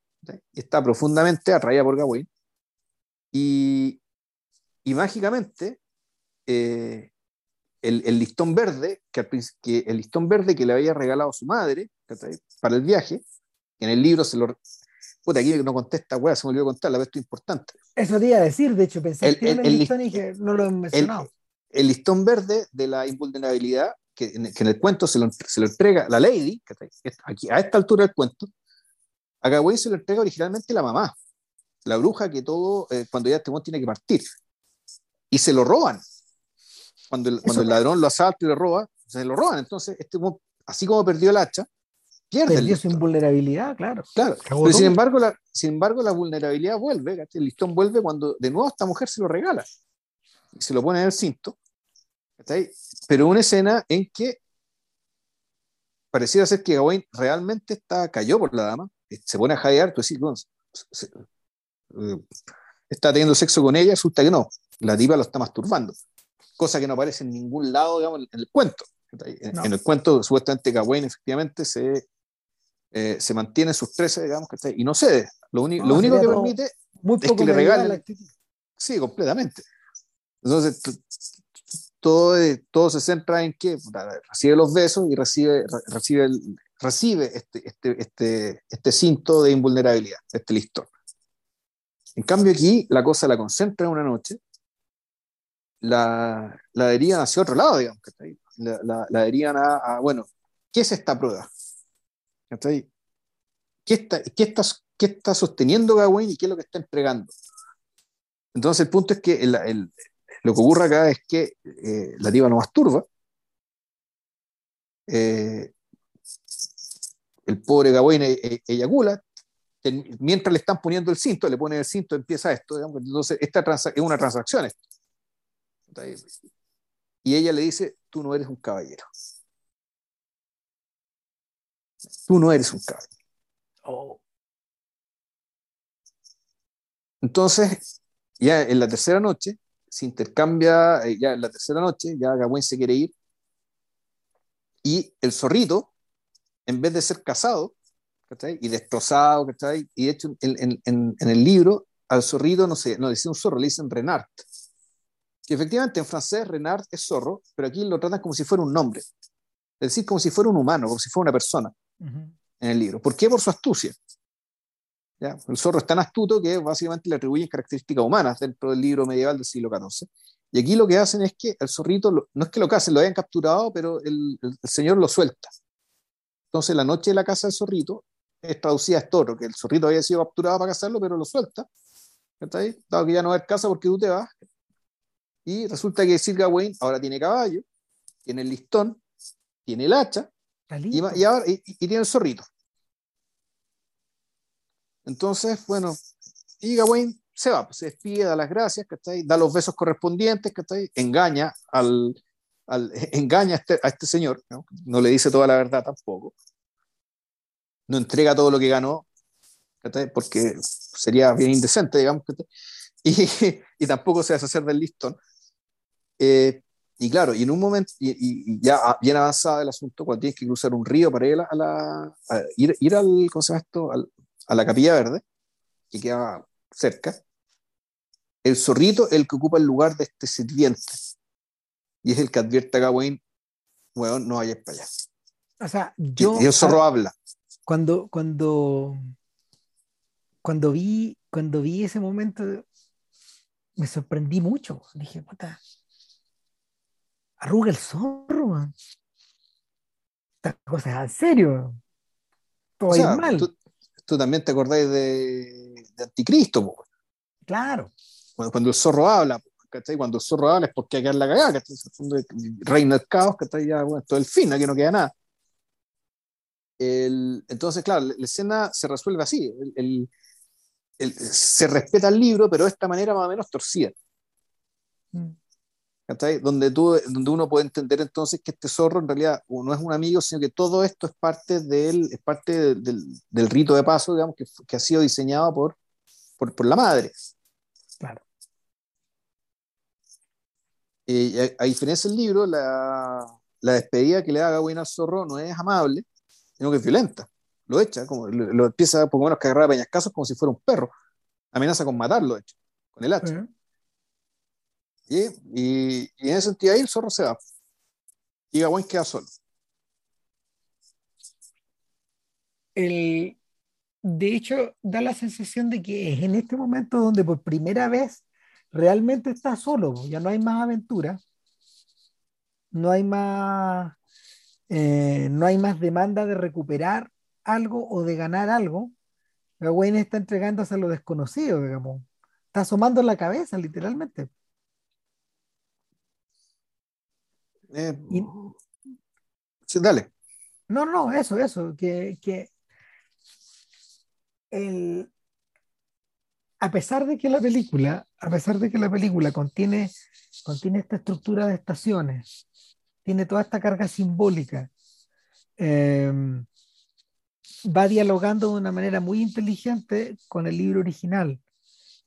y está profundamente atraída por Gawain y, y mágicamente eh, el, el, listón verde, que, que, el listón verde que le había regalado su madre para el viaje, en el libro se lo, Puta, aquí no contesta, weá, se me olvidó contar, la vez esto importante. Eso te iba a decir, de hecho, pensé el, que el, el listón y que no lo he mencionado. El, listón verde de la invulnerabilidad, que en, que en el cuento se lo, se lo, entrega la Lady, aquí, a esta altura del cuento, a Gawain se lo entrega originalmente la mamá, la bruja que todo, eh, cuando ya este tiene que partir. Y se lo roban. Cuando el, cuando el ladrón lo asalta y lo roba, se lo roban. Entonces, este así como perdió el hacha, pierde Perdió su invulnerabilidad, claro. Claro, pero sin embargo, la, sin embargo, la vulnerabilidad vuelve, el listón vuelve cuando de nuevo esta mujer se lo regala y se lo pone en el cinto. Pero una escena en que pareciera ser que Gawain realmente está, cayó por la dama, eh, se pone a jadear, tú decís, bueno, eh, está teniendo sexo con ella, resulta que no, la diva lo está masturbando, cosa que no aparece en ningún lado digamos, en el cuento. En, en, el cuento, supuestamente Gawain efectivamente se eh, se mantiene sus 13, digamos, que y no cede. Lo, lo único que permite es que le regalen. Sí, completamente. Entonces, todo, todo se centra en que recibe los besos y recibe, recibe, recibe este, este, este, este cinto de invulnerabilidad, este listón. En cambio aquí la cosa la concentra en una noche, la, la derivan hacia otro lado, digamos, la, la, la derivan a, a, bueno, ¿qué es esta prueba? ¿Qué está, qué, está, ¿Qué está sosteniendo Gawain y qué es lo que está entregando? Entonces el punto es que el, el, lo que ocurre acá es que eh, la diva no masturba. Eh, el pobre Gawain e, e, eyacula. Mientras le están poniendo el cinto, le ponen el cinto, empieza esto. Digamos, entonces, esta es una transacción. Y ella le dice, tú no eres un caballero. Tú no eres un caballero. Oh. Entonces, ya en la tercera noche, se intercambia, eh, ya en la tercera noche, ya Gawain se quiere ir, y el zorrito, en vez de ser casado, y destrozado, y de hecho en, en, en, el libro, al zorrito no, se, no dice un zorro, le dicen Renard, que efectivamente en francés Renard es zorro, pero aquí lo tratan como si fuera un nombre, es decir, como si fuera un humano, como si fuera una persona en el libro. ¿Por qué? Por su astucia. ¿Ya? El zorro es tan astuto que básicamente le atribuyen características humanas dentro del libro medieval del siglo XIV. Y aquí lo que hacen es que el zorrito, no es que lo casen, lo hayan capturado, pero el, el, señor lo suelta. Entonces la noche de la casa del zorrito es traducida a esto, que el zorrito había sido capturado para cazarlo, pero lo suelta. ¿Está ahí? Dado que ya no va a haber casa porque tú te vas. Y resulta que Sir Gawain ahora tiene caballo, tiene el listón, tiene el hacha, y, y, ahora, y, tiene el zorrito. Entonces, bueno, y Gawain se va, pues, se despide, da las gracias, da los besos correspondientes, engaña al, al (laughs) engaña a este, a este señor, ¿no? le dice toda la verdad tampoco, no entrega todo lo que ganó, porque sería bien indecente, digamos, (laughs) y, y, tampoco se hace hacer del listón. Eh, y claro, y en un momento, y, ya bien avanzado el asunto, cuando tienes que cruzar un río para ir a, ir, al, ¿cómo se llama esto? A la Capilla Verde, que queda cerca, el zorrito es el que ocupa el lugar de este sirviente. Y es el que advierte a Gawain, bueno, no vayas para allá. O sea, yo... Y el zorro habla. Cuando, cuando, cuando vi, cuando vi ese momento, me sorprendí mucho. Dije, puta, arruga el zorro, man. Estas cosas en serio. Todo o mal. Tú, también te acordáis de, de Anticristo, Claro. Cuando, cuando, el zorro habla, ¿cachai? Cuando el zorro habla es porque hay que la cagada, ¿cachai? Reina el caos, que está ya, bueno, todo el fin, aquí no queda nada. El, entonces, claro, la, escena se resuelve así. El, el, se respeta el libro, pero de esta manera más o menos torcida. Mm. Donde, tú, donde uno puede entender entonces que este zorro en realidad no es un amigo, sino que todo esto es parte del, es parte del, del rito de paso, digamos, que, que, ha sido diseñado por, por, por la madre. Claro. Eh, a, a, diferencia del libro, la, la, despedida que le da Gawain al zorro no es amable, sino que es violenta. Lo echa, como, lo, empieza por lo menos a agarrar a peñascasos como si fuera un perro. Amenaza con matarlo, hecho, con el hacha. Y, en ese sentido ahí el zorro se va. Y Gawain queda solo. El, de hecho, da la sensación de que es en este momento donde por primera vez realmente está solo, ya no hay más aventura, no hay más, eh, no hay más demanda de recuperar algo o de ganar algo. Gawain está entregándose a lo desconocido, digamos. Está asomando la cabeza, literalmente. Eh, sí, dale. No, no, eso, eso, que, que el, a pesar de que la película, a pesar de que la película contiene, contiene esta estructura de estaciones, tiene toda esta carga simbólica, em, va dialogando de una manera muy inteligente con el libro original.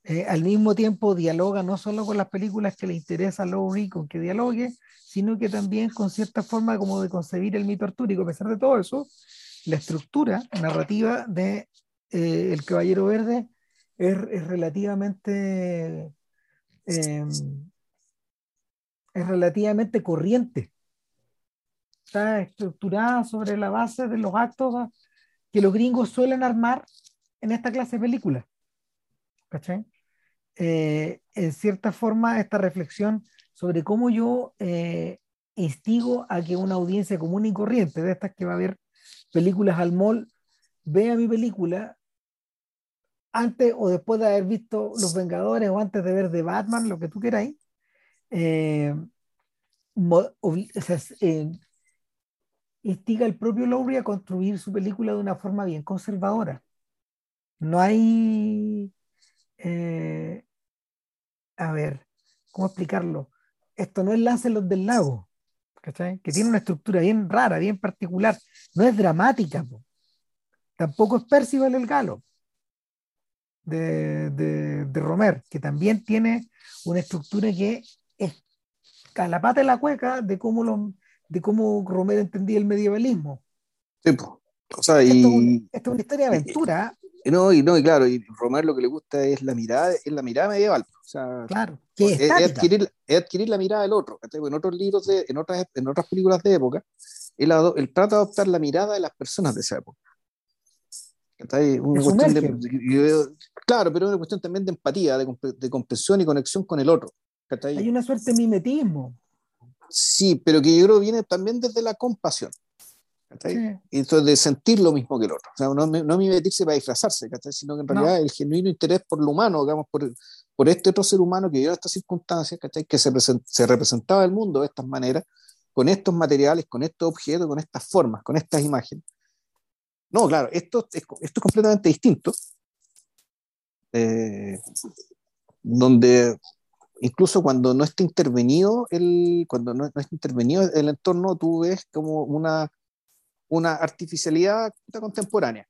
Eh, al mismo tiempo dialoga no solo con las películas que le interesa a Lowry con que dialogue, sino que también con cierta forma como de concebir el mito artúrico. A pesar de todo eso, la estructura narrativa de eh, El Caballero Verde es, relativamente eh, es relativamente corriente. Está estructurada sobre la base de los actos que los gringos suelen armar en esta clase de películas. ¿Cachai? Eh, en cierta forma, esta reflexión sobre cómo yo eh, instigo a que una audiencia común y corriente, de estas que va a ver películas al mall, vea mi película antes o después de haber visto Los Vengadores o antes de ver The Batman, lo que tú queráis, eh, eh, instiga el propio Lowry a construir su película de una forma bien conservadora. No hay, a ver, ¿cómo explicarlo? Esto no es Lancelot del Lago, ¿cachai? que tiene una estructura bien rara, bien particular. No es dramática, tampoco es Percival el Galo de, de, de, Romer, que también tiene una estructura que es a la pata de la cueca de cómo, lo, de cómo Romer entendía el medievalismo. Sí, pues. O sea, y, esto, es esto, es una historia de aventura. No, y no, y claro, y Romer lo que le gusta es la mirada, es la mirada medieval. O sea, claro, es, es, adquirir, es, adquirir, la mirada del otro. En otros libros, de, en, otras, en otras películas de época, él, él trata de adoptar la mirada de las personas de esa época. Una cuestión de, claro, pero es una cuestión también de empatía, de, de comprensión y conexión con el otro. Hay una suerte de mimetismo. Sí, pero que yo creo viene también desde la compasión. Sí. Y entonces de sentir lo mismo que el otro. O sea, no, no mimetirse para disfrazarse, sino que en realidad no. el genuino interés por lo humano, digamos, por, por este otro ser humano que vivió estas circunstancias, que se, se representaba el mundo de estas maneras, con estos materiales, con estos objetos, con estas formas, con estas imágenes. No, claro, esto, esto es completamente distinto. eh, donde incluso cuando no está intervenido el, cuando no, está intervenido el entorno, tú ves como una, una artificialidad contemporánea.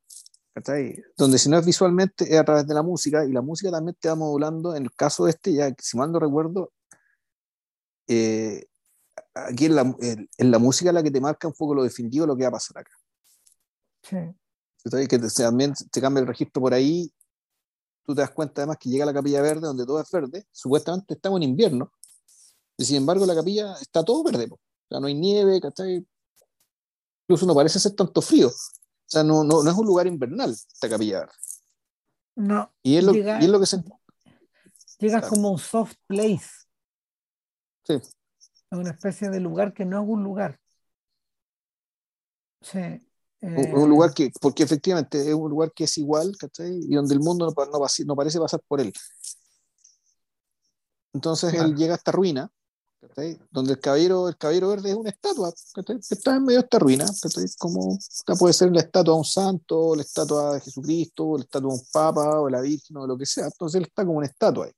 Donde si no es visualmente, es a través de la música, y la música también te va modulando, en el caso de este, ya si mal no recuerdo, eh, aquí en la, en, la, música la que te marca un poco lo definitivo de lo que va a pasar acá. Sí. Que también te cambia el registro por ahí tú te das cuenta además que llega a la capilla verde donde todo es verde, supuestamente estamos en invierno, y sin embargo la capilla está todo verde, o sea, no hay nieve, ¿cachai? Incluso no parece ser tanto frío, o sea, no, no, no es un lugar invernal esta capilla verde. No. Y es lo, y es lo que se... Llega como un soft place. Sí. Es una especie de lugar que no es un lugar. Sí. Un, un lugar que, porque efectivamente es un lugar que es igual, ¿cachai? Y donde el mundo no, no, no parece pasar por él. Entonces él llega a esta ruina, ¿cachai? Donde el caballero, el caballero verde es una estatua, ¿cachai? Que está en medio de esta ruina, ¿cachai? Como puede ser la estatua de un santo, la estatua de Jesucristo, la estatua de un papa, o la Virgen, o lo que sea. Entonces él está como una estatua ahí.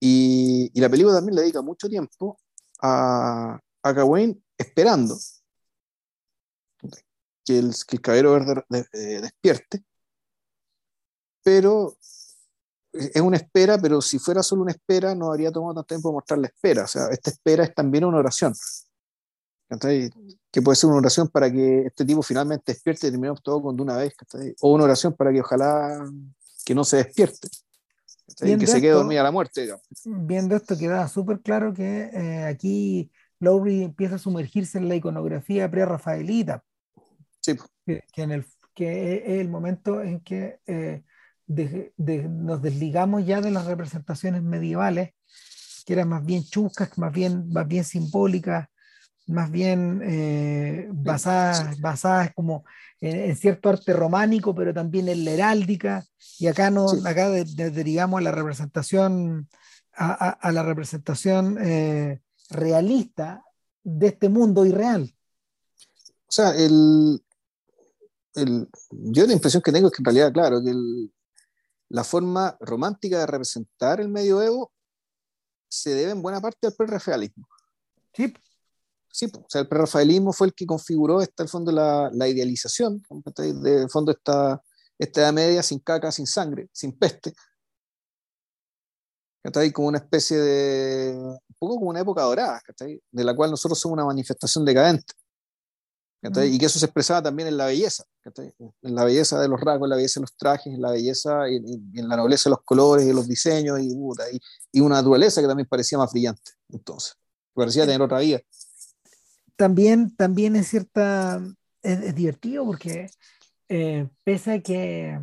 Y, y la película también le dedica mucho tiempo a, a Gawain esperando que el, que el caballero verde eh, despierte, pero es una espera, pero si fuera solo una espera, no habría tomado tanto tiempo mostrar la espera. O sea, esta espera es también una oración. Que puede ser una oración para que este tipo finalmente despierte y terminemos todo con de una vez. O una oración para que ojalá que no se despierte. que se quede dormida a la muerte. Viendo esto queda súper claro que eh, aquí Lowry empieza a sumergirse en la iconografía pre-rafaelita. Que, en el, que es el momento en que eh, nos desligamos ya de las representaciones medievales, que eran más bien chuscas, más bien, más bien simbólicas, más bien eh, basadas, basadas como en, cierto arte románico, pero también en la heráldica, y acá, no, acá derivamos a la representación, a, la representación eh, realista de este mundo irreal. O sea, el, yo la impresión que tengo es que en realidad, claro, que la forma romántica de representar el medioevo se debe en buena parte al prerrafaelismo. Sí. Sí, o sea, el prerrafaelismo fue el que configuró esta, el fondo, la, la idealización, de fondo esta, esta edad media sin caca, sin sangre, sin peste. ahí Como una especie de, un poco como una época dorada, de la cual nosotros somos una manifestación decadente. Y que eso se expresaba también en la belleza, en la belleza de los rasgos, en la belleza de los trajes, en la belleza y, en la nobleza de los colores y los diseños y, y, una naturaleza que también parecía más brillante, entonces, parecía tener otra vida. También, también es cierta, es, divertido porque eh, pese a que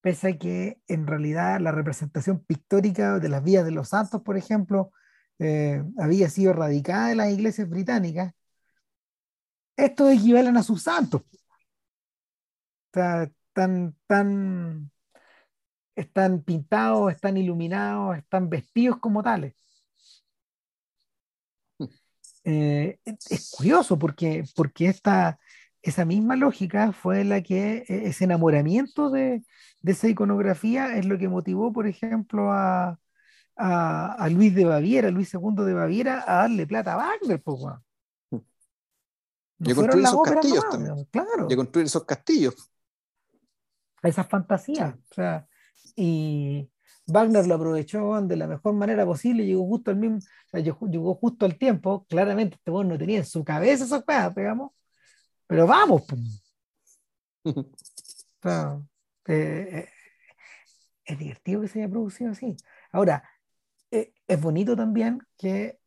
pese a que en realidad la representación pictórica de las vías de los santos, por ejemplo, eh, había sido erradicada de las iglesias británicas, estos equivalen a sus santos. están, tan, están pintados, están iluminados, están vestidos como tales. Eh, es curioso porque, porque esta, esa misma lógica fue la que, e, ese enamoramiento de, esa iconografía es lo que motivó, por ejemplo, a, a, Luis de Baviera, Luis II de Baviera, a darle plata a Wagner. Pues, y construir esos castillos también. Claro. Y construir esos castillos. Esas fantasías. O sea, y Wagner lo aprovechó de la mejor manera posible, llegó justo al mismo, o sea, llegó justo al tiempo. Claramente este bueno no tenía en su cabeza esas cosas, digamos. Pero vamos. (laughs) o sea, eh, eh, es divertido que se haya producido así. Ahora, eh, es bonito también que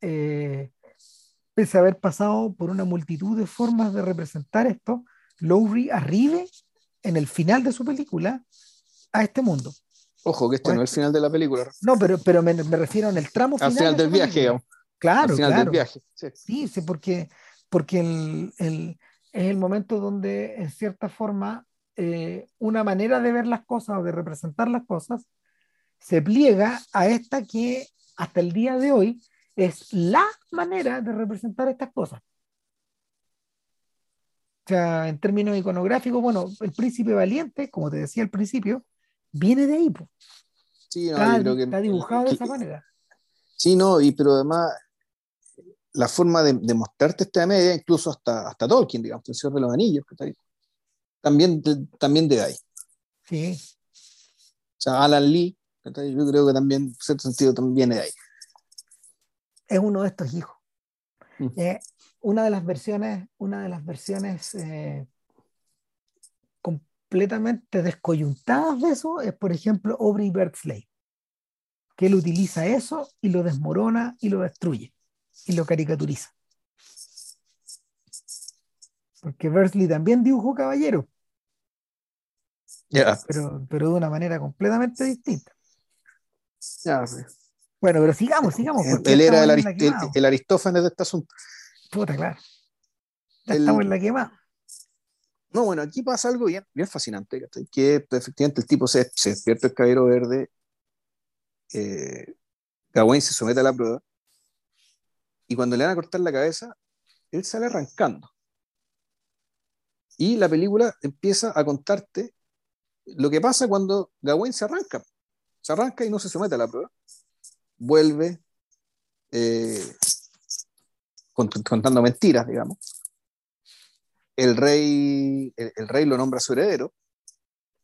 pese a haber pasado por una multitud de formas de representar esto, Lowry arribe en el final de su película a este mundo. Ojo, que este no es el final de la película. No, pero, pero me, refiero en el tramo final. Al final del viaje, digamos. Claro, Al final del viaje. Sí, sí, porque, porque el, el, es el momento donde, en cierta forma, eh, una manera de ver las cosas o de representar las cosas se pliega a esta que hasta el día de hoy es la manera de representar estas cosas. sea, en términos iconográficos, bueno, el príncipe valiente, como te decía al principio, viene de ahí. Sí, no, está, creo que- está dibujado de el- esa manera. Sí, no, y pero además la forma de, de mostrarte esta media, incluso hasta, hasta Tolkien, digamos, el Señor de los Anillos, ¿cachai? también, de- también de ahí. Sí. O sea, Alan Lee, yo creo que también, en cierto sentido, también viene de ahí. Es uno de estos hijos. Mm. Eh, una de las versiones, una de las versiones eh, completamente descoyuntadas de eso es, por ejemplo, Aubrey Birdsley, que él utiliza eso y lo desmorona y lo destruye y lo caricaturiza. Porque Birdsley también dibujó caballero, Ya, pero, pero de una manera completamente distinta. sí. Bueno, pero sigamos, sigamos. Él era el, Arist- el- el Aristófanes de este asunto. Puta, claro. Ya el- estamos en la quemada. No, bueno, aquí pasa algo bien, bien fascinante, que pues, efectivamente el tipo se, se despierta el caballero verde, eh, Gawain se somete a la prueba, y cuando le van a cortar la cabeza, él sale arrancando. Y la película empieza a contarte lo que pasa cuando Gawain se arranca. Se arranca y no se somete a la prueba. Vuelve eh, cont- contando mentiras, digamos. El rey, el, el rey lo nombra su heredero,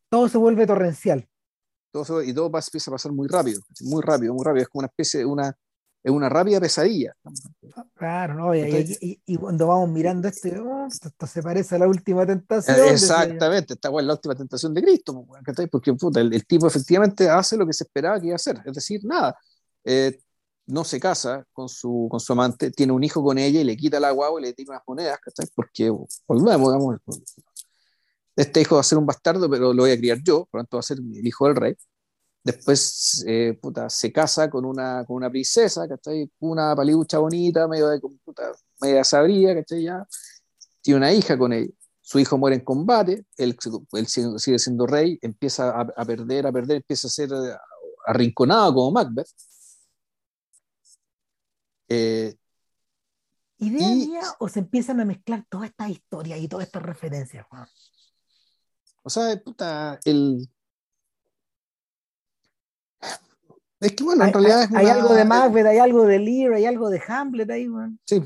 Todo se vuelve torrencial. todo se- y todo pasa- empieza a pasar muy rápido, muy rápido, muy rápido. Es como una especie de una, es una rápida pesadilla. Claro, ¿no? Y, y- Entonces- y- y cuando vamos mirando esto, oh, esto, se parece a la última tentación. Exactamente, está bueno, la última tentación de Cristo, pues, porque puta, el, el tipo efectivamente hace lo que se esperaba que iba a hacer, es decir, nada, Eh, no se casa con su, con su amante, tiene un hijo con ella y le quita la guagua y le tira unas monedas, ¿cachai? porque volvemos, digamos, este hijo va a ser un bastardo, pero lo voy a criar yo, por lo tanto va a ser el hijo del rey. Después eh, puta, se casa con una, con una princesa, ¿cachai? Una paliducha bonita, medio de puta, media sabría, ¿cachai? Ya. Tiene una hija con ella su hijo muere en combate, él, él sigue, siendo rey, empieza a, a, perder, a perder, empieza a ser arrinconado como Macbeth. Eh, ¿Idea y- mía o se empiezan a mezclar todas estas historias y todas estas referencias? weón? o sea, puta, el... Es que bueno, en Hay, realidad hay- es hay una- algo de Macbeth, hay algo de Lear, hay algo de Hamlet ahí, weón. Sí.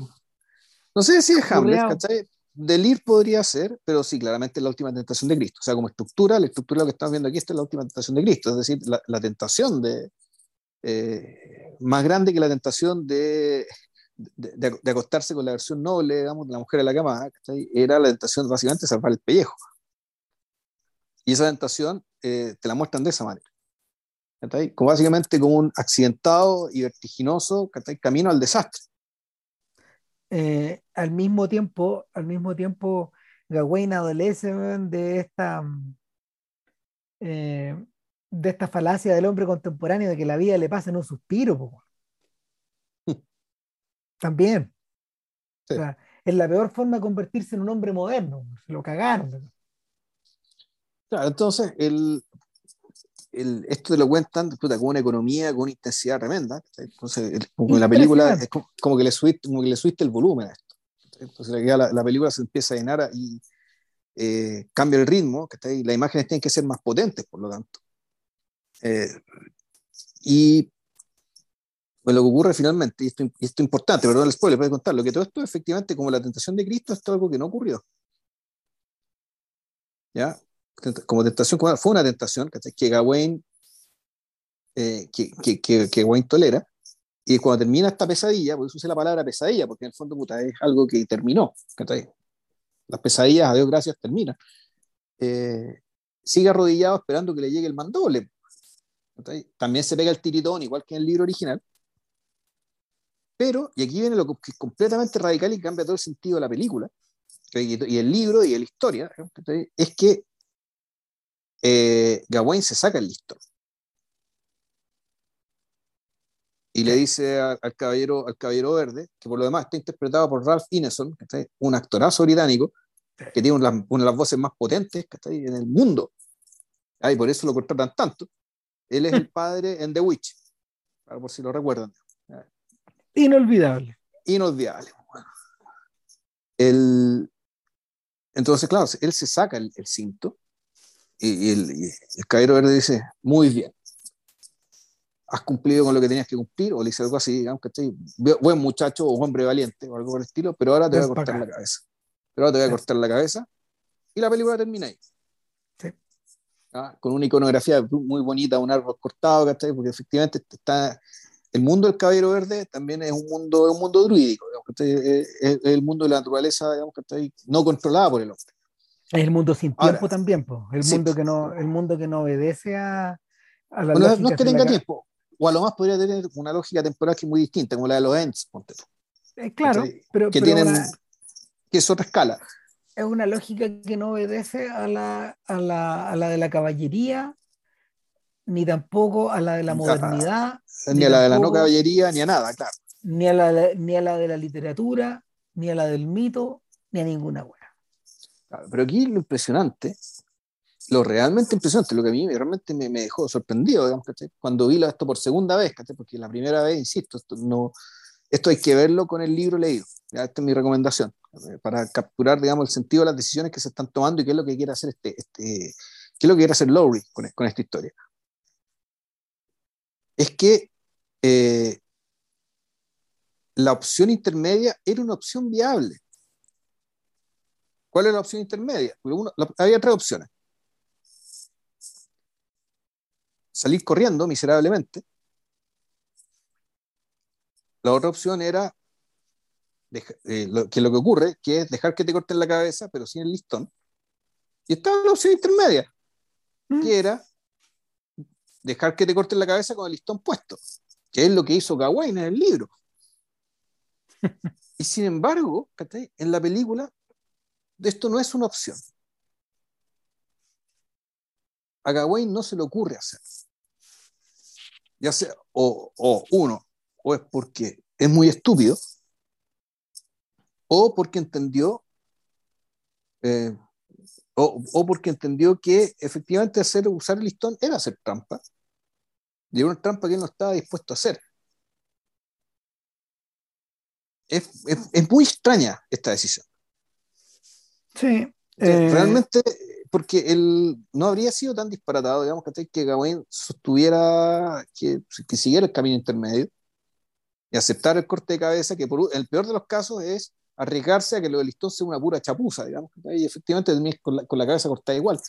No sé si es Hamlet. ¿cachai? Delir podría ser, pero sí, claramente es la última tentación de Cristo. O sea, como estructura, la estructura de lo que estamos viendo aquí esta es la última tentación de Cristo. Es decir, la, la tentación de. Eh, más grande que la tentación de, de, de- de acostarse con la versión noble, de la mujer en la cama, era la tentación básicamente de salvar el pellejo. Y esa tentación eh, te la muestran de esa manera. ¿cachai? Como básicamente como un accidentado y vertiginoso camino al desastre. Eh, al mismo tiempo, al mismo tiempo, Gawain adolece de esta mm, eh, de esta falacia del hombre contemporáneo de que la vida le pasa en un suspiro, po. (laughs) También. Sí. O sea, es la peor forma de convertirse en un hombre moderno. Se lo cagaron. Claro, entonces el, el- esto te lo cuentan puta, con una economía, con una intensidad tremenda. Entonces, el- como que la película es como, como que le subiste, como que le subiste el volumen a esto. Entonces la, la, la película se empieza a llenar y eh, cambia el ritmo, ¿cachai? las imágenes tienen que ser más potentes, por lo tanto. Eh, y pues, lo que ocurre finalmente, y esto, es importante, perdón el spoiler, puede contarlo, que todo esto efectivamente como la tentación de Cristo es algo que no ocurrió. ¿Ya? Como tentación, fue una tentación que Gawain, eh, que, que, que, que Gawain tolera, y cuando termina esta pesadilla, por eso usé la palabra pesadilla, porque en el fondo puta, es algo que terminó. Las pesadillas, a Dios gracias, terminan. Eh, sigue arrodillado esperando que le llegue el mandoble. También se pega el tiritón, igual que en el libro original. Pero, y aquí viene lo que es completamente radical y cambia todo el sentido de la película, y el libro y de la historia, es que eh, Gawain se saca el listón. Y le dice a- al, caballero, al caballero verde, que por lo demás está interpretado por Ralph Ineson, ¿cachai? un actorazo británico, que tiene una, una de las voces más potentes ¿cachai? en el mundo. Ah, y por eso lo contratan tanto. Él es el padre en The Witch, por si lo recuerdan. Inolvidable. Inolvidable. bueno. El, Entonces, claro, él se saca el, cinto y, el, caballero verde dice, muy bien, has cumplido con lo que tenías que cumplir, o le dice algo así, digamos, que buen muchacho o hombre valiente o algo por el estilo, pero ahora te voy a cortar la cabeza. Pero ahora te voy a cortar la cabeza y la película termina ahí. ¿Ah? Con una iconografía muy bonita, un árbol cortado, ¿cachai? Porque efectivamente está el mundo del caballero verde también es un mundo, un mundo druídico, es, el mundo de la naturaleza, digamos, ahí, no controlada por el hombre. Es el mundo sin tiempo también, el, mundo que no, el mundo que no obedece a, a la lógica No es que tenga tiempo, o a lo más podría tener una lógica temporal que es muy distinta, como la de los Ents, ponte eh, claro, pero, que tienen, que es otra escala. Es una lógica que no obedece a la, a la, a la de la caballería, ni tampoco a la de la modernidad. Ni, a la de la no caballería, ni a nada, claro. Ni a, la, ni a la de la literatura, ni a la del mito, ni a ninguna buena. pero aquí lo impresionante, lo realmente impresionante, lo que a mí realmente me, dejó sorprendido, digamos, cuando vi esto por segunda vez, porque la primera vez, insisto, no, esto hay que verlo con el libro leído. ¿ya? Esta es mi recomendación, para capturar, digamos, el sentido de las decisiones que se están tomando y qué es lo que quiere hacer este, este qué es lo que quiere hacer Lowry con, con esta historia es que eh, la opción intermedia era una opción viable. ¿Cuál es la opción intermedia? había tres opciones. Salir corriendo miserablemente. La otra opción era eh, que lo que ocurre, que es dejar que te corten la cabeza, pero sin el listón. Y estaba la opción intermedia, que mm. era dejar que te corten la cabeza con el listón puesto, que es lo que hizo Gawain en el libro. (laughs) Y sin embargo, en la película, esto no es una opción. A Gawain no se le ocurre hacer. Ya sea, o, uno, o es porque es muy estúpido, o porque entendió eh, o, porque entendió que efectivamente hacer, usar el listón era hacer trampa. Y era una trampa que él no estaba dispuesto a hacer. Es, muy extraña esta decisión. Sí. Eh, realmente, porque él no habría sido tan disparatado, digamos, que, que Gawain sostuviera, que, que siguiera el camino intermedio y aceptar el corte de cabeza, que por el peor de los casos es arriesgarse a que lo del listón sea una pura chapuza, digamos, y efectivamente con la, cabeza cortada igual.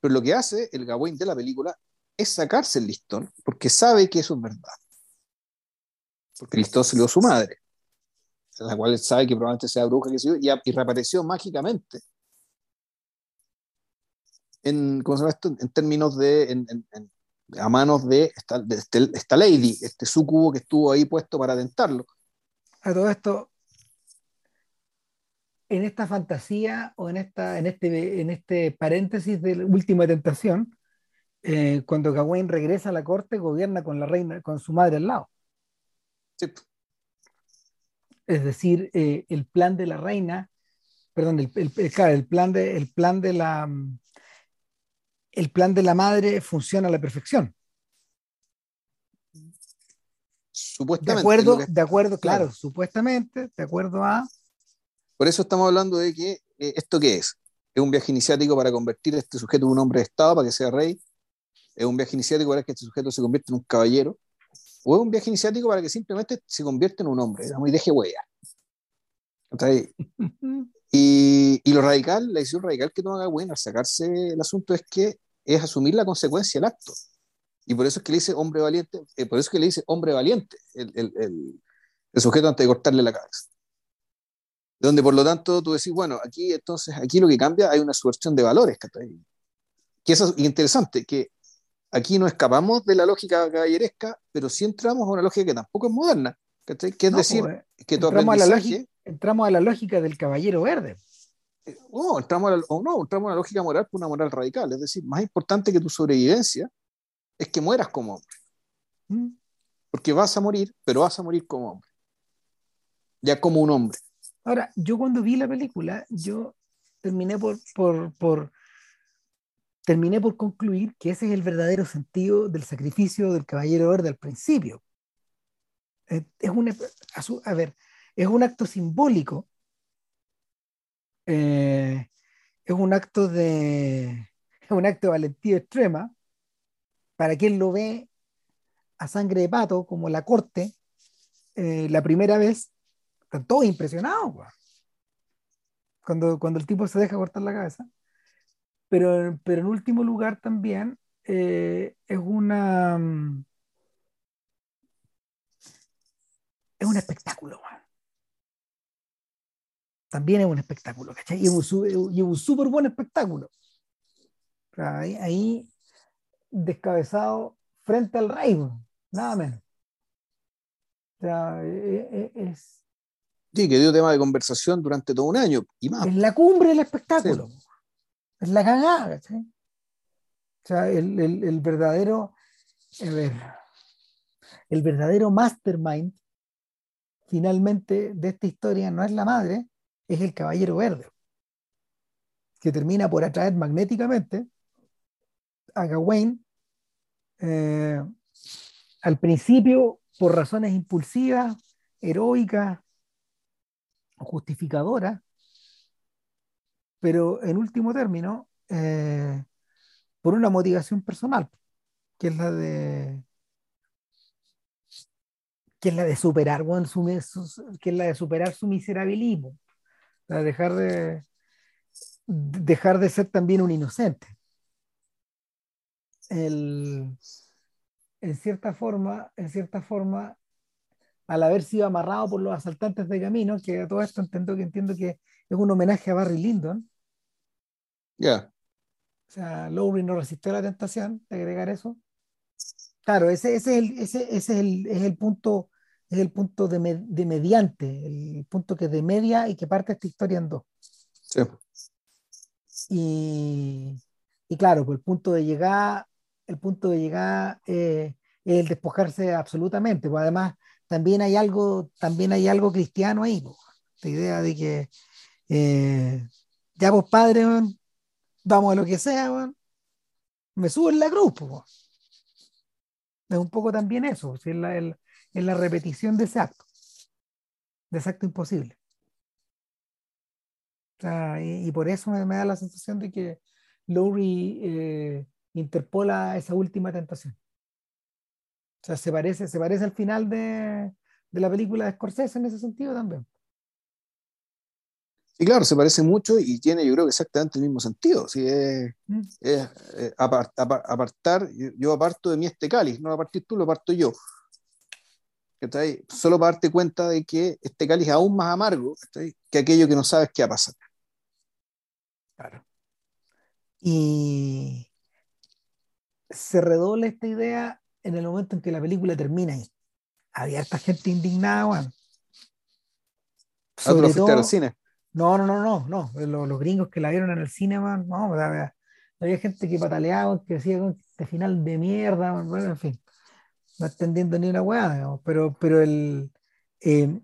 Pero lo que hace el Gawain de la película es sacarse el listón, porque sabe que eso es verdad. Porque listón se lo dio su madre, la cual sabe que probablemente sea bruja, y, reapareció mágicamente. En, ¿cómo se llama esto? en términos de, a manos de esta, de este, esta lady, este sucubo que estuvo ahí puesto para tentarlo. A todo esto, en esta fantasía o en, esta, en, este, en este paréntesis de la última tentación, eh, cuando Gawain regresa a la corte, gobierna con la reina, con su madre al lado. Es decir, eh, el plan de la reina, perdón, el, el, plan de, el plan de la el plan de la madre funciona a la perfección. Supuestamente. De acuerdo, de acuerdo, claro, supuestamente, de acuerdo a por eso estamos hablando de que eh, esto qué es. Es un viaje iniciático para convertir a este sujeto en un hombre de Estado, para que sea rey. Es un viaje iniciático para que este sujeto se convierta en un caballero. O es un viaje iniciático para que simplemente se convierta en un hombre, y deje huella. (laughs) Y, y, lo radical, la decisión radical que toma Gawain al sacarse el asunto es que es asumir la consecuencia del acto. Y por eso es que le dice hombre valiente, eh, por eso es que le dice hombre valiente el, el, el, el sujeto antes de cortarle la cabeza donde por lo tanto tú decís, bueno, aquí entonces, aquí lo que cambia, hay una subversión de valores, que eso es interesante, que aquí no escapamos de la lógica caballeresca, pero sí entramos a una lógica que tampoco es moderna, que es decir, pues, que entramos a, la lógica, entramos a la lógica del caballero verde. Eh, no, entramos a la, o no, entramos a una lógica moral por una moral radical, es decir, más importante que tu sobrevivencia es que mueras como hombre. Mm. Porque vas a morir, pero vas a morir como hombre. Ya como un hombre. Ahora, yo cuando vi la película, yo terminé por, por, terminé por concluir que ese es el verdadero sentido del sacrificio del caballero verde al principio. Es, un, a, ver, es un acto simbólico eh, es un acto de un acto de valentía extrema para quien lo ve a sangre de pato como la corte eh, la primera vez están todos impresionados cuando, cuando el tipo se deja cortar la cabeza. Pero, pero en último lugar también eh, es una es un espectáculo también es un espectáculo, ¿cachai? Y es un súper buen espectáculo. ahí, descabezado frente al rey, nada menos. O sea, e, e, es, Sí, que dio tema de conversación durante todo un año y más. Es la cumbre del espectáculo. Es la cagada, ¿cachai? O sea, el, el, el verdadero, a ver, el verdadero mastermind finalmente de esta historia no es la madre, es el caballero verde, que termina por atraer magnéticamente a Gawain, eh, al principio por razones impulsivas, heroicas o justificadoras, pero en último término, eh, por una motivación personal, que es la de que es la de superar su, que es la de superar su miserabilismo dejar de dejar de ser también un inocente. en cierta forma, en cierta forma, al haber sido amarrado por los asaltantes de camino, que a todo esto entiendo que entiendo que es un homenaje a Barry Lyndon. Ya. O sea, Lowry no resistió la tentación de agregar eso. Claro, ese, ese, es, el, ese, ese es, el, es el punto es el punto de, mediante, el punto que de media y que parte esta historia en dos. Sí. Y, y, claro, pues el punto de llegar, el punto de llegar eh, es el despojarse absolutamente. Pues además, también hay algo, también hay algo cristiano ahí, pues, la idea de que eh, ya vos pues, padre, vamos a lo que sea, me subo en la cruz. Pues, es un poco también eso, es la, el, en la repetición de ese acto, de ese acto imposible. y, por eso me, da la sensación de que Lowry eh, interpola esa última tentación. O sea, se parece, se parece al final de, la película de Scorsese en ese sentido también. Sí, claro, se parece mucho y tiene, yo creo que exactamente el mismo sentido. ¿sí? Es, mm. eh, apartar, yo, aparto de mí este cáliz, no lo partir tú, lo aparto yo. Solo para darte cuenta de que este cáliz es aún más amargo que aquello que no sabes qué va a pasar. Claro. Y se redobla esta idea en el momento en que la película termina y había esta gente indignada, Sobre todo, al cine? No, no, no, no, no. Los, gringos que la vieron en el cine, no, había, gente que pataleaba, que decía este final de mierda, bueno, en fin no entendiendo ni una weá, pero, pero el, eh,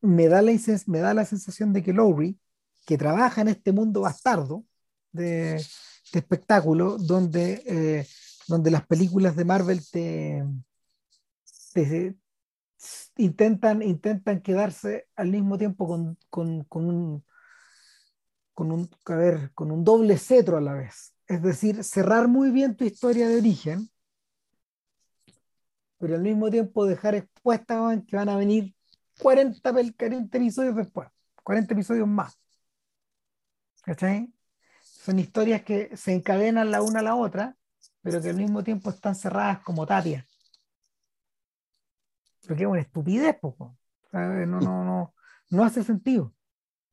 me, da la, me da la sensación de que Lowry, que trabaja en este mundo bastardo de, espectáculo, donde, eh, donde las películas de Marvel te, intentan, intentan quedarse al mismo tiempo con, con, con un con un, a ver, con un doble cetro a la vez. Es decir, cerrar muy bien tu historia de origen, pero al mismo tiempo dejar expuesta que van a venir 40, 40 episodios después, 40 episodios más. ¿Cachai? Son historias que se encadenan la una a la otra, pero que al mismo tiempo están cerradas como tapias. Porque es una estupidez, poco. No, no, no, no hace sentido,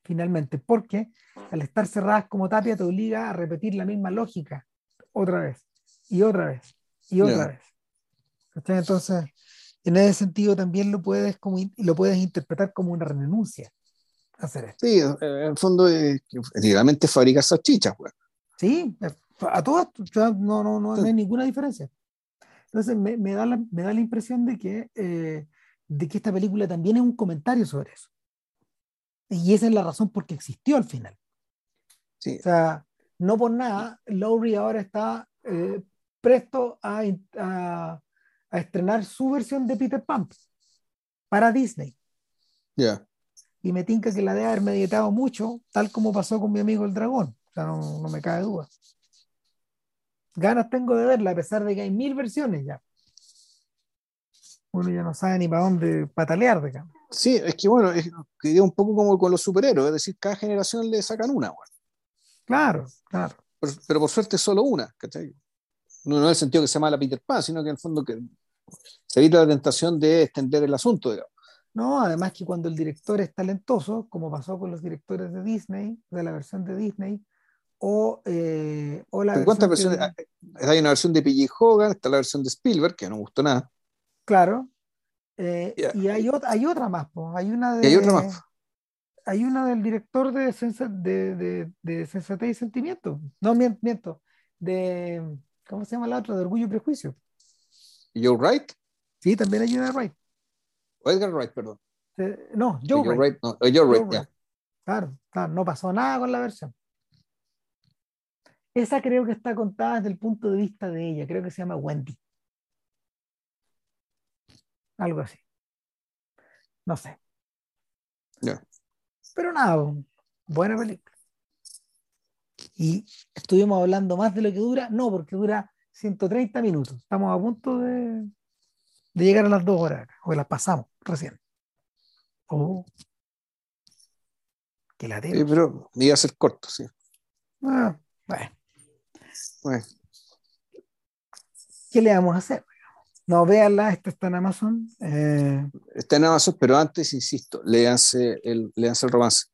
finalmente, porque al estar cerradas como tapia te obliga a repetir la misma lógica otra vez, y otra vez, y otra vez. Entonces, en ese sentido también lo puedes, como, lo puedes interpretar como una renuncia hacer esto. Sí, en el fondo, es, realmente fabricar salchichas, pues. Sí, a todas, no, no, no, hay ninguna diferencia. Entonces, me, me, da, la, me da la impresión de que, eh, de que esta película también es un comentario sobre eso. Y esa es la razón por qué existió al final. Sí. O sea, no por nada, Lowry ahora está eh, presto a, a, a estrenar su versión de Peter Pan para Disney. Ya. Y me tinca que la debe haber meditado mucho, tal como pasó con mi amigo el dragón. sea, no, no me cabe duda. Ganas tengo de verla, a pesar de que hay mil versiones ya. Uno ya no sabe ni para dónde patalear de acá. Sí, es que bueno, es que un poco como con los superhéroes, es decir, cada generación le sacan una, bueno. Claro, claro. pero, pero por suerte solo una, ¿cachai? No, no en el sentido que se llama la Peter Pan, sino que en el fondo que se evita la tentación de extender el asunto, digamos. No, además que cuando el director es talentoso, como pasó con los directores de Disney, de la versión de Disney, o, eh, o la ¿Pero ¿Cuántas versión versiones? que- Ah, Hay una versión de P.G. Hogan, está la versión de Spielberg, que no me gustó nada. Claro. eh. Y hay otra, hay otra más, po. hay una de. hay otra más. Hay una del director de, sensa- de, de, de Sensatez y Sentimiento. No, mien- miento. De. ¿Cómo se llama la otra? De Orgullo y Prejuicio. ¿Y Joe Wright? Sí, también hay una de Wright. O Edgar Wright, perdón. Eh, no, Joe Joe Wright. Wright, no, eh, Joe Wright. Claro, claro, no pasó nada con la versión. Esa creo que está contada desde el punto de vista de ella, creo que se llama Wendy. Algo así. No sé. Pero nada, buena película. Y estuvimos hablando más de lo que dura, no, porque dura 130 minutos. Estamos a punto de, de llegar a las dos horas, o las pasamos recién. Oh. Que la Sí, pero iba a ser corto, sí. Ah, bueno, Bueno, ¿qué le vamos a hacer? No, véanla, esta está en Amazon. Eh, está en Amazon, pero antes, insisto, léanse el, léanse el romance.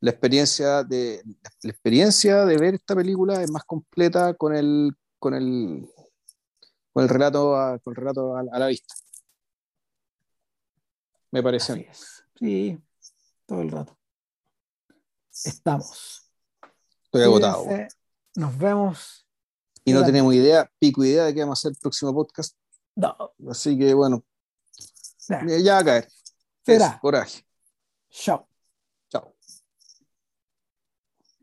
La experiencia, de, la experiencia de ver esta película es más completa con el, con el, con el relato, a, con el relato a, a la vista. Me parece a así mí. es. Sí, todo el rato. Estamos. Estoy agotado. Nos vemos. Y no tenemos idea, pico idea de qué vamos a hacer el próximo podcast. No, Así que bueno, ya, ya va a caer. Será. Coraje. chao.